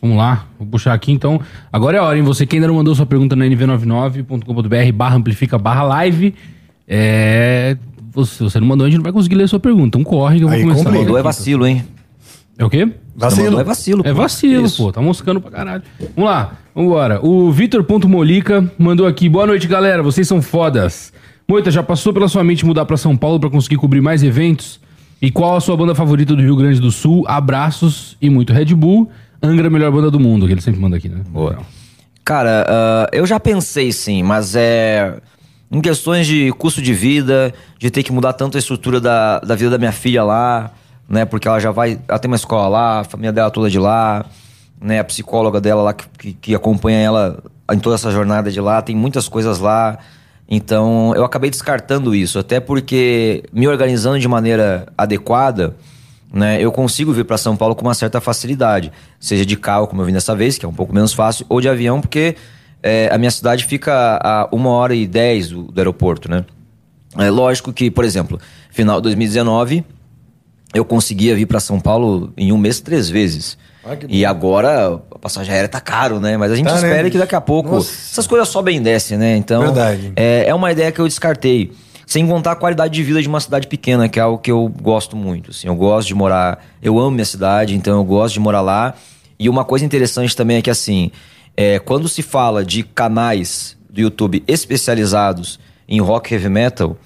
Vamos lá, vou puxar aqui então. Agora é a hora, hein? Você que ainda não mandou sua pergunta na nv99.com.br barra amplifica barra live. É. Se você não mandou, a gente não vai conseguir ler sua pergunta. Então corre que eu vou Aí, começar. Mandou é vacilo, hein? É o quê? Vacilo. Mandou é vacilo. É pô. vacilo, Isso. pô. Tá moscando pra caralho. Vamos lá, vambora. O Vitor.molica mandou aqui. Boa noite, galera. Vocês são fodas. Moita, já passou pela sua mente mudar pra São Paulo pra conseguir cobrir mais eventos? E qual a sua banda favorita do Rio Grande do Sul? Abraços e muito Red Bull. Angra, a melhor banda do mundo, que ele sempre manda aqui, né? Boa. Cara, ah, eu já pensei sim, mas é. Em questões de custo de vida, de ter que mudar tanto a estrutura da, da vida da minha filha lá, né? Porque ela já vai. Ela tem uma escola lá, a família dela toda de lá, né? A psicóloga dela lá que, que, que acompanha ela em toda essa jornada de lá, tem muitas coisas lá. Então eu acabei descartando isso, até porque me organizando de maneira adequada, né, eu consigo vir para São Paulo com uma certa facilidade, seja de carro, como eu vim dessa vez, que é um pouco menos fácil, ou de avião, porque é, a minha cidade fica a uma hora e dez do, do aeroporto, né? É lógico que, por exemplo, final de 2019, eu conseguia vir para São Paulo em um mês três vezes. Ah, e agora a passagem aérea tá caro, né? Mas a gente Tá, né? espera que daqui a pouco Nossa. essas coisas sobem e descem, né? Então, Verdade. é, é uma ideia que eu descartei. Sem contar a qualidade de vida de uma cidade pequena, que é algo que eu gosto muito. Assim, eu gosto de morar. Eu amo minha cidade, então eu gosto de morar lá. E uma coisa interessante também é que, assim, é, quando se fala de canais do YouTube especializados em rock heavy metal,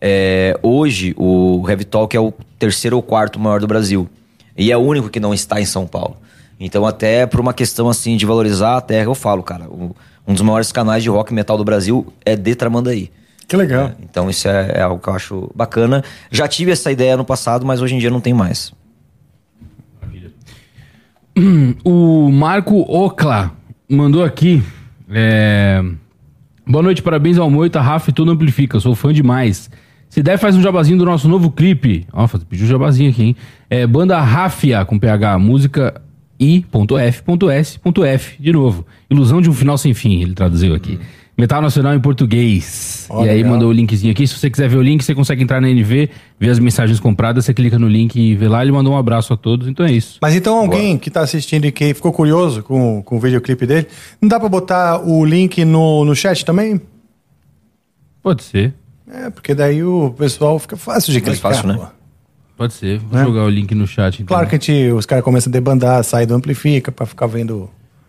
é, hoje o Heavy Talk é o terceiro ou quarto maior do Brasil. E é o único que não está em São Paulo. Então, até por uma questão assim de valorizar a terra, eu falo, cara, o- um dos maiores canais de rock e metal do Brasil é de Tramandaí. Que legal. Então isso é, é algo que eu acho bacana. Já tive essa ideia no passado, mas hoje em dia não tem mais. *clears throat* O Marco Ocla mandou aqui. é, Boa noite, parabéns ao Moita, Rafa e tudo amplifica, sou fã demais. Se der, faz um jabazinho do nosso novo clipe. Ó, pediu um jabazinho aqui, hein? É, banda Rafia, com PH, música I.F.S.F, de novo. Ilusão de um final sem fim, ele traduziu aqui. Metal Nacional em português. Ó, e aí legal. mandou o linkzinho aqui. Se você quiser ver o link, você consegue entrar na NV, ver as mensagens compradas, você clica no link e vê lá. Ele mandou um abraço a todos, então é isso. Mas então alguém que tá assistindo e que ficou curioso com, com o videoclipe dele, não dá pra botar o link no, no chat também? Pode ser, É, porque daí o pessoal fica fácil de Mais clicar. fácil, né? pô. pode ser. Vou Né? jogar o link no chat, então. Claro que a gente, os caras começam a debandar, sair do Amplifica pra ficar vendo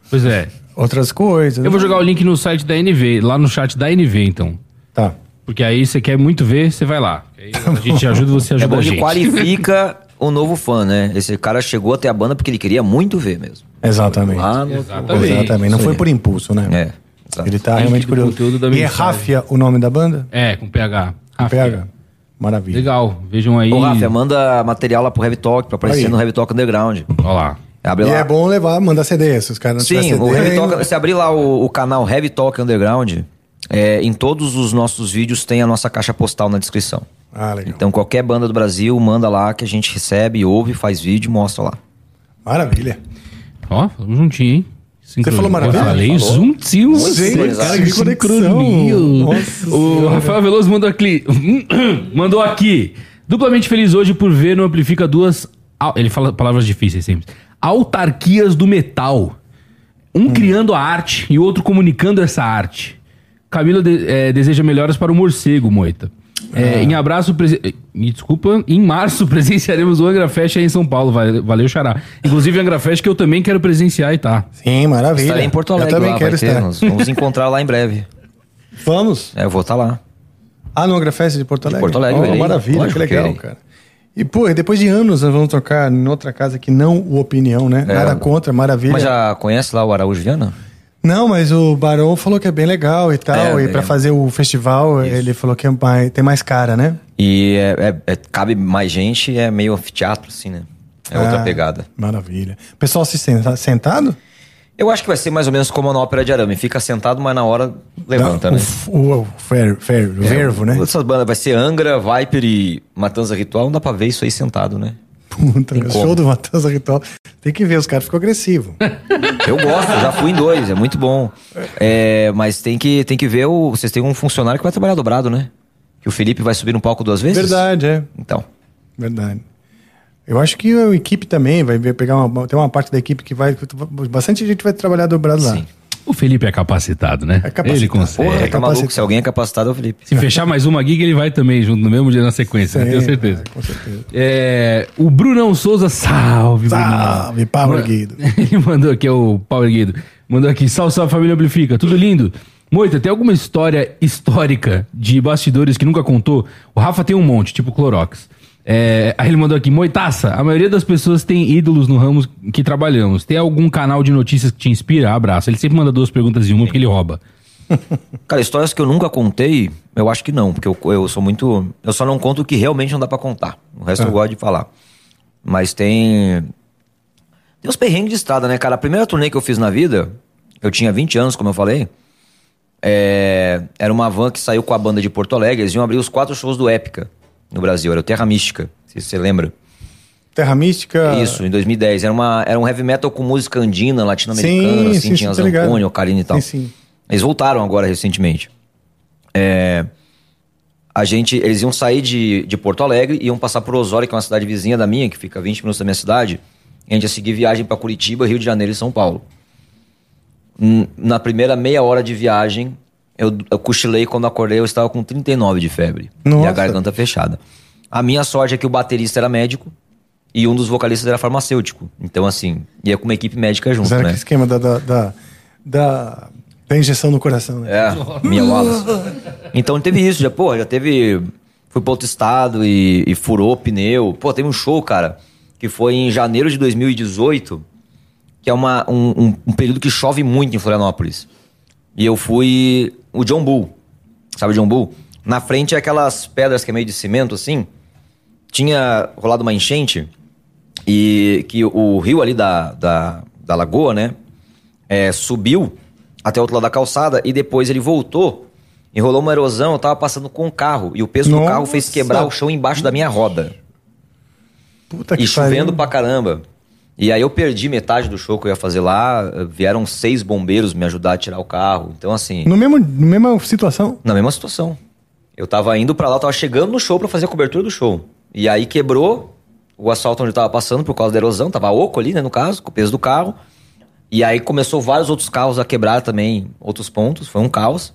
Pois é. outras coisas. Eu vou né? jogar o link no site da NV, lá no chat da NV, então. Tá. Porque aí você quer muito ver, você vai lá. Aí a gente *laughs* ajuda você É ajuda bom a gente. qualifica o novo fã, né? Esse cara chegou até a banda porque ele queria muito ver mesmo. Exatamente. Lá no... Exatamente. Exatamente. Não foi por impulso, né? É. exato. Ele tá Link realmente curioso. conteúdo da E é. Ráfia o nome da banda? É, com PH. Rafa. PH. Maravilha. Legal, vejam aí. Ô, Rafa, manda material lá pro Heavy Talk pra aparecer Aí. no Heavy Talk Underground. Olha lá. Abre E lá. é bom levar, mandar CD, se os caras não Sim, o. Heavy Talk, se abrir lá o, o canal Heavy Talk Underground, é, em todos os nossos vídeos tem a nossa caixa postal na descrição. Ah, legal. Então qualquer banda do Brasil manda lá que a gente recebe, ouve, faz vídeo e mostra lá. Maravilha. Ó, vamos juntinho, hein? Sincronia. falou maravilha? Eu falei Falou. juntinho. Gente, cara, que conexão. O. Rafael Veloso mandou aqui. *clears throat* mandou aqui. Duplamente feliz hoje por ver no Amplifica duas. Ele fala palavras difíceis sempre. Autarquias do metal. Um criando a arte e o outro comunicando essa arte. Camila de- eh, deseja melhoras para o morcego, Moita. Eh, Em abraço, me desculpa, em março *laughs* presenciaremos o Angra Fest aí em São Paulo. Valeu, Xará. Inclusive, Angra Fest que eu também quero presenciar e tá. Sim, maravilha. Estarei em Porto Alegre Eu também lá, quero ter, estar. vamos encontrar lá em breve. *laughs* Vamos? É, eu vou estar lá. Ah, no Agrafest de Porto Alegre? Porto Alegre, Oh, irei. maravilha, Lógico que que legal, irei. cara. E, pô, e depois de anos nós vamos tocar em outra casa que não o Opinião, né? É. Nada contra, maravilha. Mas já conhece lá o Araújo Viana? Não, mas o Barão falou que é bem legal e tal. É, e pra é. fazer o festival, ele falou que é mais- tem mais cara, né? E é- é- é- cabe mais gente, é meio anfiteatro, assim, né? É outra Ah, pegada. Maravilha. O pessoal se senta, sentado? Eu acho que vai ser mais ou menos como na ópera de arame. Fica sentado, mas na hora levanta, Não, né? O, o, o fer, fer- o vervo, né? Essas bandas vai ser Angra, Viper e Matanza Ritual. Não dá pra ver isso aí sentado, né? Puta, Tem show do Matanza Ritual. Tem que ver, os caras ficam agressivos. *laughs* Eu gosto, já fui em dois, é muito bom. É, mas tem que, tem que ver o. Vocês têm um funcionário que vai trabalhar dobrado, né? Que o Felipe vai subir no palco duas vezes? Verdade, é. Então. Verdade. Eu acho que a equipe também vai pegar uma. Tem uma parte da equipe que vai. Bastante gente vai trabalhar dobrado lá. O Felipe é capacitado, né? É capacitado. Ele consegue. Porra, É, tá maluco. Se alguém é capacitado, é o Felipe. Se fechar mais uma gig, ele vai também, junto no mesmo dia na sequência, né? Sim, tenho certeza. Com certeza. É, o Brunão Souza, salve, Salve, Power Brunão. Guido. *laughs* Ele mandou aqui, é o Power Guido. Mandou aqui, salve, salve família Amplifica, tudo lindo? Moita, tem alguma história histórica de bastidores que nunca contou? O Rafa tem um monte, tipo Clorox. É, aí ele mandou aqui, Moitaça, a maioria das pessoas tem ídolos no ramo que trabalhamos. Tem algum canal de notícias que te inspira? Abraço. Ele sempre manda duas perguntas em uma porque ele rouba. *laughs* Cara, histórias que eu nunca contei, eu acho que não, porque eu, eu sou muito. Eu só não conto o que realmente não dá pra contar. O resto eu gosto de falar. Mas tem. Tem uns perrengues de estrada, né, cara? A primeira turnê que eu fiz na vida, eu tinha 20 anos, como eu falei. é, Era uma van que saiu com a banda de Porto Alegre. Eles iam abrir os quatro shows do Épica no Brasil. Era o Terra Mística, se você lembra. Terra Mística. Isso, em 2010. Era, uma, era um heavy metal com música andina, latino-americana, Sim, assim, sim, tinha. Zampone, Ocarina e tal. Sim, sim. Eles voltaram agora recentemente. É, a gente, eles iam sair de, de Porto Alegre, iam passar por Osório, que é uma cidade vizinha da minha, que fica 20 minutos da minha cidade. E a gente ia seguir viagem para Curitiba, Rio de Janeiro e São Paulo. Na primeira meia hora de viagem, eu, eu cochilei quando acordei, eu estava com 39 de febre. E Nossa. a garganta fechada. A minha sorte é que o baterista era médico e um dos vocalistas era farmacêutico. Então, assim, ia com uma equipe médica junto, Fizeram né? aquele esquema da, da, da, da, da injeção no coração, né? É, minha Wallace. Então teve isso, já, pô, já teve. Fui pra outro estado e, e furou pneu. Pô, teve um show, cara, que foi em janeiro de 2018, que é uma, um, um- um período que chove muito em Florianópolis. E eu fui. O John Bull. Sabe o John Bull? Na frente é aquelas pedras que é meio de cimento, assim. Tinha rolado uma enchente e que o rio ali da, da, da lagoa, né? é, subiu até o outro lado da calçada e depois ele voltou, enrolou uma erosão, eu tava passando com o carro e o peso do Nossa. carro fez quebrar o chão embaixo da minha roda. Puta E chovendo pariu. pra caramba. E aí eu perdi metade do show que eu ia fazer lá, vieram seis bombeiros me ajudar a tirar o carro. Então assim, No mesmo, no mesma situação. na mesma situação. Eu tava indo pra lá, eu tava chegando no show pra fazer a cobertura do show. E aí quebrou o asfalto onde eu tava passando por causa da erosão, tava oco ali, né, no caso, com o peso do carro. E aí começou vários outros carros a quebrar também, outros pontos, foi um caos.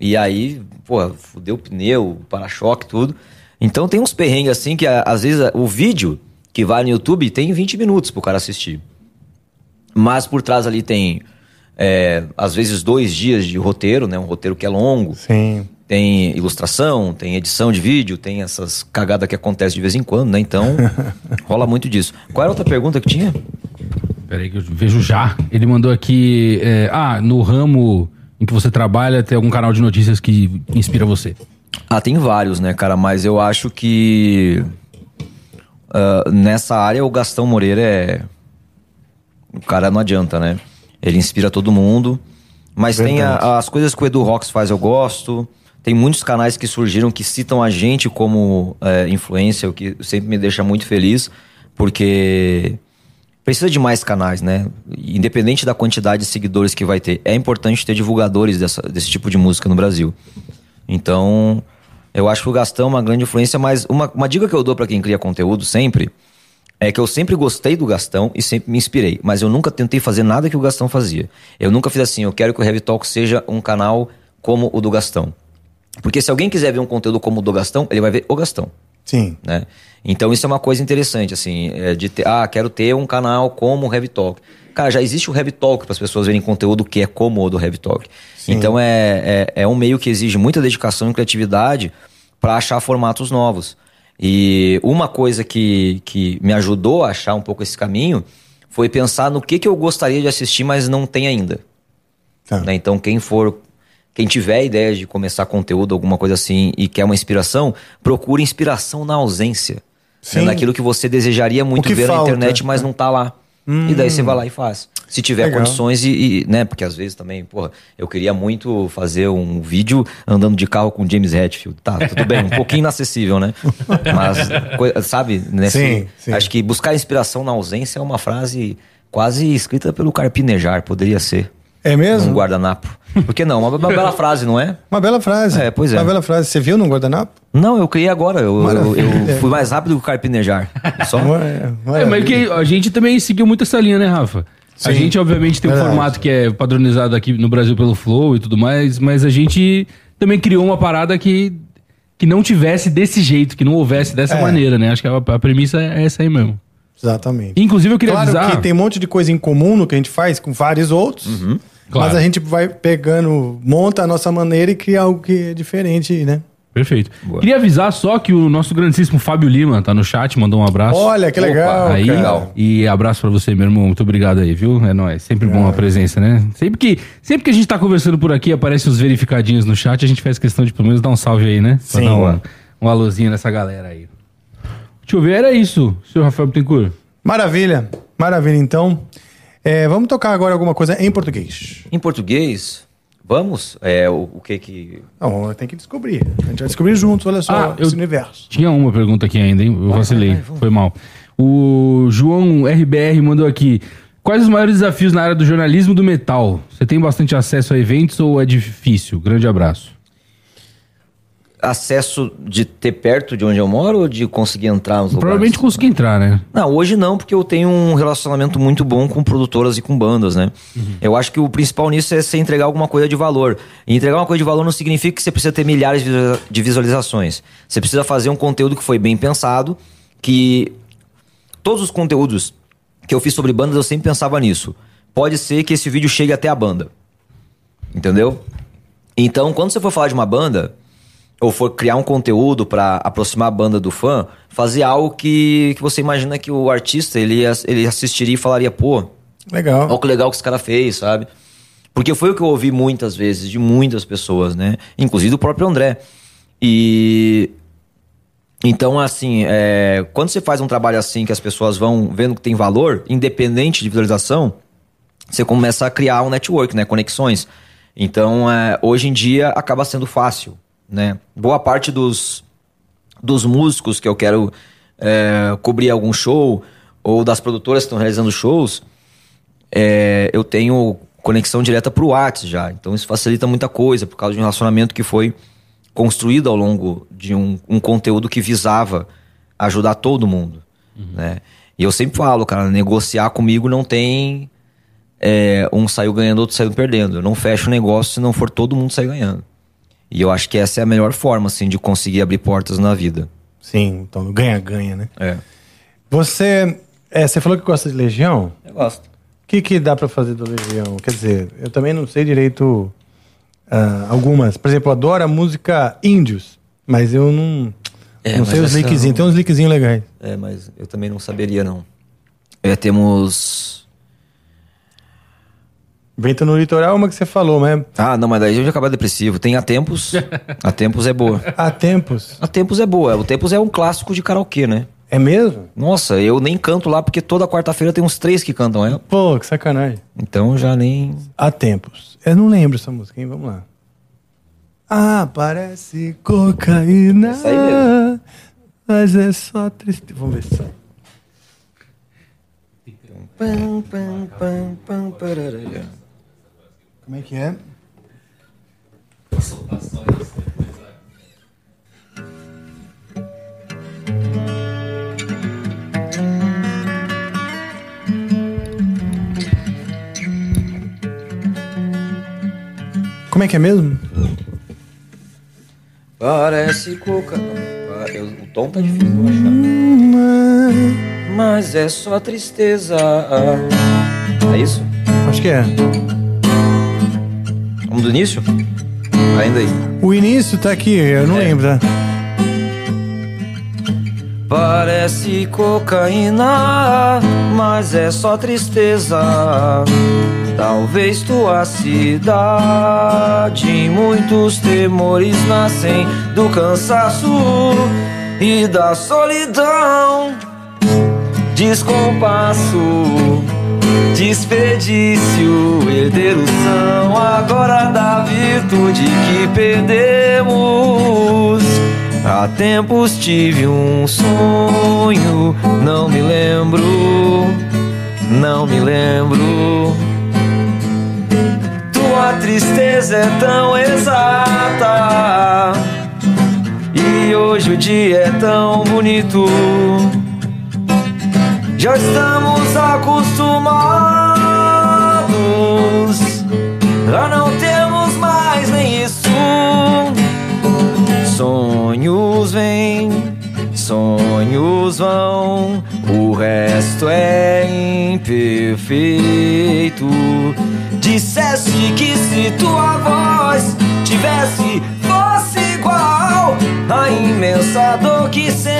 E aí, pô, fudeu o pneu, o para-choque, tudo. Então tem uns perrengues assim que às vezes o vídeo que vai no YouTube tem 20 minutos pro cara assistir. Mas por trás ali tem, é, às vezes, dois dias de roteiro, né? Um roteiro que é longo. Sim. Tem ilustração, tem edição de vídeo, tem essas cagadas que acontecem de vez em quando, né? Então, *laughs* rola muito disso. Qual era a outra pergunta que tinha? Peraí que eu vejo já. Ele mandou aqui. é, ah, no ramo em que você trabalha, tem algum canal de notícias que inspira você? Ah, tem vários, né, cara? Mas eu acho que ah, nessa área o Gastão Moreira é. O cara não adianta, né? Ele inspira todo mundo. Mas tem a- Verdade. as coisas que o Edu Rox faz, eu gosto. Tem muitos canais que surgiram que citam a gente como é, influência, o que sempre me deixa muito feliz, porque precisa de mais canais, né? Independente da quantidade de seguidores que vai ter, é importante ter divulgadores dessa- desse tipo de música no Brasil. Então, eu acho que o Gastão é uma grande influência, mas uma, uma dica que eu dou pra quem cria conteúdo sempre é que eu sempre gostei do Gastão e sempre me inspirei, mas eu nunca tentei fazer nada que o Gastão fazia. Eu nunca fiz assim, eu quero que o Heavy Talk seja um canal como o do Gastão. Porque se alguém quiser ver um conteúdo como o do Gastão, ele vai ver o Gastão Sim. né? Então isso é uma coisa interessante, assim, é de ter, ah, quero ter um canal como o Heavy Talk. Cara, já existe o Heavy Talk para as pessoas verem conteúdo que é como o do Heavy Talk. Então é, é, é um meio que exige muita dedicação e criatividade para achar formatos novos. E uma coisa que, que me ajudou a achar um pouco esse caminho foi pensar no que, que eu gostaria de assistir, mas não tem ainda. Tá. Né? Então, quem for, quem tiver ideia de começar conteúdo, alguma coisa assim, e quer uma inspiração, procure inspiração na ausência. Né? Sim. Naquilo que você desejaria muito ver falta, na internet, mas não tá lá. E daí você vai lá e faz. Se tiver Legal. condições e, e, né, porque às vezes também, porra, eu queria muito fazer um vídeo andando de carro com James Hetfield. Tá, tudo bem, um *laughs* pouquinho inacessível, né? Mas, sabe, nesse, Sim, sim. acho que buscar inspiração na ausência é uma frase quase escrita pelo Carpinejar, poderia ser. É mesmo? Um guardanapo. Por que não? Uma, uma bela frase, não é? Uma bela frase. É, pois é. Uma bela frase. Você viu no guardanapo? Não, eu criei agora. Eu, eu, eu fui mais rápido que o Carpinejar. Só. É, mas que a gente também seguiu muito essa linha, né, Rafa? A Sim. gente, obviamente, tem um Verdade. formato que é padronizado aqui no Brasil pelo Flow e tudo mais, mas a gente também criou uma parada que, que não tivesse desse jeito, que não houvesse dessa É. maneira, né? Acho que a, a premissa é essa aí mesmo. Exatamente. Inclusive, eu queria Claro avisar. que tem um monte de coisa em comum no que a gente faz com vários outros. Uhum. Claro. Mas a gente vai pegando, monta a nossa maneira e cria algo que é diferente, né? Perfeito. Boa. Queria avisar só que o nosso grandíssimo Fábio Lima tá no chat, mandou um abraço. Olha, que Opa, legal. aí, cara. legal. e abraço pra você, meu irmão. Muito obrigado aí, viu? É nóis. Sempre bom a presença, né? Sempre que, sempre que a gente tá conversando por aqui, aparecem os verificadinhos no chat, a gente faz questão de pelo menos dar um salve aí, né? Pra Sim. dar uma, um alôzinho nessa galera aí. Deixa eu ver, era isso, senhor Rafael Bittencourt. Maravilha. Maravilha, então. É, vamos tocar agora alguma coisa em português. Em português, vamos? É, o, o que que. Não, tem que descobrir. A gente vai descobrir juntos, olha só, Ah, eu- esse universo. Tinha uma pergunta aqui ainda, hein? Eu vacilei, foi mal. O João RBR mandou aqui. Quais os maiores desafios na área do jornalismo do metal? Você tem bastante acesso a eventos ou é difícil? Grande abraço. Acesso de ter perto de onde eu moro ou de conseguir entrar nos Provavelmente lugares? consegui entrar, né? Não, hoje não, porque eu tenho um relacionamento muito bom com produtoras e com bandas, né? Eu acho que o principal nisso é você entregar alguma coisa de valor. E entregar uma coisa de valor não significa que você precisa ter milhares de visualizações. Você precisa fazer um conteúdo que foi bem pensado, que todos os conteúdos que eu fiz sobre bandas eu sempre pensava nisso. Pode ser que esse vídeo chegue até a banda. Entendeu? Então, quando você for falar de uma banda, ou for criar um conteúdo pra aproximar a banda do fã, fazer algo que, que você imagina que o artista ele, ele assistiria e falaria, pô, Legal. olha que legal que esse cara fez, sabe? Porque foi o que eu ouvi muitas vezes de muitas pessoas, né? Inclusive do próprio André. E. Então, assim, é, quando você faz um trabalho assim que as pessoas vão vendo que tem valor, independente de visualização, você começa a criar um network, né? Conexões. Então, é, hoje em dia, acaba sendo fácil, né? Boa parte dos, dos músicos que eu quero é, cobrir algum show, ou das produtoras que estão realizando shows, é, eu tenho conexão direta pro WhatsApp já. Então, isso facilita muita coisa, por causa de um relacionamento que foi construído ao longo de um, um conteúdo que visava ajudar todo mundo, né? E eu sempre falo, cara, negociar comigo não tem é, um saiu ganhando, outro saiu perdendo. Eu não fecho o negócio se não for todo mundo sair ganhando. E eu acho que essa é a melhor forma, assim, de conseguir abrir portas na vida. Sim, então ganha-ganha, né? É. Você, é, você falou que gosta de Legião? Eu gosto. O que, que dá pra fazer do Legião? Quer dizer, eu também não sei direito ah, algumas. Por exemplo, eu adoro a música Índios, mas eu não, É, não mas sei os essa linkzinhos. não- Tem uns linkzinhos legais. É, mas eu também não saberia, não. É, temos. Vento no Litoral é uma que você falou, mas Ah, não, mas daí a gente acaba depressivo. Tem a Tempos. *laughs* a Tempos é boa. há tempos. A Tempos é boa. O Tempos é um clássico de karaokê, né? É mesmo? Nossa, eu nem canto lá porque toda quarta-feira tem uns três que cantam ela. Pô, que sacanagem. Então já nem. Há tempos. Eu não lembro essa música, hein? Vamos lá. Ah, parece cocaína. Essa aí mesmo. Mas é só triste. Vamos ver se sai. Pam, pam, pam, pam, parará. Como é que é? Como é que é mesmo? Parece coca. Ah, eu- o tom tá difícil de achar. Mas é só tristeza. É isso? Acho que é. Vamos do início? Ainda aí. O início tá aqui, eu não É. lembro, tá? Parece cocaína, mas é só tristeza. Talvez tua cidade, muitos temores nascem do cansaço e da solidão. Descompasso, desperdício, herdeiros são agora da virtude que perdemos. Há tempos tive um sonho, não me lembro, não me lembro. Tua tristeza é tão exata, e hoje o dia é tão bonito. Já estamos acostumados a não termos mais nem isso. Sonhos vêm, sonhos vão, o resto é imperfeito. Dissesse que se tua voz tivesse, fosse igual a imensa dor que sentes.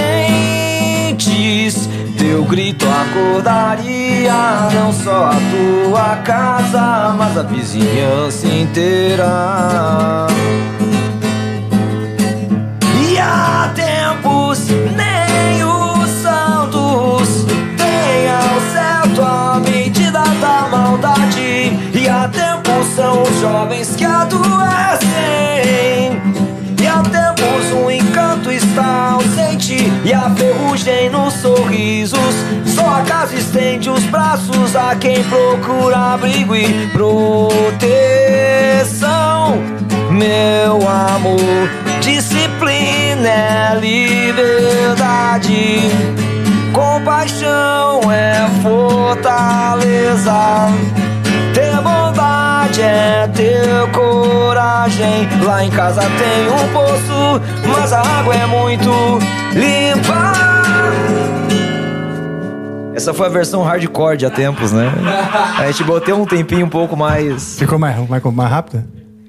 Teu grito acordaria não só a tua casa, mas a vizinhança inteira. E há tempos nem os santos têm ao certo a medida da maldade. E há tempos são os jovens que adoecem. Há tempos um encanto está ausente E a ferrugem nos sorrisos. Só a casa estende os braços A quem procura abrigo e proteção. Meu amor, disciplina é liberdade. Compaixão é fortaleza bondade é ter coragem. Lá em casa tem um poço, mas a água é muito limpa. Essa foi a versão hardcore de há tempos, né? A gente botei um tempinho um pouco mais. Ficou mais, mais, mais rápida?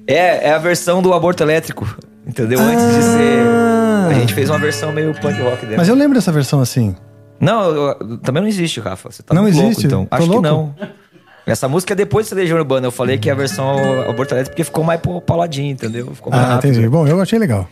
É, é a versão do aborto elétrico, entendeu? Antes de ser. A gente fez uma versão meio punk rock dela. Mas eu lembro dessa versão assim. Não, eu- eu- também não existe, Rafa. Você tá Não muito existe? louco, então. Tô Acho louco? que não. Essa música é depois de ser Legião Urbana. Eu falei que é a versão aborto elétrico porque ficou mais pauladinho, entendeu? Ficou mais Ah, rápido. entendi. Bom, eu achei legal.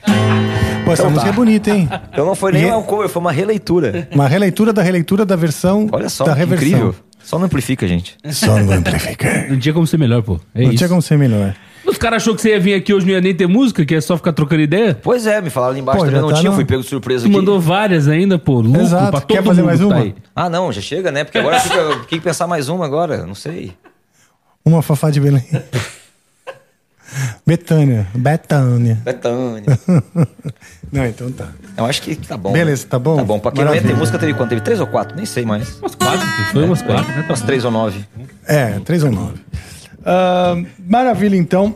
Pô, essa Então música tá. é bonita, hein? Então não foi nem E- um cover, foi uma releitura. Uma releitura da releitura da versão Olha só, da reversão. incrível. Só não amplifica, gente. Só no amplificar. Não tinha como ser melhor, pô. É Não isso. tinha como ser melhor. Os caras achou que você ia vir aqui hoje não ia nem ter música, que é só ficar trocando ideia? Pois é, me falaram ali embaixo Pô, também não tá tinha, no- fui pego de surpresa Tu aqui. mandou várias ainda, pô. Lucro Exato. pra todo Quer fazer mundo mais tá uma? aí. Ah, não, já chega, né? Porque agora fica, tem que pensar mais uma agora, não sei. Uma Fafá de Belém. Betânia. Betânia. Betânia. *laughs* Não, então tá. Eu acho que tá bom. Beleza, tá bom? Tá bom. Pra quem não ia ter Maravilha. música, teve quanto? Teve três ou quatro? Nem sei mais. Umas quatro, foi umas quatro, né? Tá Umas três ou nove. É, 3 ou 9. maravilha, então.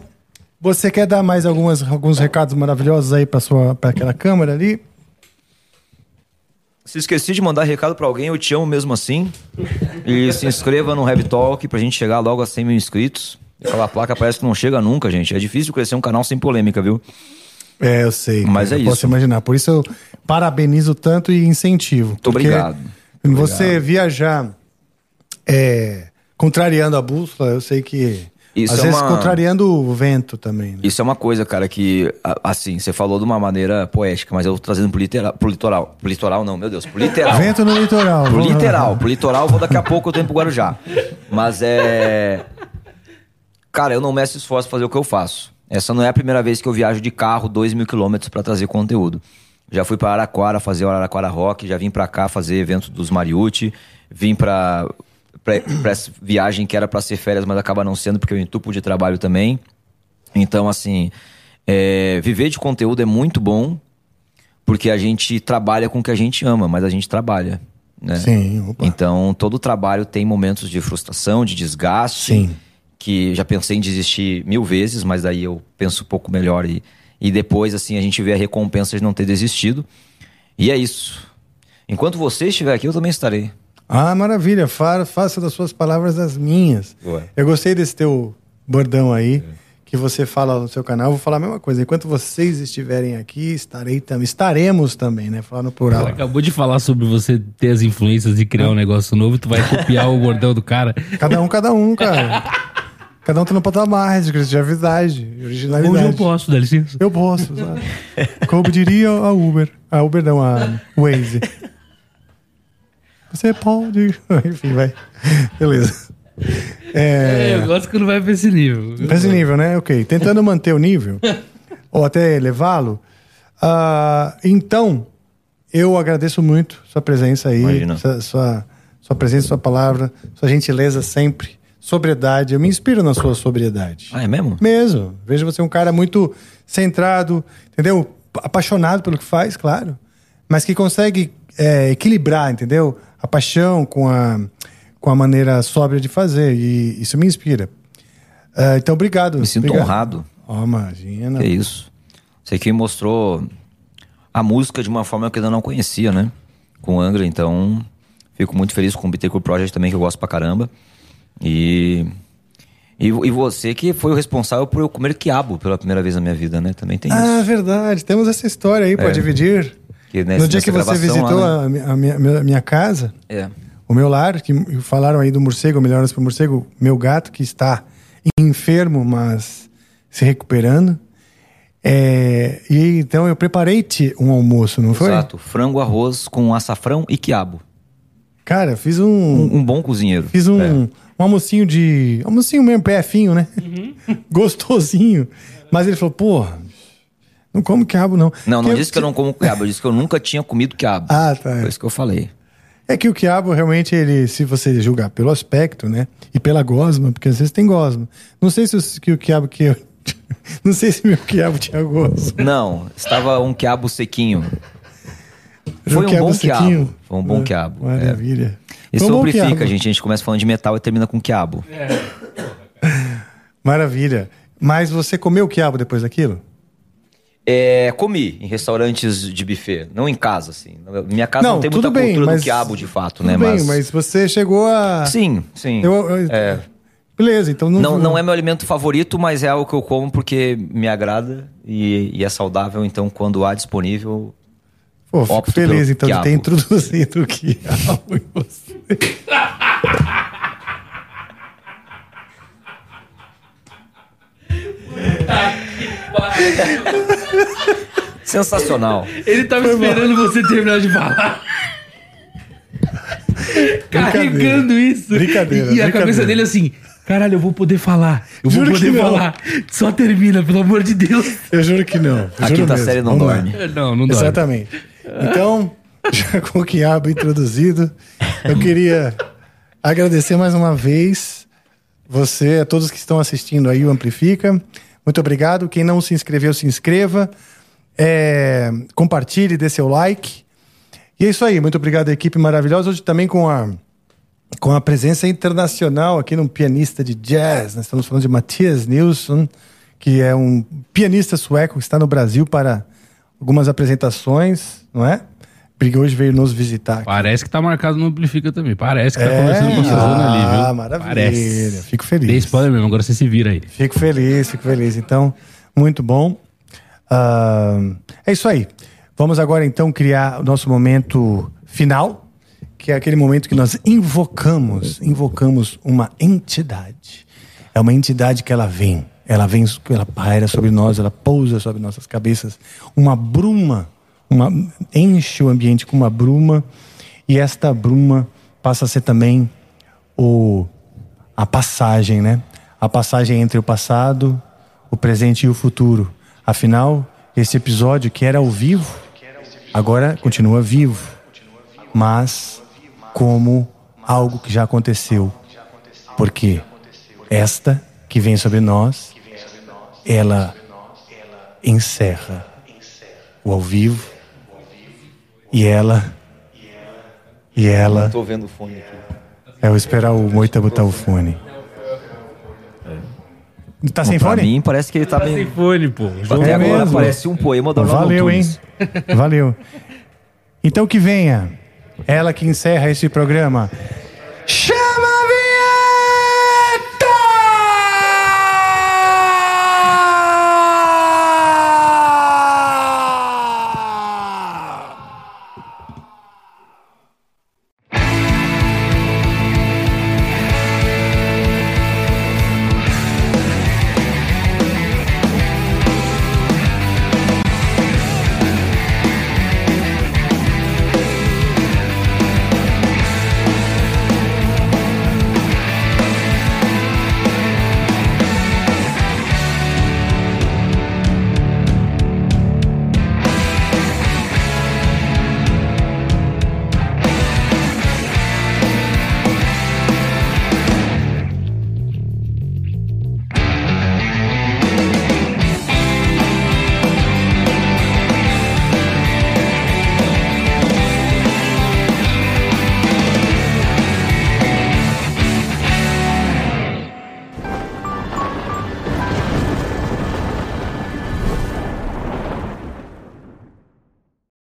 Você quer dar mais algumas, alguns recados maravilhosos aí pra, sua, pra aquela câmera ali? Se esqueci de mandar recado pra alguém, eu te amo mesmo assim. E se inscreva no Heavy Talk pra gente chegar logo a 100 mil inscritos. Aquela placa parece que não chega nunca, gente. É difícil crescer um canal sem polêmica, viu? É, eu sei. Mas é eu Posso isso. imaginar. Por isso eu parabenizo tanto e incentivo. Muito obrigado. Você viajar é, contrariando a bússola, eu sei que. Isso às é vezes uma- contrariando o vento também. Né? Isso é uma coisa, cara, que, assim, você falou de uma maneira poética, mas eu tô trazendo pro, litera, pro litoral. Pro litoral, não, meu Deus, pro literal. Vento no litoral. Pro literal, pro litoral vou daqui a pouco, eu tô indo pro Guarujá. Mas é. Cara, eu não meço esforço pra fazer o que eu faço. Essa não é a primeira vez que eu viajo de carro 2 mil quilômetros pra trazer conteúdo. Já fui pra Araquara fazer o Araquara Rock, já vim pra cá fazer evento dos Mariucci, vim pra, pra, pra essa viagem que era pra ser férias, mas acaba não sendo porque eu entupo de trabalho também. Então, assim, é, viver de conteúdo é muito bom, porque a gente trabalha com o que a gente ama, mas a gente trabalha. Né? Sim, opa. Então, todo trabalho tem momentos de frustração, de desgaste. Sim. Que já pensei em desistir mil vezes, mas daí eu penso um pouco melhor e, e depois, assim, a gente vê a recompensa de não ter desistido. E é isso. Enquanto você estiver aqui, eu também estarei. Ah, maravilha. Fa faça das suas palavras das minhas. Ué. Eu gostei desse teu bordão aí, que você fala no seu canal. Eu vou falar a mesma coisa. Enquanto vocês estiverem aqui, estarei também. Estaremos também, né? Falar no plural. Ela acabou de falar sobre você ter as influências de criar um negócio novo, tu vai copiar o bordão do cara. Cada um, cada um, cara. cada um tá no patamar de criatividade, de originalidade. Hoje eu posso, dá licença. Eu posso, sabe? Como diria a Uber. A Uber não, a Waze. Você pode. *laughs* Enfim, vai. Beleza. É, É, eu gosto quando vai pra esse nível. pra esse nível, né? Ok. Tentando manter o nível, *laughs* ou até elevá-lo. Ah, então, eu agradeço muito sua presença aí. Imagina. Sua, sua, sua presença, sua palavra, sua gentileza sempre. Sobriedade. Eu me inspiro na sua sobriedade. Ah, é mesmo? Mesmo. Vejo você um cara muito centrado, entendeu? Apaixonado pelo que faz, claro. Mas que consegue é, equilibrar, entendeu? A paixão com a, com a maneira sóbria de fazer. E isso me inspira. Ah, então, obrigado. Me sinto Obrigado. honrado. Ó, imagina. Que isso. Você que mostrou a música de uma forma que eu ainda não conhecia, né? Com o Angra, então fico muito feliz com o Bittencourt Project também, que eu gosto pra caramba. E, e, e você que foi o responsável por eu comer quiabo pela primeira vez na minha vida, né? Também tem Ah, isso. verdade. Temos essa história aí para É. dividir. Que nessa- no dia que você visitou lá, a, mi- a minha, minha- minha casa, É. o meu lar, que falaram aí do morcego, melhoras para o morcego, meu gato que está enfermo, mas se recuperando. É, e então eu preparei-te um almoço, não foi? Exato. Frango, arroz com açafrão e quiabo. Cara, eu fiz um, Um, um bom cozinheiro. fiz um, É. um almocinho de, almocinho mesmo, PFinho, né? *laughs* Gostosinho. Mas ele falou, porra, não como quiabo não. Não, não Porque disse que eu não como quiabo, eu disse que eu nunca tinha comido quiabo. Ah, tá. Foi isso que eu falei. É que o quiabo realmente, ele, se você julgar pelo aspecto, né? E pela gosma, porque às vezes tem gosma. Não sei se o, que o quiabo que eu. *laughs* Não sei se meu quiabo tinha gosma. Não, estava um quiabo sequinho. Foi um quiabo bom sequinho. quiabo. Foi um bom Ah, quiabo. é. Maravilha. Isso um bom amplifica, quiabo. gente. A gente começa falando de metal e termina com quiabo. *laughs* Maravilha. Mas você comeu quiabo depois daquilo? É, comi em restaurantes de buffet, não em casa, assim. Minha casa não, tem tudo muita bem, cultura mas- do quiabo, de fato, Tudo né? bem, mas... mas você chegou a. Sim, sim. Eu- eu- É. Beleza, então não. Não, não é meu alimento favorito, mas é algo que eu como porque me agrada e, e é saudável. Então, quando há disponível, Pô, fico feliz pelo então de ter quiabo. introduzido o quiabo em você. *laughs* *laughs* sensacional. Ele tava esperando você terminar de falar. carregando isso. Brincadeira, E a cabeça dele assim, caralho, eu vou poder falar. Eu Juro vou que poder não. falar. Só termina, pelo amor de Deus. Eu juro que não. eu A quinta mesmo. série não Vamos lá. dorme. Não, não dá. Exatamente. Então, *laughs* já com o quiabo introduzido, eu queria agradecer mais uma vez você, a todos que estão assistindo aí o Amplifica. Muito obrigado. Quem não se inscreveu, se inscreva. É, compartilhe, dê seu like. E é isso aí. Muito obrigado, equipe maravilhosa. Hoje também com a, com a presença internacional aqui num pianista de jazz. Nós estamos falando de Matias Nilsson, que é um pianista sueco que está no Brasil para algumas apresentações, não é? Porque hoje veio nos visitar. aqui. Parece que tá marcado no Amplifica também. Parece que tá É? conversando com a Suzana ali, viu? Ah, maravilha. Parece. Fico feliz. Dei spoiler mesmo, agora você se vira aí. Fico feliz, fico feliz. Então, muito bom. Ah, é isso aí. Vamos agora então criar o nosso momento final, que é aquele momento que nós invocamos, invocamos uma entidade. É uma entidade que ela vem, ela vem, ela paira sobre nós, ela pousa sobre nossas cabeças, uma bruma, uma enche o ambiente com uma bruma e esta bruma passa a ser também o a passagem, né? A passagem entre o passado, o presente e o futuro. Afinal, esse episódio que era ao vivo, agora continua vivo, mas como algo que já aconteceu. Porque esta que vem sobre nós, ela encerra o ao vivo e ela e ela Tô vendo o fone aqui. é eu esperar o Moita botar o fone. Tá sem pra fone? mim, parece que ele tá Sem bem... fone, pô. Até É agora mesmo? parece um poema do Arnaldo Valeu, hein? Valeu. Então que venha ela que encerra esse programa. Chá!